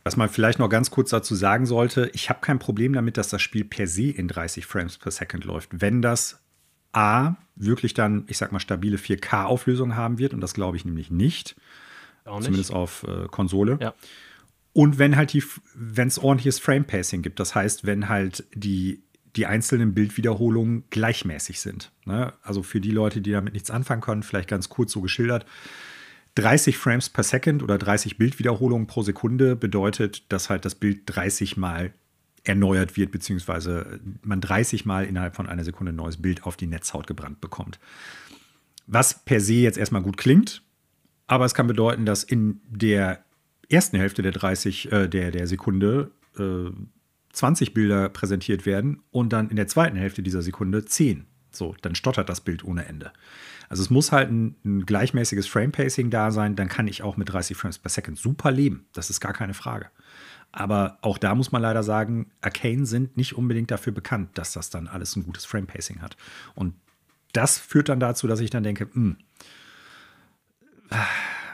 Was man vielleicht noch ganz kurz dazu sagen sollte, ich habe kein Problem damit, dass das Spiel per se in 30 Frames per Second läuft. Wenn das A, wirklich dann, ich sag mal, stabile 4K-Auflösung haben wird, und das glaube ich nämlich nicht, nicht. zumindest auf äh, Konsole. Ja. Und wenn halt die, wenn es ordentliches Frame-Pacing gibt, das heißt, wenn halt die die einzelnen Bildwiederholungen gleichmäßig sind. Ne? Also für die Leute, die damit nichts anfangen können, vielleicht ganz kurz so geschildert. 30 Frames per Second oder 30 Bildwiederholungen pro Sekunde bedeutet, dass halt das Bild 30 Mal erneuert wird, beziehungsweise man 30 Mal innerhalb von einer Sekunde ein neues Bild auf die Netzhaut gebrannt bekommt. Was per se jetzt erstmal gut klingt, aber es kann bedeuten, dass in der ersten Hälfte der 30, äh, der, der Sekunde äh, 20 Bilder präsentiert werden und dann in der zweiten Hälfte dieser Sekunde 10. So, dann stottert das Bild ohne Ende. Also es muss halt ein, ein gleichmäßiges Frame-Pacing da sein, dann kann ich auch mit 30 Frames per Second super leben. Das ist gar keine Frage. Aber auch da muss man leider sagen, Arcane sind nicht unbedingt dafür bekannt, dass das dann alles ein gutes Frame-Pacing hat. Und das führt dann dazu, dass ich dann denke, mh, hm,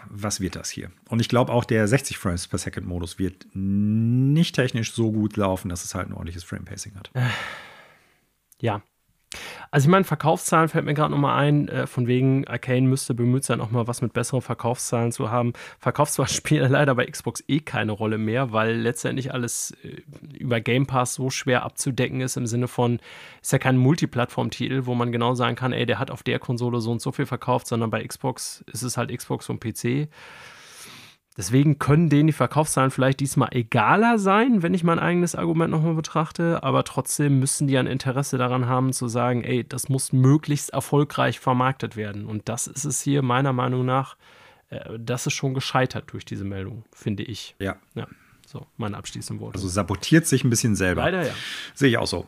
was wird das hier? Und ich glaube auch der 60 Frames per Second Modus wird nicht technisch so gut laufen, dass es halt ein ordentliches Frame Pacing hat. Ja, also ich meine, Verkaufszahlen fällt mir gerade nochmal ein, äh, von wegen Arcane müsste bemüht sein, auch mal was mit besseren Verkaufszahlen zu haben. Verkauft zwar Spiele leider bei Xbox eh keine Rolle mehr, weil letztendlich alles äh, über Game Pass so schwer abzudecken ist, im Sinne von, ist ja kein Multiplattform-Titel, wo man genau sagen kann, ey, der hat auf der Konsole so und so viel verkauft, sondern bei Xbox ist es halt Xbox und PC. Deswegen können denen die Verkaufszahlen vielleicht diesmal egaler sein, wenn ich mein eigenes Argument nochmal betrachte, aber trotzdem müssen die ein Interesse daran haben zu sagen, ey, das muss möglichst erfolgreich vermarktet werden. Und das ist es hier meiner Meinung nach, äh, das ist schon gescheitert durch diese Meldung, finde ich. Ja. Ja, so, meine abschließenden Worte. Also sabotiert sich ein bisschen selber. Leider ja. Sehe ich auch so.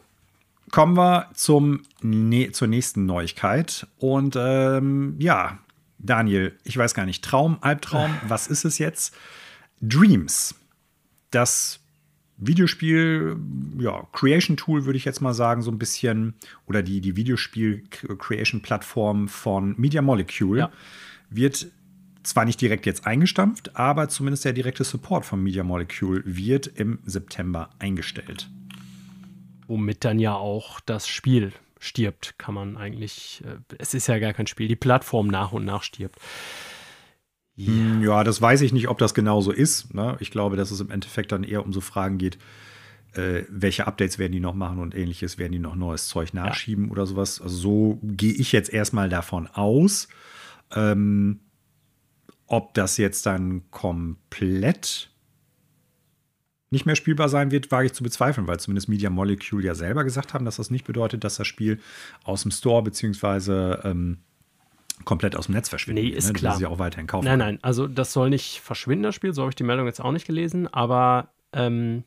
Kommen wir zum, ne zur nächsten Neuigkeit. Und ähm, ja, Daniel, ich weiß gar nicht, Traum, Albtraum, was ist es jetzt? Dreams, das Videospiel, ja, Creation Tool würde ich jetzt mal sagen, so ein bisschen, oder die, die Videospiel-Creation-Plattform von Media Molecule, ja. wird zwar nicht direkt jetzt eingestampft, aber zumindest der direkte Support von Media Molecule wird im September eingestellt. Womit dann ja auch das Spiel stirbt, kann man eigentlich, äh, es ist ja gar kein Spiel, die Plattform nach und nach stirbt. Ja, hm, ja das weiß ich nicht, ob das genau so ist. Ne? Ich glaube, dass es im Endeffekt dann eher um so Fragen geht, äh, welche Updates werden die noch machen und ähnliches, werden die noch neues Zeug nachschieben ja. oder sowas. Also so gehe ich jetzt erstmal davon aus. Ähm, ob das jetzt dann komplett nicht mehr spielbar sein wird, wage ich zu bezweifeln, weil zumindest Media Molecule ja selber gesagt haben, dass das nicht bedeutet, dass das Spiel aus dem Store beziehungsweise ähm, komplett aus dem Netz verschwindet. Nee, ist ne? klar. Sie auch weiterhin kaufen. Nein, nein, also das soll nicht verschwinden, das Spiel. So habe ich die Meldung jetzt auch nicht gelesen. Aber ähm,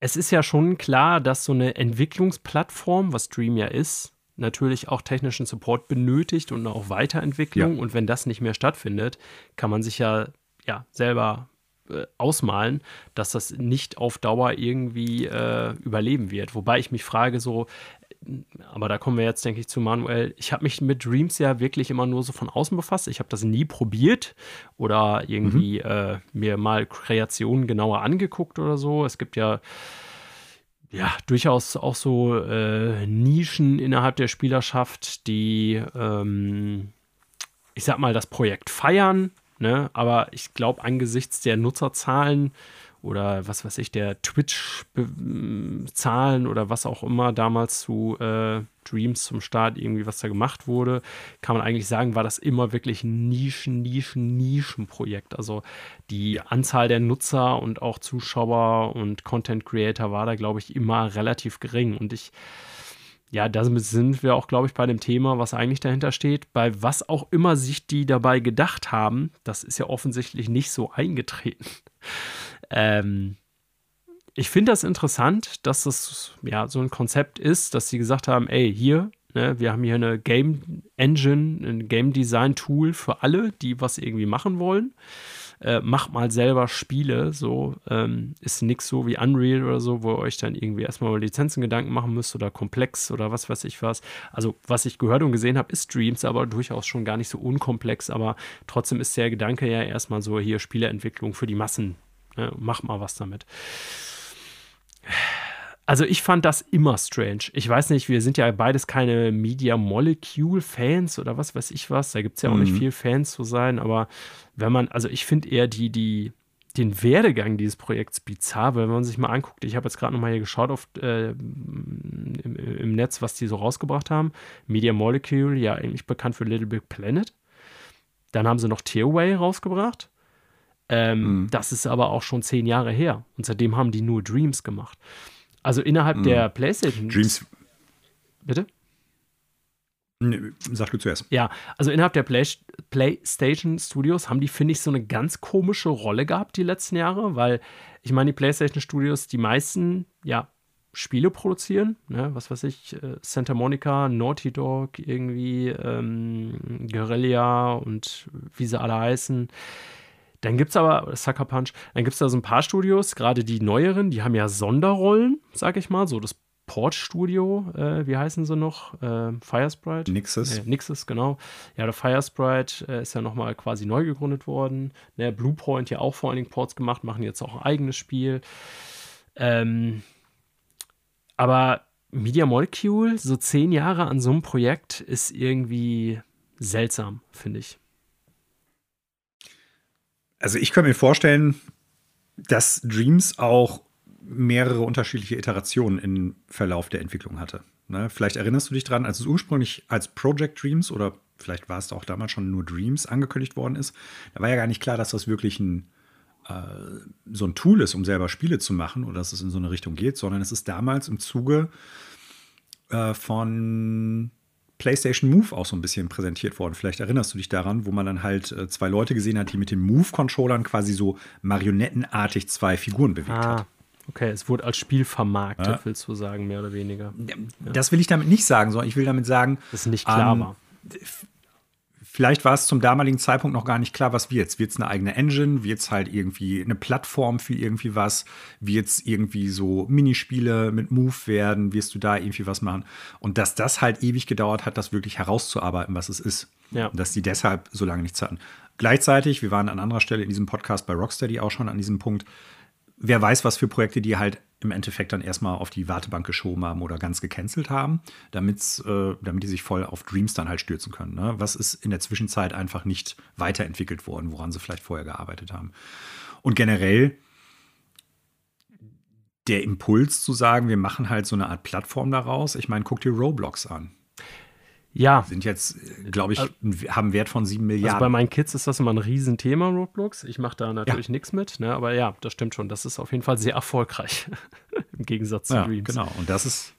es ist ja schon klar, dass so eine Entwicklungsplattform, was Dream ja ist, natürlich auch technischen Support benötigt und auch Weiterentwicklung. Ja. Und wenn das nicht mehr stattfindet, kann man sich ja, ja selber äh, ausmalen, dass das nicht auf Dauer irgendwie äh, überleben wird. Wobei ich mich frage, so, aber da kommen wir jetzt, denke ich, zu Manuel. Ich habe mich mit Dreams ja wirklich immer nur so von außen befasst. Ich habe das nie probiert oder irgendwie mhm. äh, mir mal Kreationen genauer angeguckt oder so. Es gibt ja ja, durchaus auch so äh, Nischen innerhalb der Spielerschaft, die, ähm, ich sag mal, das Projekt feiern, Ne? Aber ich glaube, angesichts der Nutzerzahlen oder was weiß ich, der Twitch-Zahlen oder was auch immer damals zu äh, Dreams zum Start irgendwie, was da gemacht wurde, kann man eigentlich sagen, war das immer wirklich ein Nischen, Nischen, Nischenprojekt. Also die Anzahl der Nutzer und auch Zuschauer und Content Creator war da, glaube ich, immer relativ gering. Und ich ja, da sind wir auch, glaube ich, bei dem Thema, was eigentlich dahinter steht. Bei was auch immer sich die dabei gedacht haben, das ist ja offensichtlich nicht so eingetreten. Ähm, ich finde das interessant, dass das ja so ein Konzept ist, dass sie gesagt haben, ey, hier, ne, wir haben hier eine Game Engine, ein Game Design Tool für alle, die was irgendwie machen wollen äh, macht mal selber Spiele, so ähm, ist nichts so wie Unreal oder so, wo ihr euch dann irgendwie erstmal über Lizenzen Gedanken machen müsst oder komplex oder was weiß ich was. Also was ich gehört und gesehen habe, ist Streams, aber durchaus schon gar nicht so unkomplex, aber trotzdem ist der Gedanke ja erstmal so hier Spieleentwicklung für die Massen. Ne? Mach mal was damit. Also ich fand das immer strange. Ich weiß nicht, wir sind ja beides keine Media Molecule Fans oder was weiß ich was. Da gibt es ja auch mhm. nicht viel Fans zu sein, aber wenn man, also ich finde eher die, die, den Werdegang dieses Projekts bizarr, weil wenn man sich mal anguckt, ich habe jetzt gerade noch mal hier geschaut auf, äh, im, im, Netz, was die so rausgebracht haben. Media Molecule, ja eigentlich bekannt für Little Big Planet. Dann haben sie noch Tearway rausgebracht. Ähm, mhm. Das ist aber auch schon zehn Jahre her. Und seitdem haben die nur Dreams gemacht. Also innerhalb mhm. der PlayStation. Dreams. Bitte? Nee, sag du zuerst. Ja, also innerhalb der Play PlayStation Studios haben die, finde ich, so eine ganz komische Rolle gehabt die letzten Jahre, weil ich meine, die PlayStation Studios, die meisten, ja, Spiele produzieren, ne? was weiß ich, äh, Santa Monica, Naughty Dog, irgendwie ähm, Guerrilla und wie sie alle heißen. Dann gibt es aber, Sucker Punch, dann gibt es da so ein paar Studios, gerade die neueren, die haben ja Sonderrollen, sag ich mal, so das Port-Studio, äh, wie heißen sie noch? Äh, Firesprite? Nixes. Äh, Nixes, genau. Ja, der Firesprite äh, ist ja nochmal quasi neu gegründet worden. Ne, Bluepoint ja auch vor allen Dingen Ports gemacht, machen jetzt auch ein eigenes Spiel. Ähm, aber Media Molecule, so zehn Jahre an so einem Projekt, ist irgendwie seltsam, finde ich. Also ich kann mir vorstellen, dass Dreams auch mehrere unterschiedliche Iterationen im Verlauf der Entwicklung hatte. Ne? Vielleicht erinnerst du dich dran, als es ursprünglich als Project Dreams oder vielleicht war es auch damals schon nur Dreams angekündigt worden ist, da war ja gar nicht klar, dass das wirklich ein, äh, so ein Tool ist, um selber Spiele zu machen oder dass es in so eine Richtung geht, sondern es ist damals im Zuge äh, von PlayStation Move auch so ein bisschen präsentiert worden. Vielleicht erinnerst du dich daran, wo man dann halt äh, zwei Leute gesehen hat, die mit den Move-Controllern quasi so marionettenartig zwei Figuren bewegt ah. hat. Okay, es wurde als Spiel vermarktet, ja. willst du sagen, mehr oder weniger. Ja. Das will ich damit nicht sagen, sondern ich will damit sagen, dass es nicht klar ähm, war. Vielleicht war es zum damaligen Zeitpunkt noch gar nicht klar, was wird es. Wird es eine eigene Engine? Wird es halt irgendwie eine Plattform für irgendwie was? Wird es irgendwie so Minispiele mit Move werden? Wirst du da irgendwie was machen? Und dass das halt ewig gedauert hat, das wirklich herauszuarbeiten, was es ist. Ja. Und dass die deshalb so lange nichts hatten. Gleichzeitig, wir waren an anderer Stelle in diesem Podcast bei Rocksteady auch schon an diesem Punkt, wer weiß, was für Projekte die halt im Endeffekt dann erstmal auf die Wartebank geschoben haben oder ganz gecancelt haben, äh, damit die sich voll auf Dreams dann halt stürzen können. Ne? Was ist in der Zwischenzeit einfach nicht weiterentwickelt worden, woran sie vielleicht vorher gearbeitet haben. Und generell der Impuls zu sagen, wir machen halt so eine Art Plattform daraus. Ich meine, guck dir Roblox an. Ja. Sind jetzt, glaube ich, also, haben einen Wert von sieben Milliarden. Also bei meinen Kids ist das immer ein Riesenthema, Roblox. Ich mache da natürlich ja. nichts mit, ne? aber ja, das stimmt schon. Das ist auf jeden Fall sehr erfolgreich im Gegensatz zu ja, Dreams. Genau, und das ist,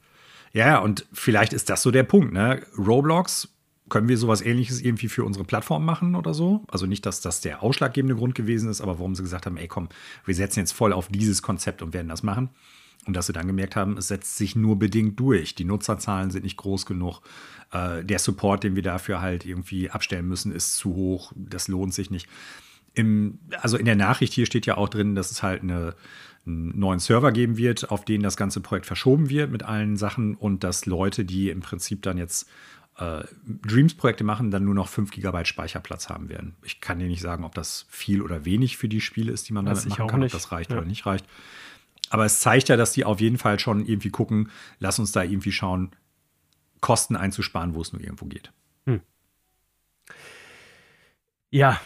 ja, und vielleicht ist das so der Punkt. Ne? Roblox, können wir sowas ähnliches irgendwie für unsere Plattform machen oder so? Also nicht, dass das der ausschlaggebende Grund gewesen ist, aber warum sie gesagt haben, ey komm, wir setzen jetzt voll auf dieses Konzept und werden das machen. Und dass sie dann gemerkt haben, es setzt sich nur bedingt durch. Die Nutzerzahlen sind nicht groß genug. Äh, der Support, den wir dafür halt irgendwie abstellen müssen, ist zu hoch. Das lohnt sich nicht. Im, also in der Nachricht hier steht ja auch drin, dass es halt eine, einen neuen Server geben wird, auf den das ganze Projekt verschoben wird mit allen Sachen und dass Leute, die im Prinzip dann jetzt äh, Dreams-Projekte machen, dann nur noch 5 GB Speicherplatz haben werden. Ich kann dir nicht sagen, ob das viel oder wenig für die Spiele ist, die man damit machen kann, nicht. ob das reicht ja. oder nicht reicht. Aber es zeigt ja, dass die auf jeden Fall schon irgendwie gucken, lass uns da irgendwie schauen, Kosten einzusparen, wo es nur irgendwo geht. Hm. Ja,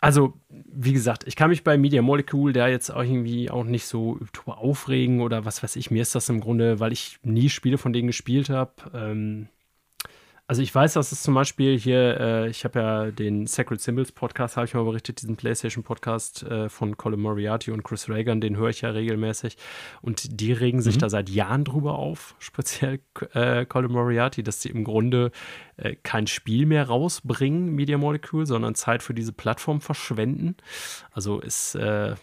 also wie gesagt, ich kann mich bei Media Molecule da jetzt auch irgendwie auch nicht so aufregen oder was weiß ich. Mir ist das im Grunde, weil ich nie Spiele von denen gespielt habe. Ähm, Also ich weiß, dass es zum Beispiel hier, äh, ich habe ja den Sacred Symbols Podcast, habe ich mal berichtet, diesen PlayStation Podcast äh, von Colin Moriarty und Chris Reagan, den höre ich ja regelmäßig. Und die regen sich mhm. da seit Jahren drüber auf, speziell äh, Colin Moriarty, dass sie im Grunde äh, kein Spiel mehr rausbringen, Media Molecule, sondern Zeit für diese Plattform verschwenden. Also ist äh,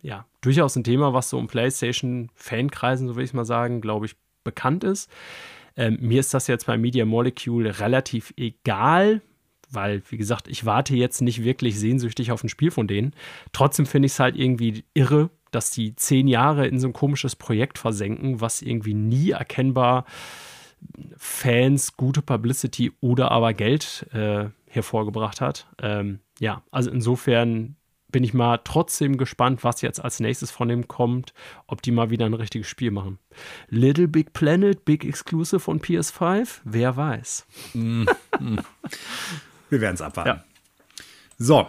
ja durchaus ein Thema, was so im PlayStation-Fankreisen, so will ich mal sagen, glaube ich, bekannt ist. Ähm, mir ist das jetzt bei Media Molecule relativ egal, weil, wie gesagt, ich warte jetzt nicht wirklich sehnsüchtig auf ein Spiel von denen. Trotzdem finde ich es halt irgendwie irre, dass die zehn Jahre in so ein komisches Projekt versenken, was irgendwie nie erkennbar Fans, gute Publicity oder aber Geld äh, hervorgebracht hat. Ähm, ja, also insofern bin ich mal trotzdem gespannt, was jetzt als nächstes von dem kommt, ob die mal wieder ein richtiges Spiel machen. Little Big Planet, Big Exclusive on PS5, wer weiß. Wir werden es abwarten. Ja. So.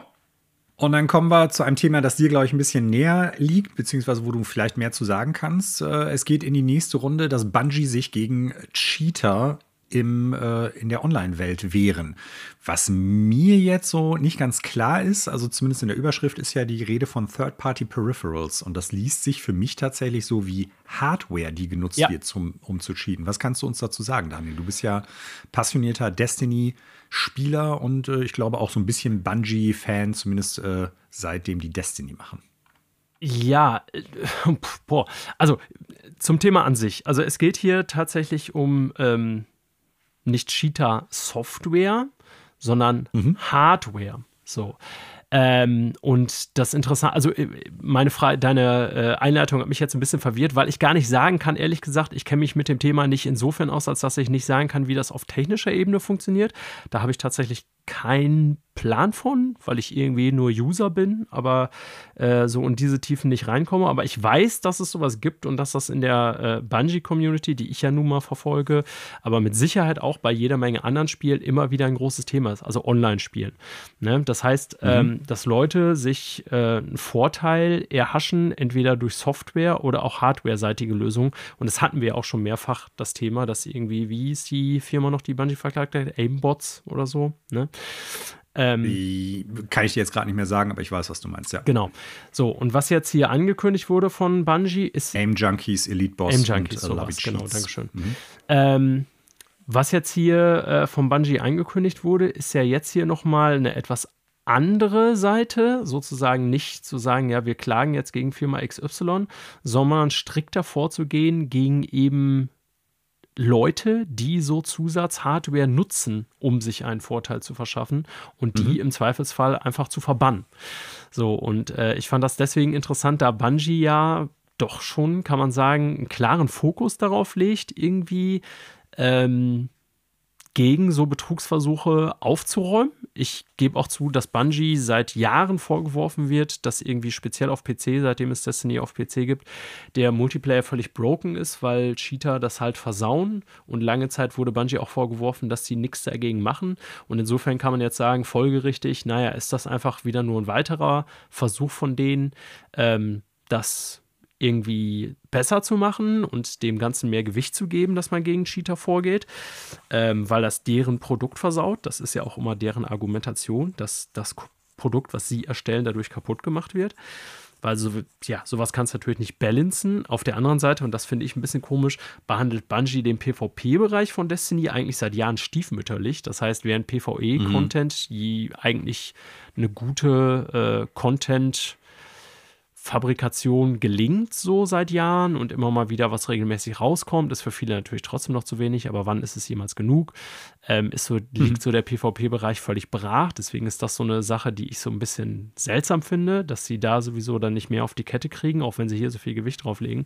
Und dann kommen wir zu einem Thema, das dir, glaube ich, ein bisschen näher liegt, beziehungsweise wo du vielleicht mehr zu sagen kannst. Äh, es geht in die nächste Runde, dass Bungie sich gegen Cheater im, äh, in der Online-Welt wären. Was mir jetzt so nicht ganz klar ist, also zumindest in der Überschrift ist ja die Rede von Third-Party Peripherals und das liest sich für mich tatsächlich so wie Hardware, die genutzt ja. wird, zum, um zu cheaten. Was kannst du uns dazu sagen, Daniel? Du bist ja passionierter Destiny-Spieler und äh, ich glaube auch so ein bisschen Bungie-Fan, zumindest äh, seitdem die Destiny machen. Ja, äh, boah, also zum Thema an sich. Also es geht hier tatsächlich um ähm, nicht Cheetah Software, sondern mhm. Hardware. So. Ähm, und das Interessante, also äh, meine Frage, deine äh, Einleitung hat mich jetzt ein bisschen verwirrt, weil ich gar nicht sagen kann, ehrlich gesagt, ich kenne mich mit dem Thema nicht insofern aus, als dass ich nicht sagen kann, wie das auf technischer Ebene funktioniert. Da habe ich tatsächlich keinen Plan von, weil ich irgendwie nur User bin, aber äh, so in diese Tiefen nicht reinkomme. Aber ich weiß, dass es sowas gibt und dass das in der äh, Bungie-Community, die ich ja nun mal verfolge, aber mit Sicherheit auch bei jeder Menge anderen Spielen immer wieder ein großes Thema ist, also Online-Spielen. Ne? Das heißt, mhm. ähm, dass Leute sich äh, einen Vorteil erhaschen, entweder durch Software oder auch Hardware-seitige Lösungen. Und das hatten wir auch schon mehrfach, das Thema, dass irgendwie, wie ist die Firma noch, die Bungie verklagt hat? Aimbots oder so. Ne? Ähm, Kann ich dir jetzt gerade nicht mehr sagen, aber ich weiß, was du meinst, ja. Genau. So, und was jetzt hier angekündigt wurde von Bungie ist. Aim Junkies, Elite Boss. Aim Junkies, und, äh, sowas, genau, Dankeschön. Mhm. Ähm, was jetzt hier äh, von Bungie angekündigt wurde, ist ja jetzt hier nochmal eine etwas andere Seite, sozusagen nicht zu sagen, ja, wir klagen jetzt gegen Firma XY, sondern strikter vorzugehen gegen eben Leute, die so Zusatzhardware nutzen, um sich einen Vorteil zu verschaffen und die mhm. im Zweifelsfall einfach zu verbannen. So, und äh, ich fand das deswegen interessant, da Bungie ja doch schon, kann man sagen, einen klaren Fokus darauf legt, irgendwie ähm, gegen so Betrugsversuche aufzuräumen. Ich gebe auch zu, dass Bungie seit Jahren vorgeworfen wird, dass irgendwie speziell auf PC, seitdem es Destiny auf PC gibt, der Multiplayer völlig broken ist, weil Cheater das halt versauen. Und lange Zeit wurde Bungie auch vorgeworfen, dass sie nichts dagegen machen. Und insofern kann man jetzt sagen, folgerichtig, naja, ist das einfach wieder nur ein weiterer Versuch von denen, ähm, das irgendwie besser zu machen und dem Ganzen mehr Gewicht zu geben, dass man gegen Cheater vorgeht, ähm, weil das deren Produkt versaut. Das ist ja auch immer deren Argumentation, dass das Produkt, was sie erstellen, dadurch kaputt gemacht wird. Weil so, ja, sowas kannst du natürlich nicht balancen. Auf der anderen Seite, und das finde ich ein bisschen komisch, behandelt Bungie den PvP-Bereich von Destiny eigentlich seit Jahren stiefmütterlich. Das heißt, während PvE-Content, mhm. die eigentlich eine gute äh, Content- Fabrikation gelingt so seit Jahren und immer mal wieder was regelmäßig rauskommt, ist für viele natürlich trotzdem noch zu wenig, aber wann ist es jemals genug? Ähm, ist so, liegt mhm. so der PvP-Bereich völlig brach. Deswegen ist das so eine Sache, die ich so ein bisschen seltsam finde, dass sie da sowieso dann nicht mehr auf die Kette kriegen, auch wenn sie hier so viel Gewicht drauflegen.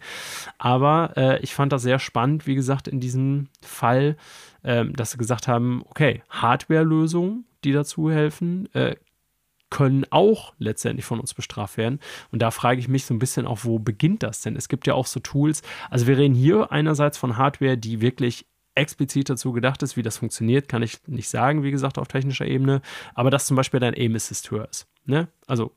Aber äh, ich fand das sehr spannend, wie gesagt, in diesem Fall, äh, dass sie gesagt haben, okay, Hardware-Lösungen, die dazu helfen, äh, können auch letztendlich von uns bestraft werden. Und da frage ich mich so ein bisschen auch, wo beginnt das denn? Es gibt ja auch so Tools. Also wir reden hier einerseits von Hardware, die wirklich explizit dazu gedacht ist, wie das funktioniert, kann ich nicht sagen, wie gesagt, auf technischer Ebene. Aber dass zum Beispiel dein Aim Assist höher ist. Ne? Also,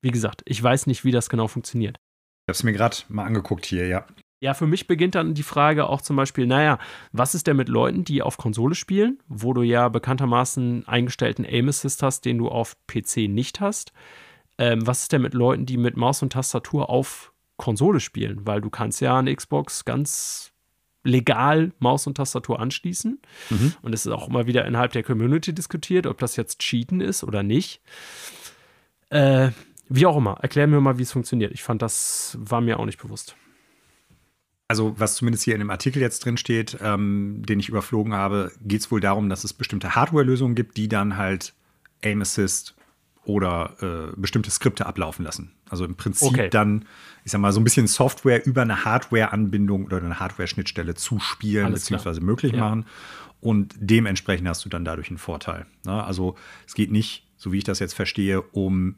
wie gesagt, ich weiß nicht, wie das genau funktioniert. Ich habe es mir gerade mal angeguckt hier, ja. Ja, für mich beginnt dann die Frage auch zum Beispiel, naja, was ist denn mit Leuten, die auf Konsole spielen, wo du ja bekanntermaßen eingestellten Aim Assist hast, den du auf PC nicht hast? Ähm, was ist denn mit Leuten, die mit Maus und Tastatur auf Konsole spielen? Weil du kannst ja eine Xbox ganz legal Maus und Tastatur anschließen. Mhm. Und es ist auch immer wieder innerhalb der Community diskutiert, ob das jetzt Cheaten ist oder nicht. Äh, wie auch immer, erklär mir mal, wie es funktioniert. Ich fand, das war mir auch nicht bewusst also was zumindest hier in dem Artikel jetzt drin steht, ähm, den ich überflogen habe, geht es wohl darum, dass es bestimmte Hardware-Lösungen gibt, die dann halt Aim Assist oder äh, bestimmte Skripte ablaufen lassen. Also im Prinzip okay. dann, ich sag mal, so ein bisschen Software über eine Hardware-Anbindung oder eine Hardware-Schnittstelle zuspielen bzw. möglich ja. machen. Und dementsprechend hast du dann dadurch einen Vorteil. Ne? Also es geht nicht, so wie ich das jetzt verstehe, um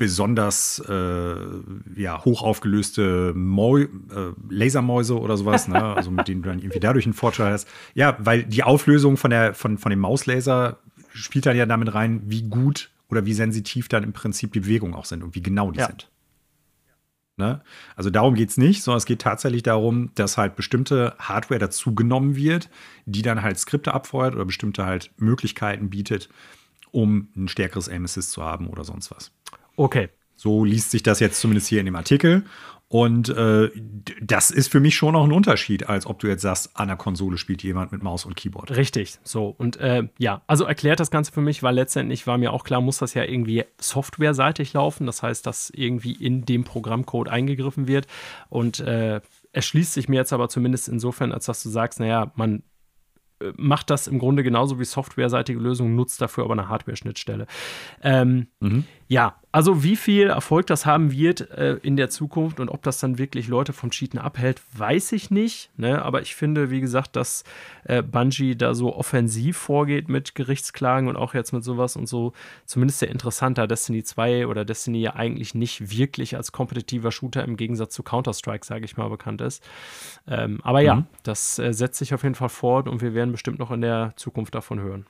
besonders äh, ja, hoch aufgelöste Mäu äh, Lasermäuse oder sowas, ne? also mit denen du dann irgendwie dadurch einen Vorteil hast. Ja, weil die Auflösung von, der, von, von dem Mauslaser spielt dann ja damit rein, wie gut oder wie sensitiv dann im Prinzip die Bewegungen auch sind und wie genau die ja. sind. Ne? Also darum geht es nicht, sondern es geht tatsächlich darum, dass halt bestimmte Hardware dazugenommen wird, die dann halt Skripte abfeuert oder bestimmte halt Möglichkeiten bietet, um ein stärkeres Aim Assist zu haben oder sonst was. Okay. So liest sich das jetzt zumindest hier in dem Artikel. Und äh, das ist für mich schon noch ein Unterschied, als ob du jetzt sagst, an der Konsole spielt jemand mit Maus und Keyboard. Richtig, so. Und äh, ja, also erklärt das Ganze für mich, weil letztendlich war mir auch klar, muss das ja irgendwie softwareseitig laufen. Das heißt, dass irgendwie in dem Programmcode eingegriffen wird. Und äh, erschließt sich mir jetzt aber zumindest insofern, als dass du sagst, naja, man macht das im Grunde genauso wie softwareseitige Lösungen, nutzt dafür aber eine Hardware-Schnittstelle. Ähm, mhm. Ja, also wie viel Erfolg das haben wird äh, in der Zukunft und ob das dann wirklich Leute vom Cheaten abhält, weiß ich nicht. Ne? Aber ich finde, wie gesagt, dass äh, Bungie da so offensiv vorgeht mit Gerichtsklagen und auch jetzt mit sowas und so zumindest sehr interessanter Destiny 2 oder Destiny ja eigentlich nicht wirklich als kompetitiver Shooter im Gegensatz zu Counter-Strike, sage ich mal, bekannt ist. Ähm, aber ja, mhm. das äh, setzt sich auf jeden Fall fort und wir werden bestimmt noch in der Zukunft davon hören.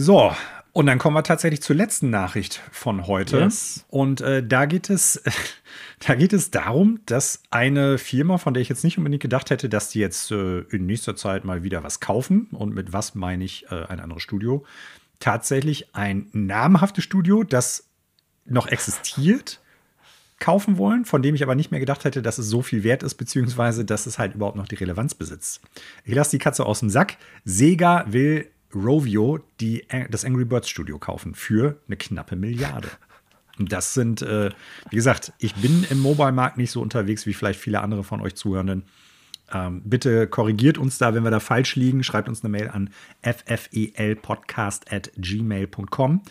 So, und dann kommen wir tatsächlich zur letzten Nachricht von heute. Yes. Und äh, da geht es, da geht es darum, dass eine Firma, von der ich jetzt nicht unbedingt gedacht hätte, dass die jetzt äh, in nächster Zeit mal wieder was kaufen, und mit was meine ich äh, ein anderes Studio, tatsächlich ein namhaftes Studio, das noch existiert, kaufen wollen, von dem ich aber nicht mehr gedacht hätte, dass es so viel wert ist, beziehungsweise dass es halt überhaupt noch die Relevanz besitzt. Ich lasse die Katze aus dem Sack. Sega will Rovio die, das Angry Birds Studio kaufen für eine knappe Milliarde. Das sind, äh, wie gesagt, ich bin im Mobile-Markt nicht so unterwegs wie vielleicht viele andere von euch Zuhörenden. Ähm, bitte korrigiert uns da, wenn wir da falsch liegen. Schreibt uns eine Mail an ffelpodcast.gmail.com.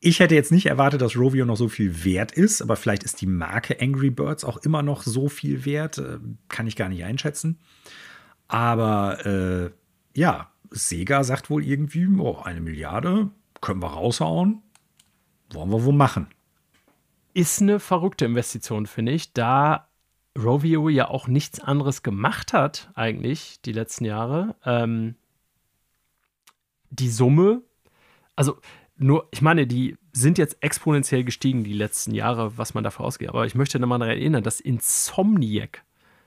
Ich hätte jetzt nicht erwartet, dass Rovio noch so viel wert ist, aber vielleicht ist die Marke Angry Birds auch immer noch so viel wert. Äh, kann ich gar nicht einschätzen. Aber äh, ja, Sega sagt wohl irgendwie, oh, eine Milliarde können wir raushauen. Wollen wir wohl machen. Ist eine verrückte Investition, finde ich, da Rovio ja auch nichts anderes gemacht hat, eigentlich, die letzten Jahre. Ähm, die Summe, also nur, ich meine, die sind jetzt exponentiell gestiegen die letzten Jahre, was man davor ausgeht. Aber ich möchte nochmal daran erinnern, dass Insomniac,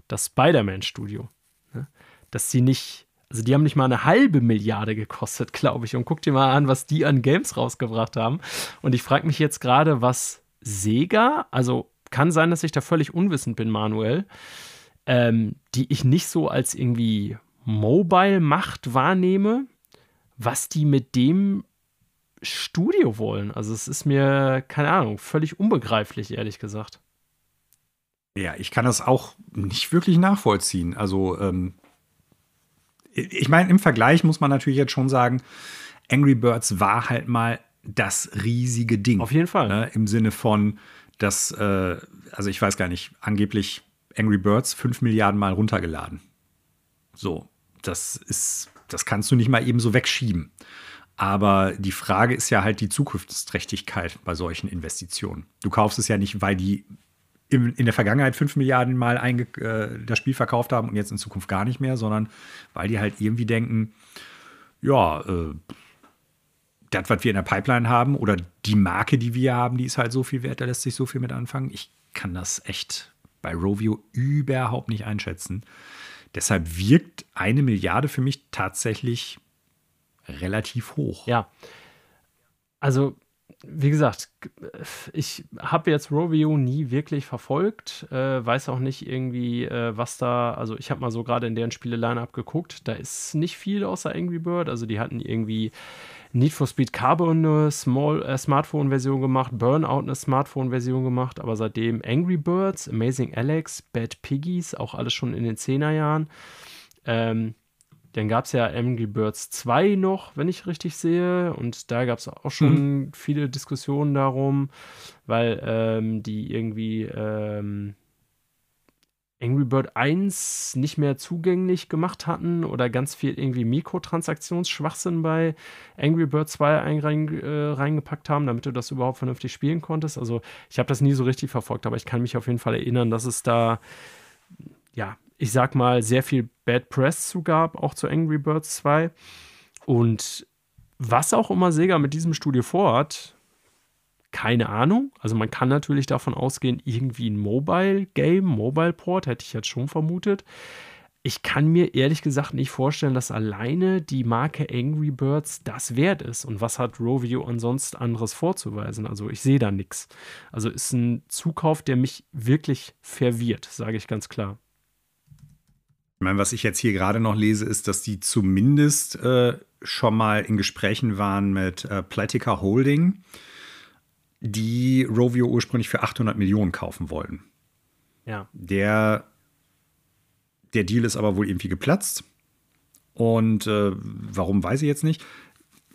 das Spider-Man-Studio, ne, dass sie nicht also die haben nicht mal eine halbe Milliarde gekostet, glaube ich. Und guck dir mal an, was die an Games rausgebracht haben. Und ich frage mich jetzt gerade, was Sega, also kann sein, dass ich da völlig unwissend bin, Manuel, ähm, die ich nicht so als irgendwie Mobile-Macht wahrnehme, was die mit dem Studio wollen. Also es ist mir, keine Ahnung, völlig unbegreiflich, ehrlich gesagt. Ja, ich kann das auch nicht wirklich nachvollziehen. Also ähm, ich meine, im Vergleich muss man natürlich jetzt schon sagen, Angry Birds war halt mal das riesige Ding. Auf jeden Fall. Ne? Im Sinne von, dass, äh, also ich weiß gar nicht, angeblich Angry Birds 5 Milliarden Mal runtergeladen. So, das ist, das kannst du nicht mal eben so wegschieben. Aber die Frage ist ja halt die Zukunftsträchtigkeit bei solchen Investitionen. Du kaufst es ja nicht, weil die in, in der Vergangenheit 5 Milliarden Mal äh, das Spiel verkauft haben und jetzt in Zukunft gar nicht mehr, sondern weil die halt irgendwie denken, ja, äh, das, was wir in der Pipeline haben oder die Marke, die wir haben, die ist halt so viel wert, da lässt sich so viel mit anfangen. Ich kann das echt bei Rovio überhaupt nicht einschätzen. Deshalb wirkt eine Milliarde für mich tatsächlich relativ hoch. Ja. Also wie gesagt, ich habe jetzt Rovio nie wirklich verfolgt, äh, weiß auch nicht irgendwie, äh, was da, also ich habe mal so gerade in deren Spiele-Line-Up geguckt, da ist nicht viel außer Angry Bird, also die hatten irgendwie Need for Speed Carbon eine äh, Smartphone-Version gemacht, Burnout eine Smartphone-Version gemacht, aber seitdem Angry Birds, Amazing Alex, Bad Piggies, auch alles schon in den 10er Jahren. Ähm, dann gab es ja Angry Birds 2 noch, wenn ich richtig sehe. Und da gab es auch schon mhm. viele Diskussionen darum, weil ähm, die irgendwie ähm, Angry Bird 1 nicht mehr zugänglich gemacht hatten oder ganz viel irgendwie Mikrotransaktionsschwachsinn bei Angry Bird 2 rein, äh, reingepackt haben, damit du das überhaupt vernünftig spielen konntest. Also ich habe das nie so richtig verfolgt, aber ich kann mich auf jeden Fall erinnern, dass es da ja ich sag mal, sehr viel Bad Press zu gab, auch zu Angry Birds 2. Und was auch immer Sega mit diesem Studio vorhat, keine Ahnung. Also man kann natürlich davon ausgehen, irgendwie ein Mobile-Game, Mobile-Port, hätte ich jetzt schon vermutet. Ich kann mir ehrlich gesagt nicht vorstellen, dass alleine die Marke Angry Birds das wert ist. Und was hat Rovio ansonsten anderes vorzuweisen? Also ich sehe da nichts. Also ist ein Zukauf, der mich wirklich verwirrt, sage ich ganz klar. Ich meine, was ich jetzt hier gerade noch lese, ist, dass die zumindest äh, schon mal in Gesprächen waren mit äh, Platica Holding, die Rovio ursprünglich für 800 Millionen kaufen wollten. Ja. Der, der Deal ist aber wohl irgendwie geplatzt. Und äh, warum, weiß ich jetzt nicht.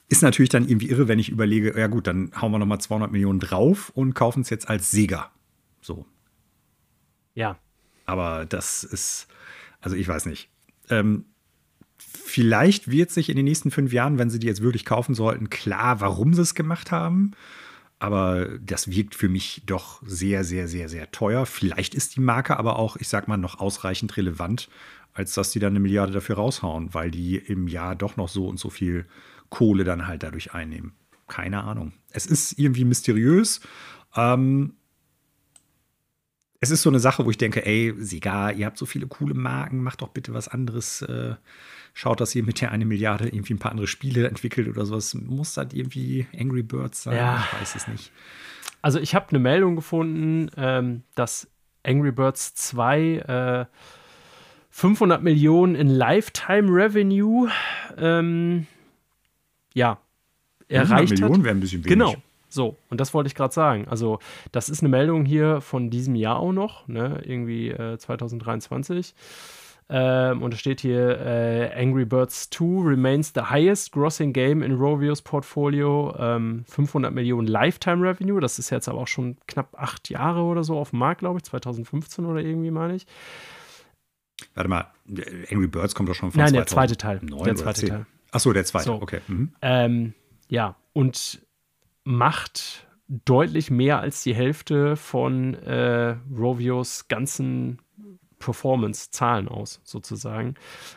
Ist natürlich dann irgendwie irre, wenn ich überlege, ja gut, dann hauen wir noch mal 200 Millionen drauf und kaufen es jetzt als Sega. So. Ja. Aber das ist, also ich weiß nicht. Ähm, vielleicht wird sich in den nächsten fünf Jahren, wenn sie die jetzt wirklich kaufen sollten, klar, warum sie es gemacht haben. Aber das wirkt für mich doch sehr, sehr, sehr, sehr teuer. Vielleicht ist die Marke aber auch, ich sag mal, noch ausreichend relevant, als dass die dann eine Milliarde dafür raushauen, weil die im Jahr doch noch so und so viel Kohle dann halt dadurch einnehmen. Keine Ahnung. Es ist irgendwie mysteriös. Ähm, es ist so eine Sache, wo ich denke, ey, Sega, ihr habt so viele coole Marken, macht doch bitte was anderes. Äh, schaut, dass ihr mit der eine Milliarde irgendwie ein paar andere Spiele entwickelt oder sowas. Muss das irgendwie Angry Birds sein? Ja. Ich weiß es nicht. Also ich habe eine Meldung gefunden, ähm, dass Angry Birds 2 äh, 500 Millionen in Lifetime Revenue ähm, ja, erreicht Millionen wäre ein bisschen wenig. Genau, so, und das wollte ich gerade sagen. Also, das ist eine Meldung hier von diesem Jahr auch noch, ne? irgendwie äh, 2023. Ähm, und es steht hier: äh, Angry Birds 2 remains the highest grossing game in Rovios Portfolio. Ähm, 500 Millionen Lifetime Revenue. Das ist jetzt aber auch schon knapp acht Jahre oder so auf dem Markt, glaube ich. 2015 oder irgendwie, meine ich. Warte mal, Angry Birds kommt doch schon von Nein, der zweite Teil. Der zweite Teil. Achso, der zweite, so. okay. Mhm. Ähm, ja, und macht deutlich mehr als die Hälfte von äh, Rovios ganzen Performance-Zahlen aus, sozusagen.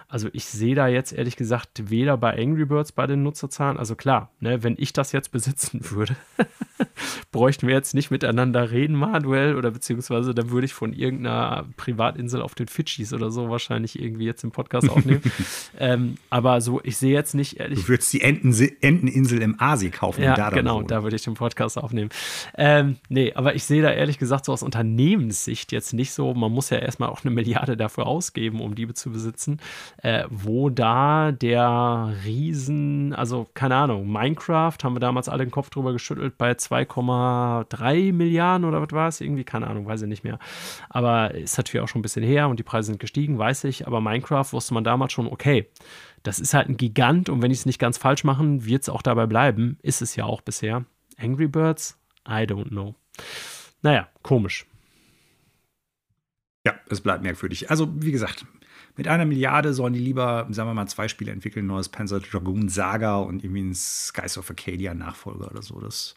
Also ich sehe da jetzt ehrlich gesagt weder bei Angry Birds bei den Nutzerzahlen, also klar, ne, wenn ich das jetzt besitzen würde, bräuchten wir jetzt nicht miteinander reden, Manuel, oder beziehungsweise dann würde ich von irgendeiner Privatinsel auf den Fidschis oder so wahrscheinlich irgendwie jetzt im Podcast aufnehmen. ähm, aber so, ich sehe jetzt nicht ehrlich. Du würdest die Enten Enteninsel im Asi kaufen. Ja, da genau, da würde ich den Podcast aufnehmen. Ähm, nee, aber ich sehe da ehrlich gesagt so aus Unternehmenssicht jetzt nicht so, man muss ja erstmal auch eine Milliarde dafür ausgeben, um die zu besitzen, äh, wo da der Riesen, also keine Ahnung, Minecraft, haben wir damals alle den Kopf drüber geschüttelt, bei 2,3 Milliarden oder was war es? Irgendwie, keine Ahnung, weiß ich nicht mehr. Aber ist natürlich auch schon ein bisschen her und die Preise sind gestiegen, weiß ich. Aber Minecraft wusste man damals schon, okay, das ist halt ein Gigant und wenn ich es nicht ganz falsch machen, wird es auch dabei bleiben. Ist es ja auch bisher. Angry Birds? I don't know. Naja, komisch. Ja, es bleibt merkwürdig. Also, wie gesagt, mit einer Milliarde sollen die lieber, sagen wir mal, zwei Spiele entwickeln: neues Panzer Dragoon Saga und irgendwie ein Skies of Arcadia Nachfolger oder so. Das.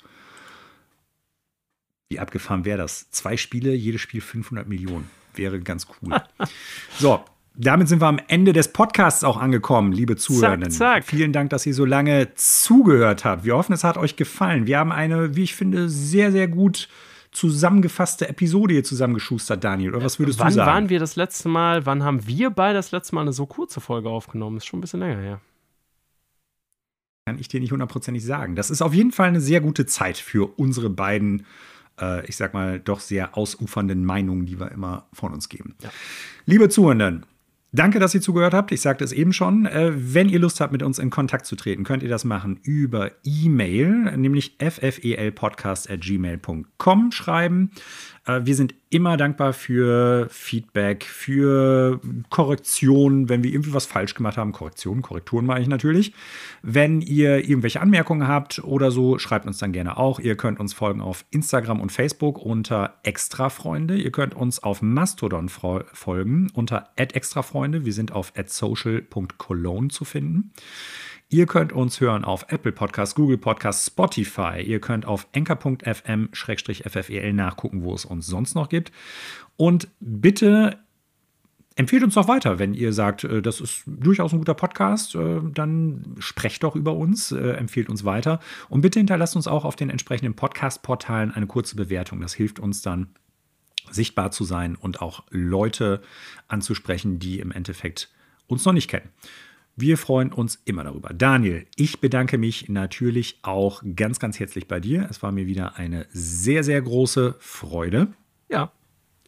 Wie abgefahren wäre das? Zwei Spiele, jedes Spiel 500 Millionen. Wäre ganz cool. so, damit sind wir am Ende des Podcasts auch angekommen, liebe Zuhörenden. Zack, zack. Vielen Dank, dass ihr so lange zugehört habt. Wir hoffen, es hat euch gefallen. Wir haben eine, wie ich finde, sehr, sehr gut zusammengefasste Episode hier zusammengeschustert, Daniel. Oder was würdest wann du sagen? Wann waren wir das letzte Mal, wann haben wir beide das letzte Mal eine so kurze Folge aufgenommen? Ist schon ein bisschen länger her. Kann ich dir nicht hundertprozentig sagen. Das ist auf jeden Fall eine sehr gute Zeit für unsere beiden äh, ich sag mal, doch sehr ausufernden Meinungen, die wir immer von uns geben. Ja. Liebe Zuhörenden, Danke, dass ihr zugehört habt. Ich sagte es eben schon. Äh, wenn ihr Lust habt, mit uns in Kontakt zu treten, könnt ihr das machen über E-Mail, nämlich ffelpodcast.gmail.com schreiben. Äh, wir sind immer dankbar für Feedback, für Korrektionen, wenn wir irgendwie was falsch gemacht haben. Korrektionen, Korrekturen mache ich natürlich. Wenn ihr irgendwelche Anmerkungen habt oder so, schreibt uns dann gerne auch. Ihr könnt uns folgen auf Instagram und Facebook unter Extrafreunde. Ihr könnt uns auf Mastodon folgen unter extrafreunde. Wir sind auf social.cologne zu finden. Ihr könnt uns hören auf Apple Podcasts, Google Podcasts, Spotify. Ihr könnt auf enker.fm-ffel nachgucken, wo es uns sonst noch gibt. Und bitte empfehlt uns doch weiter, wenn ihr sagt, äh, das ist durchaus ein guter Podcast, äh, dann sprecht doch über uns, äh, empfehlt uns weiter. Und bitte hinterlasst uns auch auf den entsprechenden Podcast-Portalen eine kurze Bewertung. Das hilft uns dann, sichtbar zu sein und auch Leute anzusprechen, die im Endeffekt uns noch nicht kennen. Wir freuen uns immer darüber. Daniel, ich bedanke mich natürlich auch ganz, ganz herzlich bei dir. Es war mir wieder eine sehr, sehr große Freude. Ja,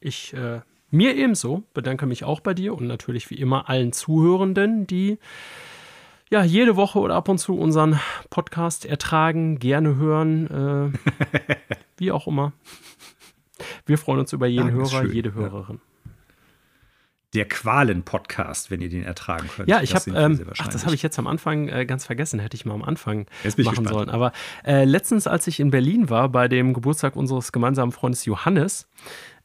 ich äh, mir ebenso bedanke mich auch bei dir und natürlich wie immer allen Zuhörenden, die ja jede Woche oder ab und zu unseren Podcast ertragen, gerne hören, äh, wie auch immer. Wir freuen uns über jeden Hörer, jede Hörerin. Ja der Qualen-Podcast, wenn ihr den ertragen könnt. Ja, ich habe, ähm, ach, das habe ich jetzt am Anfang äh, ganz vergessen, hätte ich mal am Anfang machen sollen. Aber äh, letztens, als ich in Berlin war, bei dem Geburtstag unseres gemeinsamen Freundes Johannes,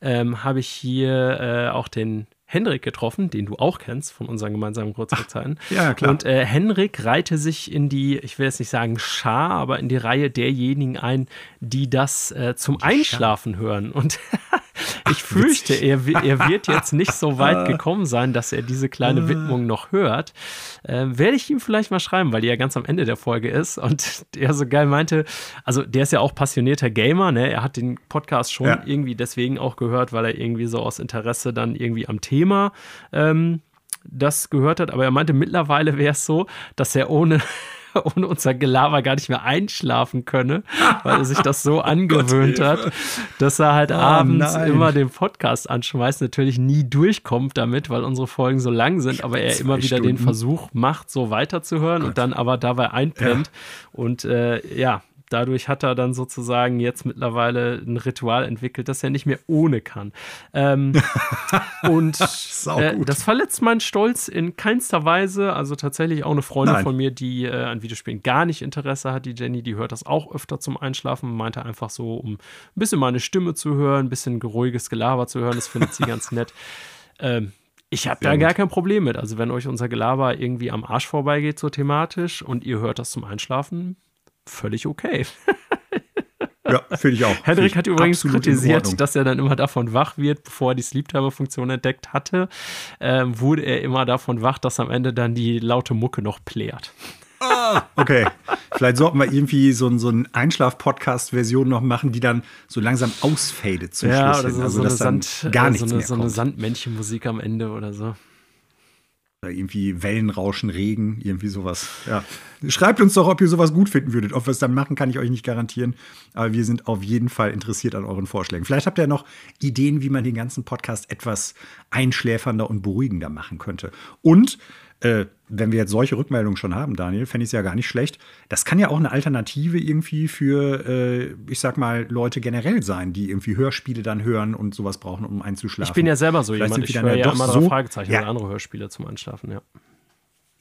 ähm, habe ich hier äh, auch den Henrik getroffen, den du auch kennst von unseren gemeinsamen Geburtstagszeiten. Ja, klar. Und äh, Henrik reihte sich in die, ich will jetzt nicht sagen Schar, aber in die Reihe derjenigen ein, die das äh, zum Einschlafen hören. Und ich fürchte, er, er, wird jetzt nicht so weit gekommen sein, dass er diese kleine Widmung noch hört. Äh, werde ich ihm vielleicht mal schreiben, weil die ja ganz am Ende der Folge ist und der so geil meinte, also der ist ja auch passionierter Gamer, ne? Er hat den Podcast schon ja. irgendwie deswegen auch gehört, weil er irgendwie so aus Interesse dann irgendwie am Thema ähm, das gehört hat. Aber er meinte, mittlerweile wäre es so, dass er ohne ohne unser Gelaber gar nicht mehr einschlafen könne, weil er sich das so oh angewöhnt hat, dass er halt oh, abends nein. immer den Podcast anschmeißt, natürlich nie durchkommt damit, weil unsere Folgen so lang sind, aber er immer wieder Stunden. den Versuch macht, so weiterzuhören oh und dann aber dabei einpennt. Ja. Und äh, ja, dadurch hat er dann sozusagen jetzt mittlerweile ein Ritual entwickelt, das er nicht mehr ohne kann. Ähm, und äh, das verletzt meinen Stolz in keinster Weise. Also tatsächlich auch eine Freundin Nein. von mir, die äh, an Videospielen gar nicht Interesse hat, die Jenny, die hört das auch öfter zum Einschlafen, meinte einfach so, um ein bisschen meine Stimme zu hören, ein bisschen geruhiges Gelaber zu hören, das findet sie ganz nett. Ähm, ich habe da gar kein Problem mit. Also, wenn euch unser Gelaber irgendwie am Arsch vorbeigeht, so thematisch, und ihr hört das zum Einschlafen, völlig okay. Ja, finde ich auch. Henrik hat übrigens kritisiert, dass er dann immer davon wach wird, bevor er die Sleep-Timer-Funktion entdeckt hatte, ähm, wurde er immer davon wach, dass am Ende dann die laute Mucke noch plärt. Ah, okay. Vielleicht sollten wir irgendwie so, so eine Einschlaf-Podcast-Version noch machen, die dann so langsam ausfadet zum ja, Schluss. Oder so, also, so, eine Sand, gar nichts so eine, so eine Sandmännchenmusik am Ende oder so. Oder irgendwie Wellenrauschen, Regen, irgendwie sowas. Ja. Schreibt uns doch, ob ihr sowas gut finden würdet. Ob wir es dann machen, kann ich euch nicht garantieren. Aber wir sind auf jeden Fall interessiert an euren Vorschlägen. Vielleicht habt ihr noch Ideen, wie man den ganzen Podcast etwas einschläfernder und beruhigender machen könnte. Und äh, wenn wir jetzt solche Rückmeldungen schon haben, Daniel, fände ich es ja gar nicht schlecht. Das kann ja auch eine Alternative irgendwie für, äh, ich sag mal, Leute generell sein, die irgendwie Hörspiele dann hören und sowas brauchen, um einzuschlafen. Ich bin ja selber so Vielleicht jemand, ich höre ja immer so, Fragezeichen ja. oder andere Hörspiele zum Einschlafen, ja.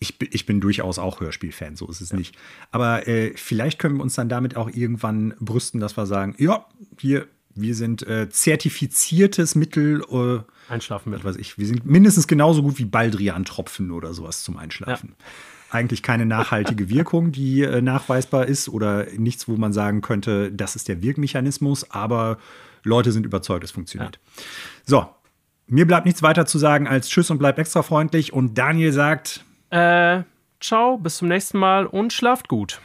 Ich, ich, bin durchaus auch Hörspielfan, so ist es ja. nicht. Aber äh, vielleicht können wir uns dann damit auch irgendwann brüsten, dass wir sagen, ja, hier, wir sind äh, zertifiziertes Mittel äh, Einschlafen mit. Was ich. Wir sind mindestens genauso gut wie Baldrian-Tropfen oder sowas zum Einschlafen. Ja. Eigentlich keine nachhaltige Wirkung, die äh, nachweisbar ist oder nichts, wo man sagen könnte, das ist der Wirkmechanismus, aber Leute sind überzeugt, es funktioniert. Ja. So, Mir bleibt nichts weiter zu sagen als Tschüss und bleib extra freundlich. Und Daniel sagt: Äh, ciao, bis zum nächsten Mal und schlaft gut.